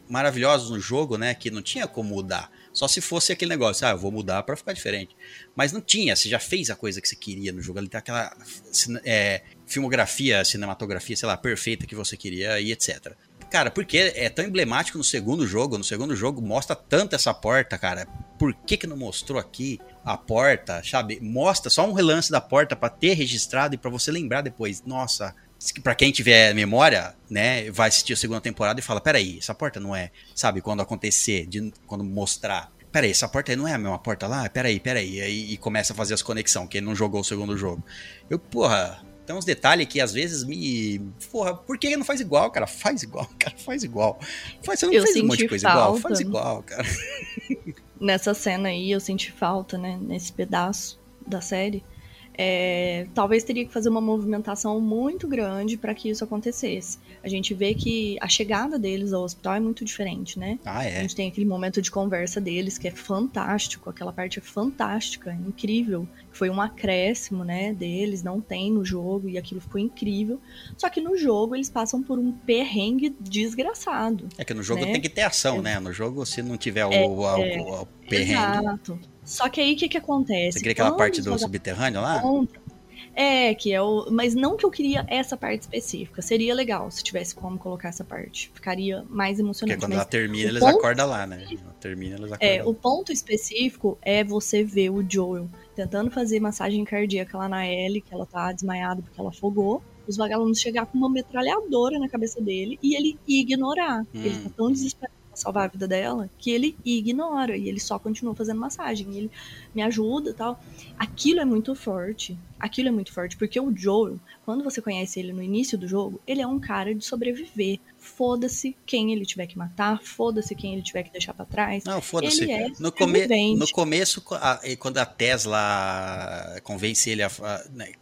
maravilhosas no jogo, né? Que não tinha como mudar. Só se fosse aquele negócio, ah, eu vou mudar pra ficar diferente. Mas não tinha, você já fez a coisa que você queria no jogo. Ali tá aquela é, filmografia, cinematografia, sei lá, perfeita que você queria e etc. Cara, porque é tão emblemático no segundo jogo. No segundo jogo mostra tanto essa porta, cara. Por que, que não mostrou aqui a porta, sabe? Mostra só um relance da porta pra ter registrado e pra você lembrar depois. Nossa, Pra quem tiver memória, né, vai assistir a segunda temporada e fala: peraí, essa porta não é, sabe, quando acontecer, de, quando mostrar. Peraí, essa porta aí não é a mesma porta lá? Peraí, peraí. Aí e começa a fazer as conexões, quem não jogou o segundo jogo. Eu, porra, tem uns detalhes que às vezes me. Porra, por que não faz igual, cara? Faz igual, cara, faz igual. Faz, você não
Eu
fez um monte de coisa igual?
falta.
Faz igual, cara.
nessa cena aí eu senti falta, né? Nesse pedaço da série. É, talvez teria que fazer uma movimentação muito grande para que isso acontecesse. A gente vê que a chegada deles ao hospital é muito diferente, né?
Ah,
A
é.
gente tem aquele momento de conversa deles que é fantástico, aquela parte é fantástica, incrível. Foi um acréscimo, né, deles, não tem no jogo e aquilo ficou incrível. Só que no jogo eles passam por um perrengue desgraçado.
É que no jogo
né?
tem que ter ação, né? No jogo, se não tiver o, o, o- o perrengue.
Exato. Só que aí o que que acontece?
Você queria aquela
Quando
parte do subterrâneo lá?
contra. É, que é o. Mas não que eu queria essa parte específica. Seria legal se tivesse como colocar essa parte. Ficaria mais
Porque
emocionante.
quando
mas
ela termina, eles
ponto
acordam lá, né? Ela termina, eles acordam.
É, o ponto específico é você ver o Joel tentando fazer massagem cardíaca lá na Ellie, que ela tá desmaiada porque ela afogou. Os vagalumes chegar com uma metralhadora na cabeça dele e ele ignorar.
Hum.
Ele tá tão desesperado salvar a vida dela que ele ignora e ele só continua fazendo massagem. Ele me ajuda e tal. Aquilo é muito forte. Aquilo é muito forte, porque o Joel, quando você conhece ele no início do jogo, ele é um cara de sobreviver. Foda-se quem ele tiver que matar, foda-se quem ele tiver que deixar pra trás.
Não, foda-se.
Ele é
no, come no começo, co- a- e quando a Tesla convence ele a. a- né,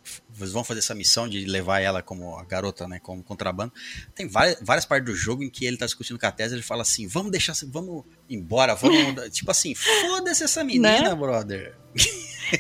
eles vão fazer essa missão de levar ela como a garota, né? Como contrabando. Tem várias, várias partes do jogo em que ele tá discutindo com a Tesla ele fala assim: vamos deixar. Vamos embora, vamos. tipo assim, foda-se essa menina,
Né?
brother.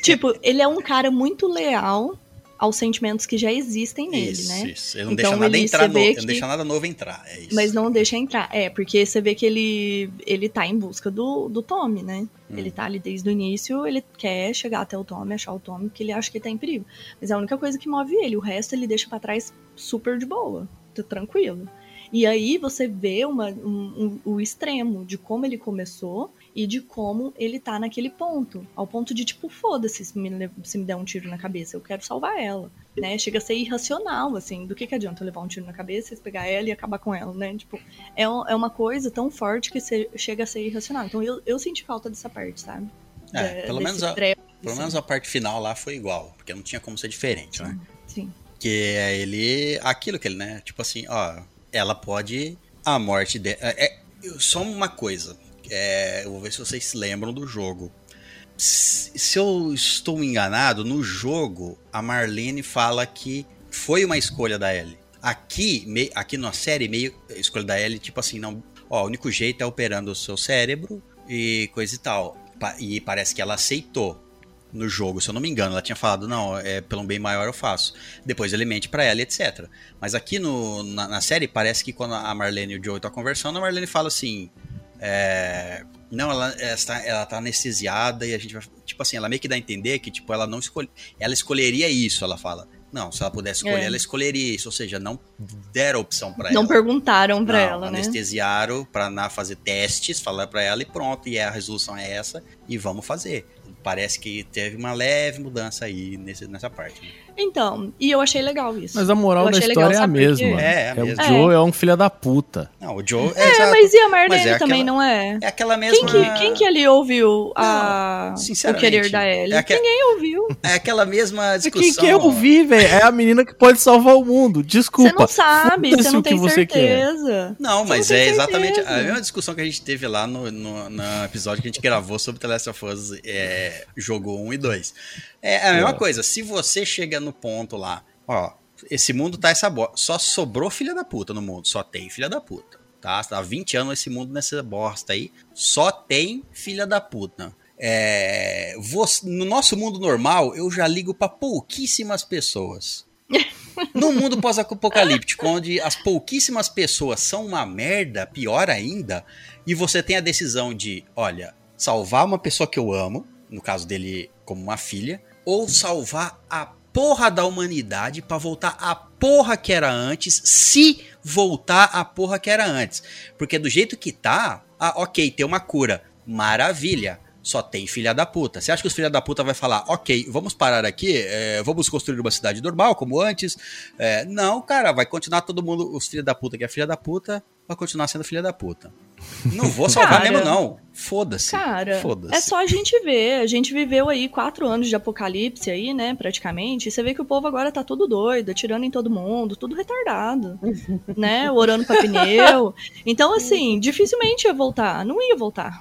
tipo, ele é um cara muito leal aos sentimentos que já existem nele,
isso,
né?
isso. Ele não
Então,
deixa nada
ele-
entrar no,
que-
não deixa nada novo entrar. É isso.
Mas não deixa entrar. É, porque você vê que ele, ele tá em busca do, do Tommy, né?
Hum.
Ele tá ali desde o início, ele quer chegar até o Tommy, achar o Tommy, porque ele acha que tá em perigo. Mas é a única coisa que move ele. O resto ele deixa pra trás super de boa. Tá tranquilo. E aí você vê uma, um- um- o extremo de como ele começou e de como ele tá naquele ponto. Ao ponto de, tipo, foda-se se me, se me der um tiro na cabeça, eu quero salvar ela. Né? Chega a ser irracional, assim. Do que, que adianta eu levar um tiro na cabeça, pegar ela e acabar com ela, né? Tipo, é, é uma coisa tão forte que chega a ser irracional. Então eu, eu senti falta dessa parte, sabe?
É,
Da-
pelo menos a-
trevo,
Pelo
assim.
menos a parte final lá foi igual, porque não tinha como ser diferente, né?
Sim.
Que é ele. Aquilo que ele, né? Tipo assim, ó. Ela pode. A morte dela. É, é- só uma coisa. É, eu vou ver se vocês se lembram do jogo. Se eu estou enganado, no jogo, a Marlene fala que foi uma escolha da Ellie. Aqui, me- aqui na série, meio. Escolha da Ellie, tipo assim, não. Ó, o único jeito é operando o seu cérebro e coisa e tal. E parece que ela aceitou no jogo, se eu não me engano. Ela tinha falado, não, é pelo bem maior eu faço. Depois ele mente pra ela, etc. Mas aqui no, na, na série, parece que quando a Marlene e o Joe estão conversando, a Marlene fala assim. É, não, ela, ela, está, ela tá anestesiada e a gente vai. Tipo assim, ela meio que dá a entender que, tipo, ela não escolhe. Ela escolheria isso, ela fala. Não, se ela pudesse escolher,
É.
ela escolheria isso. Ou seja, não deram opção
Não
ela.
perguntaram pra
Não,
ela, né?
anestesiaram pra na, fazer testes, falar pra ela e pronto. E a resolução é essa e vamos fazer. Parece que teve uma leve mudança aí nesse, nessa parte. né?
Então, e eu achei legal isso.
Mas a moral
Eu
da
achei
história
legal,
é a mesma.
É, é a
o
mesma.
Joe é um filho da puta.
Não, o Joe
É,
exato.
mas e a Marlene
é
também,
aquela-
não é?
É aquela mesma.
Quem que, quem que ali ouviu a,
Não,
o querer da Ellie?
é aque-
Ninguém ouviu.
É aquela mesma discussão.
Quem que eu ouvi, velho? É a menina que pode salvar o mundo.
Você
Desculpa.
não sabe, você não
o que
tem
você quer.
certeza.
Não,
Você
mas
não
é exatamente
certeza.
a mesma discussão que a gente teve lá no, no, no episódio que a gente gravou sobre The Last of Us é, jogo 1 e 2. É a mesma
É.
coisa, se você chega no ponto lá, ó, esse mundo tá essa bosta, só sobrou filha da puta no mundo, só tem filha da puta, tá? Há 20 anos esse mundo nessa bosta aí, só tem filha da puta. É, você- no nosso mundo normal, eu já ligo pra pouquíssimas pessoas. No mundo pós-apocalíptico, onde as pouquíssimas pessoas são uma merda, pior ainda, e você tem a decisão de, olha, salvar uma pessoa que eu amo, no caso dele como uma filha, ou salvar a porra da humanidade pra voltar a porra que era antes, se voltar a porra que era antes. Porque do jeito que tá, ah, ok, tem uma cura, maravilha. Só tem filha da puta. Você acha que os filha da puta vai falar, ok, vamos parar aqui, é, vamos construir uma cidade normal, como antes? É, não, cara, vai continuar todo mundo, os filha da puta que é filha da puta, vai continuar sendo filha da puta. Não vou salvar
Cara.
mesmo, não. Foda-se.
Cara,
Foda-se.
é só a gente ver. A gente viveu aí quatro anos de apocalipse aí, né, praticamente. E você vê que o povo agora tá tudo doido, atirando em todo mundo, tudo retardado, né, orando pra pneu. Então, assim, dificilmente ia voltar. Não ia voltar.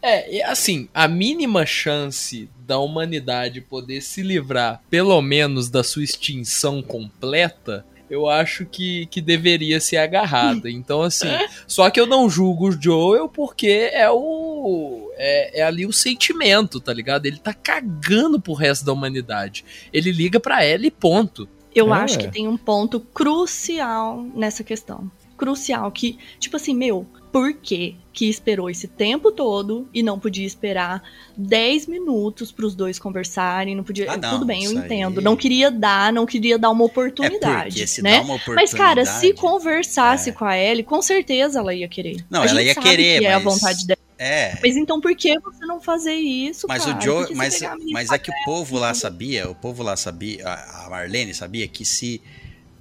É, e assim, a mínima chance da humanidade poder se livrar, pelo menos, da sua extinção completa, eu acho que, que deveria ser agarrada. Então, assim, só que eu não julgo o Joel porque é o. É, é ali o sentimento, tá ligado? Ele tá cagando pro resto da humanidade. Ele liga pra ela e ponto.
Eu
É.
acho que tem um ponto crucial nessa questão. Crucial, que, tipo assim, meu, por que que esperou esse tempo todo e não podia esperar 10 minutos pros dois conversarem? Não podia.
Ah, não,
Tudo bem, eu entendo.
aí-
Não queria dar, não queria dar uma
É
oportunidade.
porque se
né?
dá uma
Mas, cara, se
oportunidade-
conversasse
É.
com a Ellie, com certeza ela ia querer.
Não,
a
ela ia
sabe
querer,
que é a
mas-
vontade dela.
É.
Mas então por que você não fazer isso,
Mas
cara?
o Joe, mas,
menina
mas é que o povo lá sabia, o povo lá sabia, a Marlene sabia que se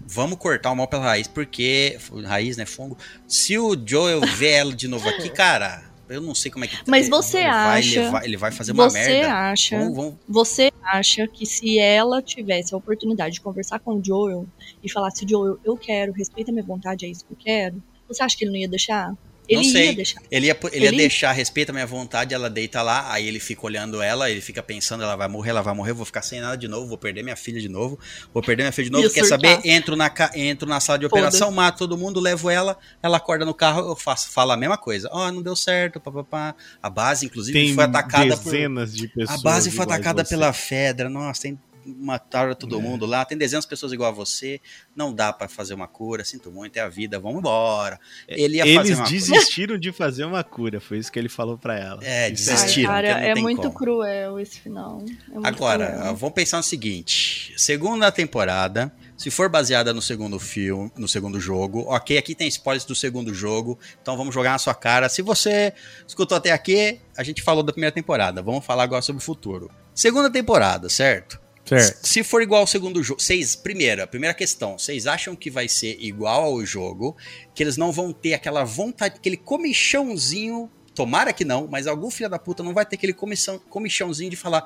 vamos cortar o mal pela raiz, porque raiz, né, fungo. Se o Joel vê ela de novo aqui, cara, eu não sei como é que
Mas
ele
você
vai
acha-
levar- ele vai fazer uma
Você
merda.
acha
Vamos- vamos-
Você acha que se ela tivesse a oportunidade de conversar com o Joel e falasse, Joel, eu quero, respeita a minha vontade, é isso que eu quero, você acha que ele não ia deixar? Ele
Não sei.
ia deixar.
Ele ia, ele ia
Ele-
deixar, respeita a minha vontade, ela deita lá, aí ele fica olhando ela, ele fica pensando, ela vai morrer, ela vai morrer, vou ficar sem nada de novo, vou perder minha filha de novo, vou perder minha filha de novo,
Ia
quer
surtar.
saber? Entro na, entro na sala de operação, mato todo mundo, levo ela, ela acorda no carro, eu faço, falo a mesma coisa. Ó, não deu certo, papapá. A base, inclusive,
Tem
foi atacada por...
dezenas de pessoas.
A base foi atacada pela Fedra, nossa, tem mataram todo mundo lá, tem dezenas de pessoas igual a você, não dá pra fazer uma cura, sinto muito, é a vida, vamos embora. Ele ia fazer
Eles
uma cura.
desistiram de fazer uma cura, foi isso que ele falou pra ela.
É,
Isso
desistiram.
Ai, cara,
não
é
tem
muito
como.
cruel esse final. É muito
Agora,
cruel.
vamos pensar no seguinte: segunda temporada, se for baseada no segundo filme, no segundo jogo, ok, aqui tem spoilers do segundo jogo, então vamos jogar na sua cara. Se você escutou até aqui, a gente falou da primeira temporada, vamos falar agora sobre o futuro. Segunda temporada, certo?
Certo.
Se for igual ao segundo jogo, vocês, primeira, primeira questão, vocês acham que vai ser igual ao jogo, que eles não vão ter aquela vontade, aquele comichãozinho, tomara que não, mas algum filho da puta não vai ter aquele comichão, comichãozinho de falar,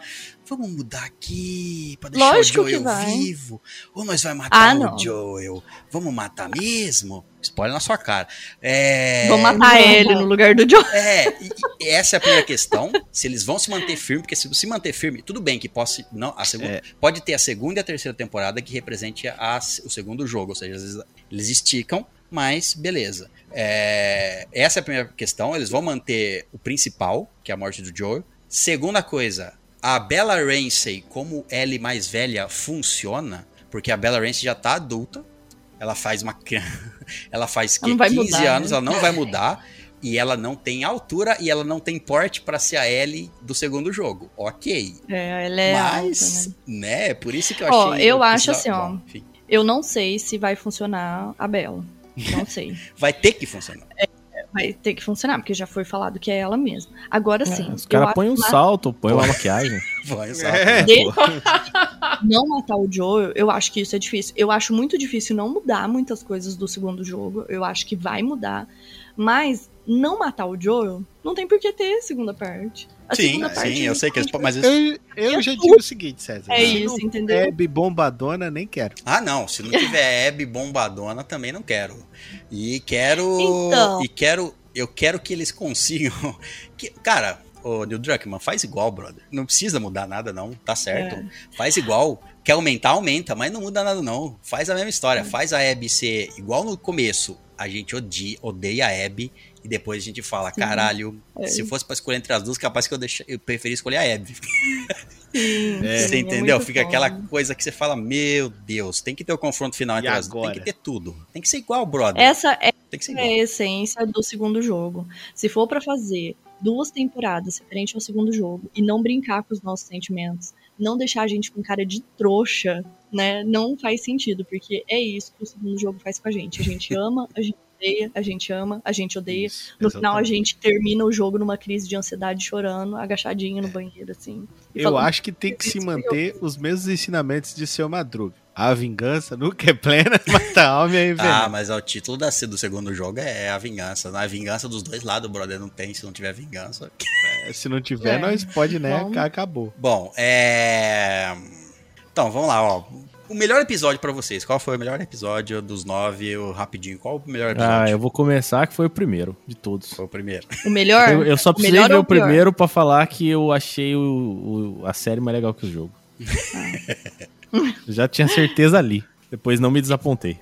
vamos mudar aqui pra deixar
Lógico
o Joel vivo, ou nós vai matar
Ah,
o
não.
Joel, vamos matar mesmo? Spoiler na sua cara. É...
Vou matar ele no lugar do Joel.
É, e- e essa é a primeira questão. Se eles vão se manter firme, porque se se manter firme, tudo bem que possa, não, a segunda,
É.
pode ter a segunda e a terceira temporada que represente a- o segundo jogo, ou seja, às vezes eles esticam, mas beleza. É, essa é a primeira questão. Eles vão manter o principal, que é a morte do Joel. Segunda coisa, a Bella Ramsey como Ellie mais velha funciona, porque a Bella Ramsey já tá adulta. Ela faz uma ela faz
Ela não vai
15
mudar,
anos,
né?
ela não vai mudar e ela não tem altura e ela não tem porte pra ser a Ellie do segundo jogo. OK.
É, ela é
Mas,
alta, né?
né? Por isso que eu
Ó,
achei
eu acho assim, ó.
Bom,
Eu não sei se vai funcionar a Bela. Não sei.
vai ter que funcionar.
Vai ter que funcionar, porque já foi falado que é ela mesma. Agora sim.
Os caras põem um
uma-
salto, põem uma maquiagem.
Vai, exato.
É,
De-
pô.
não matar o Joel, eu acho que isso é difícil. Eu acho muito difícil não mudar muitas coisas do segundo jogo. Eu acho que vai mudar. Mas não matar o Joel, não tem por que ter segunda parte. A
sim, sim, eu sei que eles. Mas isso-
Eu, eu já digo o seguinte, César.
É
se
isso,
não
entendeu?
Hebe bombadona, nem quero.
Ah, não. Se não tiver Abby bombadona, também não quero. E quero.
Então.
E quero. Eu quero que eles consigam. Que, cara, o Neil Druckmann, faz igual, brother. Não precisa mudar nada, não. Tá certo.
É.
Faz igual. Quer aumentar, aumenta, mas não muda nada, não. Faz a mesma história. Faz a Abby ser igual no começo. A gente odia, odeia a Abby. E depois a gente fala,
Sim.
caralho,
É.
se fosse pra escolher entre as duas, capaz que eu, deixa, eu preferi escolher a Abby.
Sim,
Você
é
entendeu?
muito
Fica
bom.
aquela coisa que você fala, meu Deus, tem que ter o confronto final entre
E
as duas. Tem que ter tudo. Tem que ser igual, brother.
Essa é
Tem que ser
é a essência do segundo jogo. Se for pra fazer duas temporadas referente ao segundo jogo e não brincar com os nossos sentimentos, não deixar a gente com cara de trouxa, né? Não faz sentido, porque é isso que o segundo jogo faz com a gente. A gente ama, a gente odeia, a gente ama, a gente odeia.
Isso,
No final a
exatamente.
gente termina o jogo numa crise de ansiedade, chorando, agachadinho no banheiro, assim.
Eu
falando,
acho que tem que se manter os mesmos ensinamentos de seu Madruga. A vingança nunca é plena, mata a alma e aí vem.
Ah, mas é o título da, do segundo jogo é a vingança. né? A vingança dos dois lados, brother. Não tem se não tiver vingança.
Se não tiver,
É.
nós pode, né?
Vamos.
Acabou.
Bom, é. Então, vamos lá, ó. O melhor episódio pra vocês. Qual foi o melhor episódio dos nove? O rapidinho. Qual o melhor episódio?
Ah, eu vou começar que foi o primeiro de todos.
Foi o primeiro.
O melhor?
Eu, eu só
o
precisei
melhor
ver o
pior?
primeiro pra falar que eu achei o, o- a série mais legal que o jogo. Eu já tinha certeza ali. Depois não me desapontei.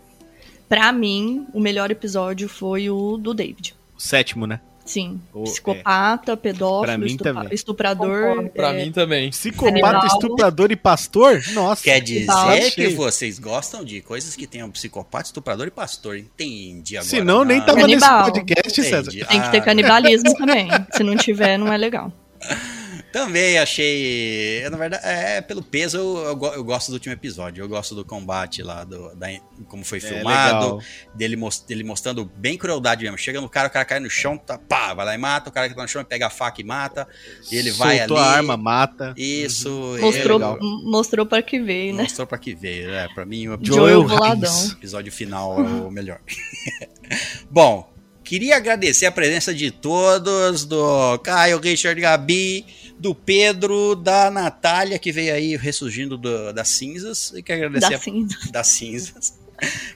Pra mim, o melhor episódio foi o do David.
O sétimo, né?
Sim.
O-
Psicopata, pedófilo,
Pra mim
estupa-
também.
estuprador.
Concordo.
Pra
é,
mim também.
Psicopata,
Canibal.
estuprador e pastor? Nossa.
Quer dizer que vocês gostam de coisas que tenham psicopata, estuprador e pastor. Entendi agora.
Se não, nem
Não,
tava nesse
Canibal.
podcast, César.
entendi.
Tem que ter
Ah,
canibalismo também. Se não tiver, não é legal.
Também achei. Na verdade, é pelo peso eu, eu, go- eu gosto do último episódio. Eu gosto do combate lá, do, da, como foi
É,
filmado,
legal.
dele, mos- dele mostrando bem crueldade mesmo. Chega no cara, o cara cai no chão, tá, pá, vai lá e mata. O cara que tá no chão pega a faca e mata. E ele vai
Soltou
ali.
a arma, mata.
Isso.
Mostrou,
é
mostrou pra que veio, né?
Mostrou pra que veio. É, pra mim, o
Joel
Joel
episódio final é o melhor. Bom, queria agradecer a presença de todos, do Caio, Richard, Gabi, do Pedro, da Natália, que veio aí ressurgindo do- das cinzas. E quero agradecer
Da
a-
cinza.
das cinzas.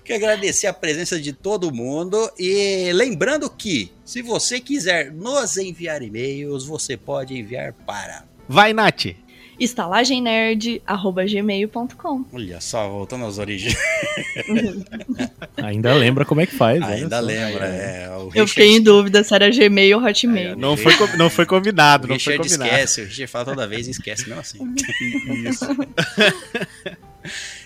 Quero agradecer a presença de todo mundo e lembrando que, se você quiser nos enviar e-mails, você pode enviar para.
Vai, Nath.
estalagemnerd.gmail.com
Olha só, voltando às origens.
Ainda lembra como é que faz.
Ainda lembra. É, o
Eu
Richard-
fiquei em dúvida se era Gmail ou Hotmail.
Não foi, não foi combinado,
O
não foi combinado.
esquece, o Richard fala toda vez e esquece mesmo assim.
Isso.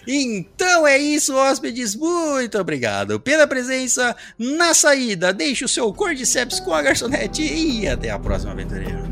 Então é isso, hóspedes. Muito obrigado pela presença. Na saída, deixe o seu Cordyceps com a garçonete e até a próxima aventureira.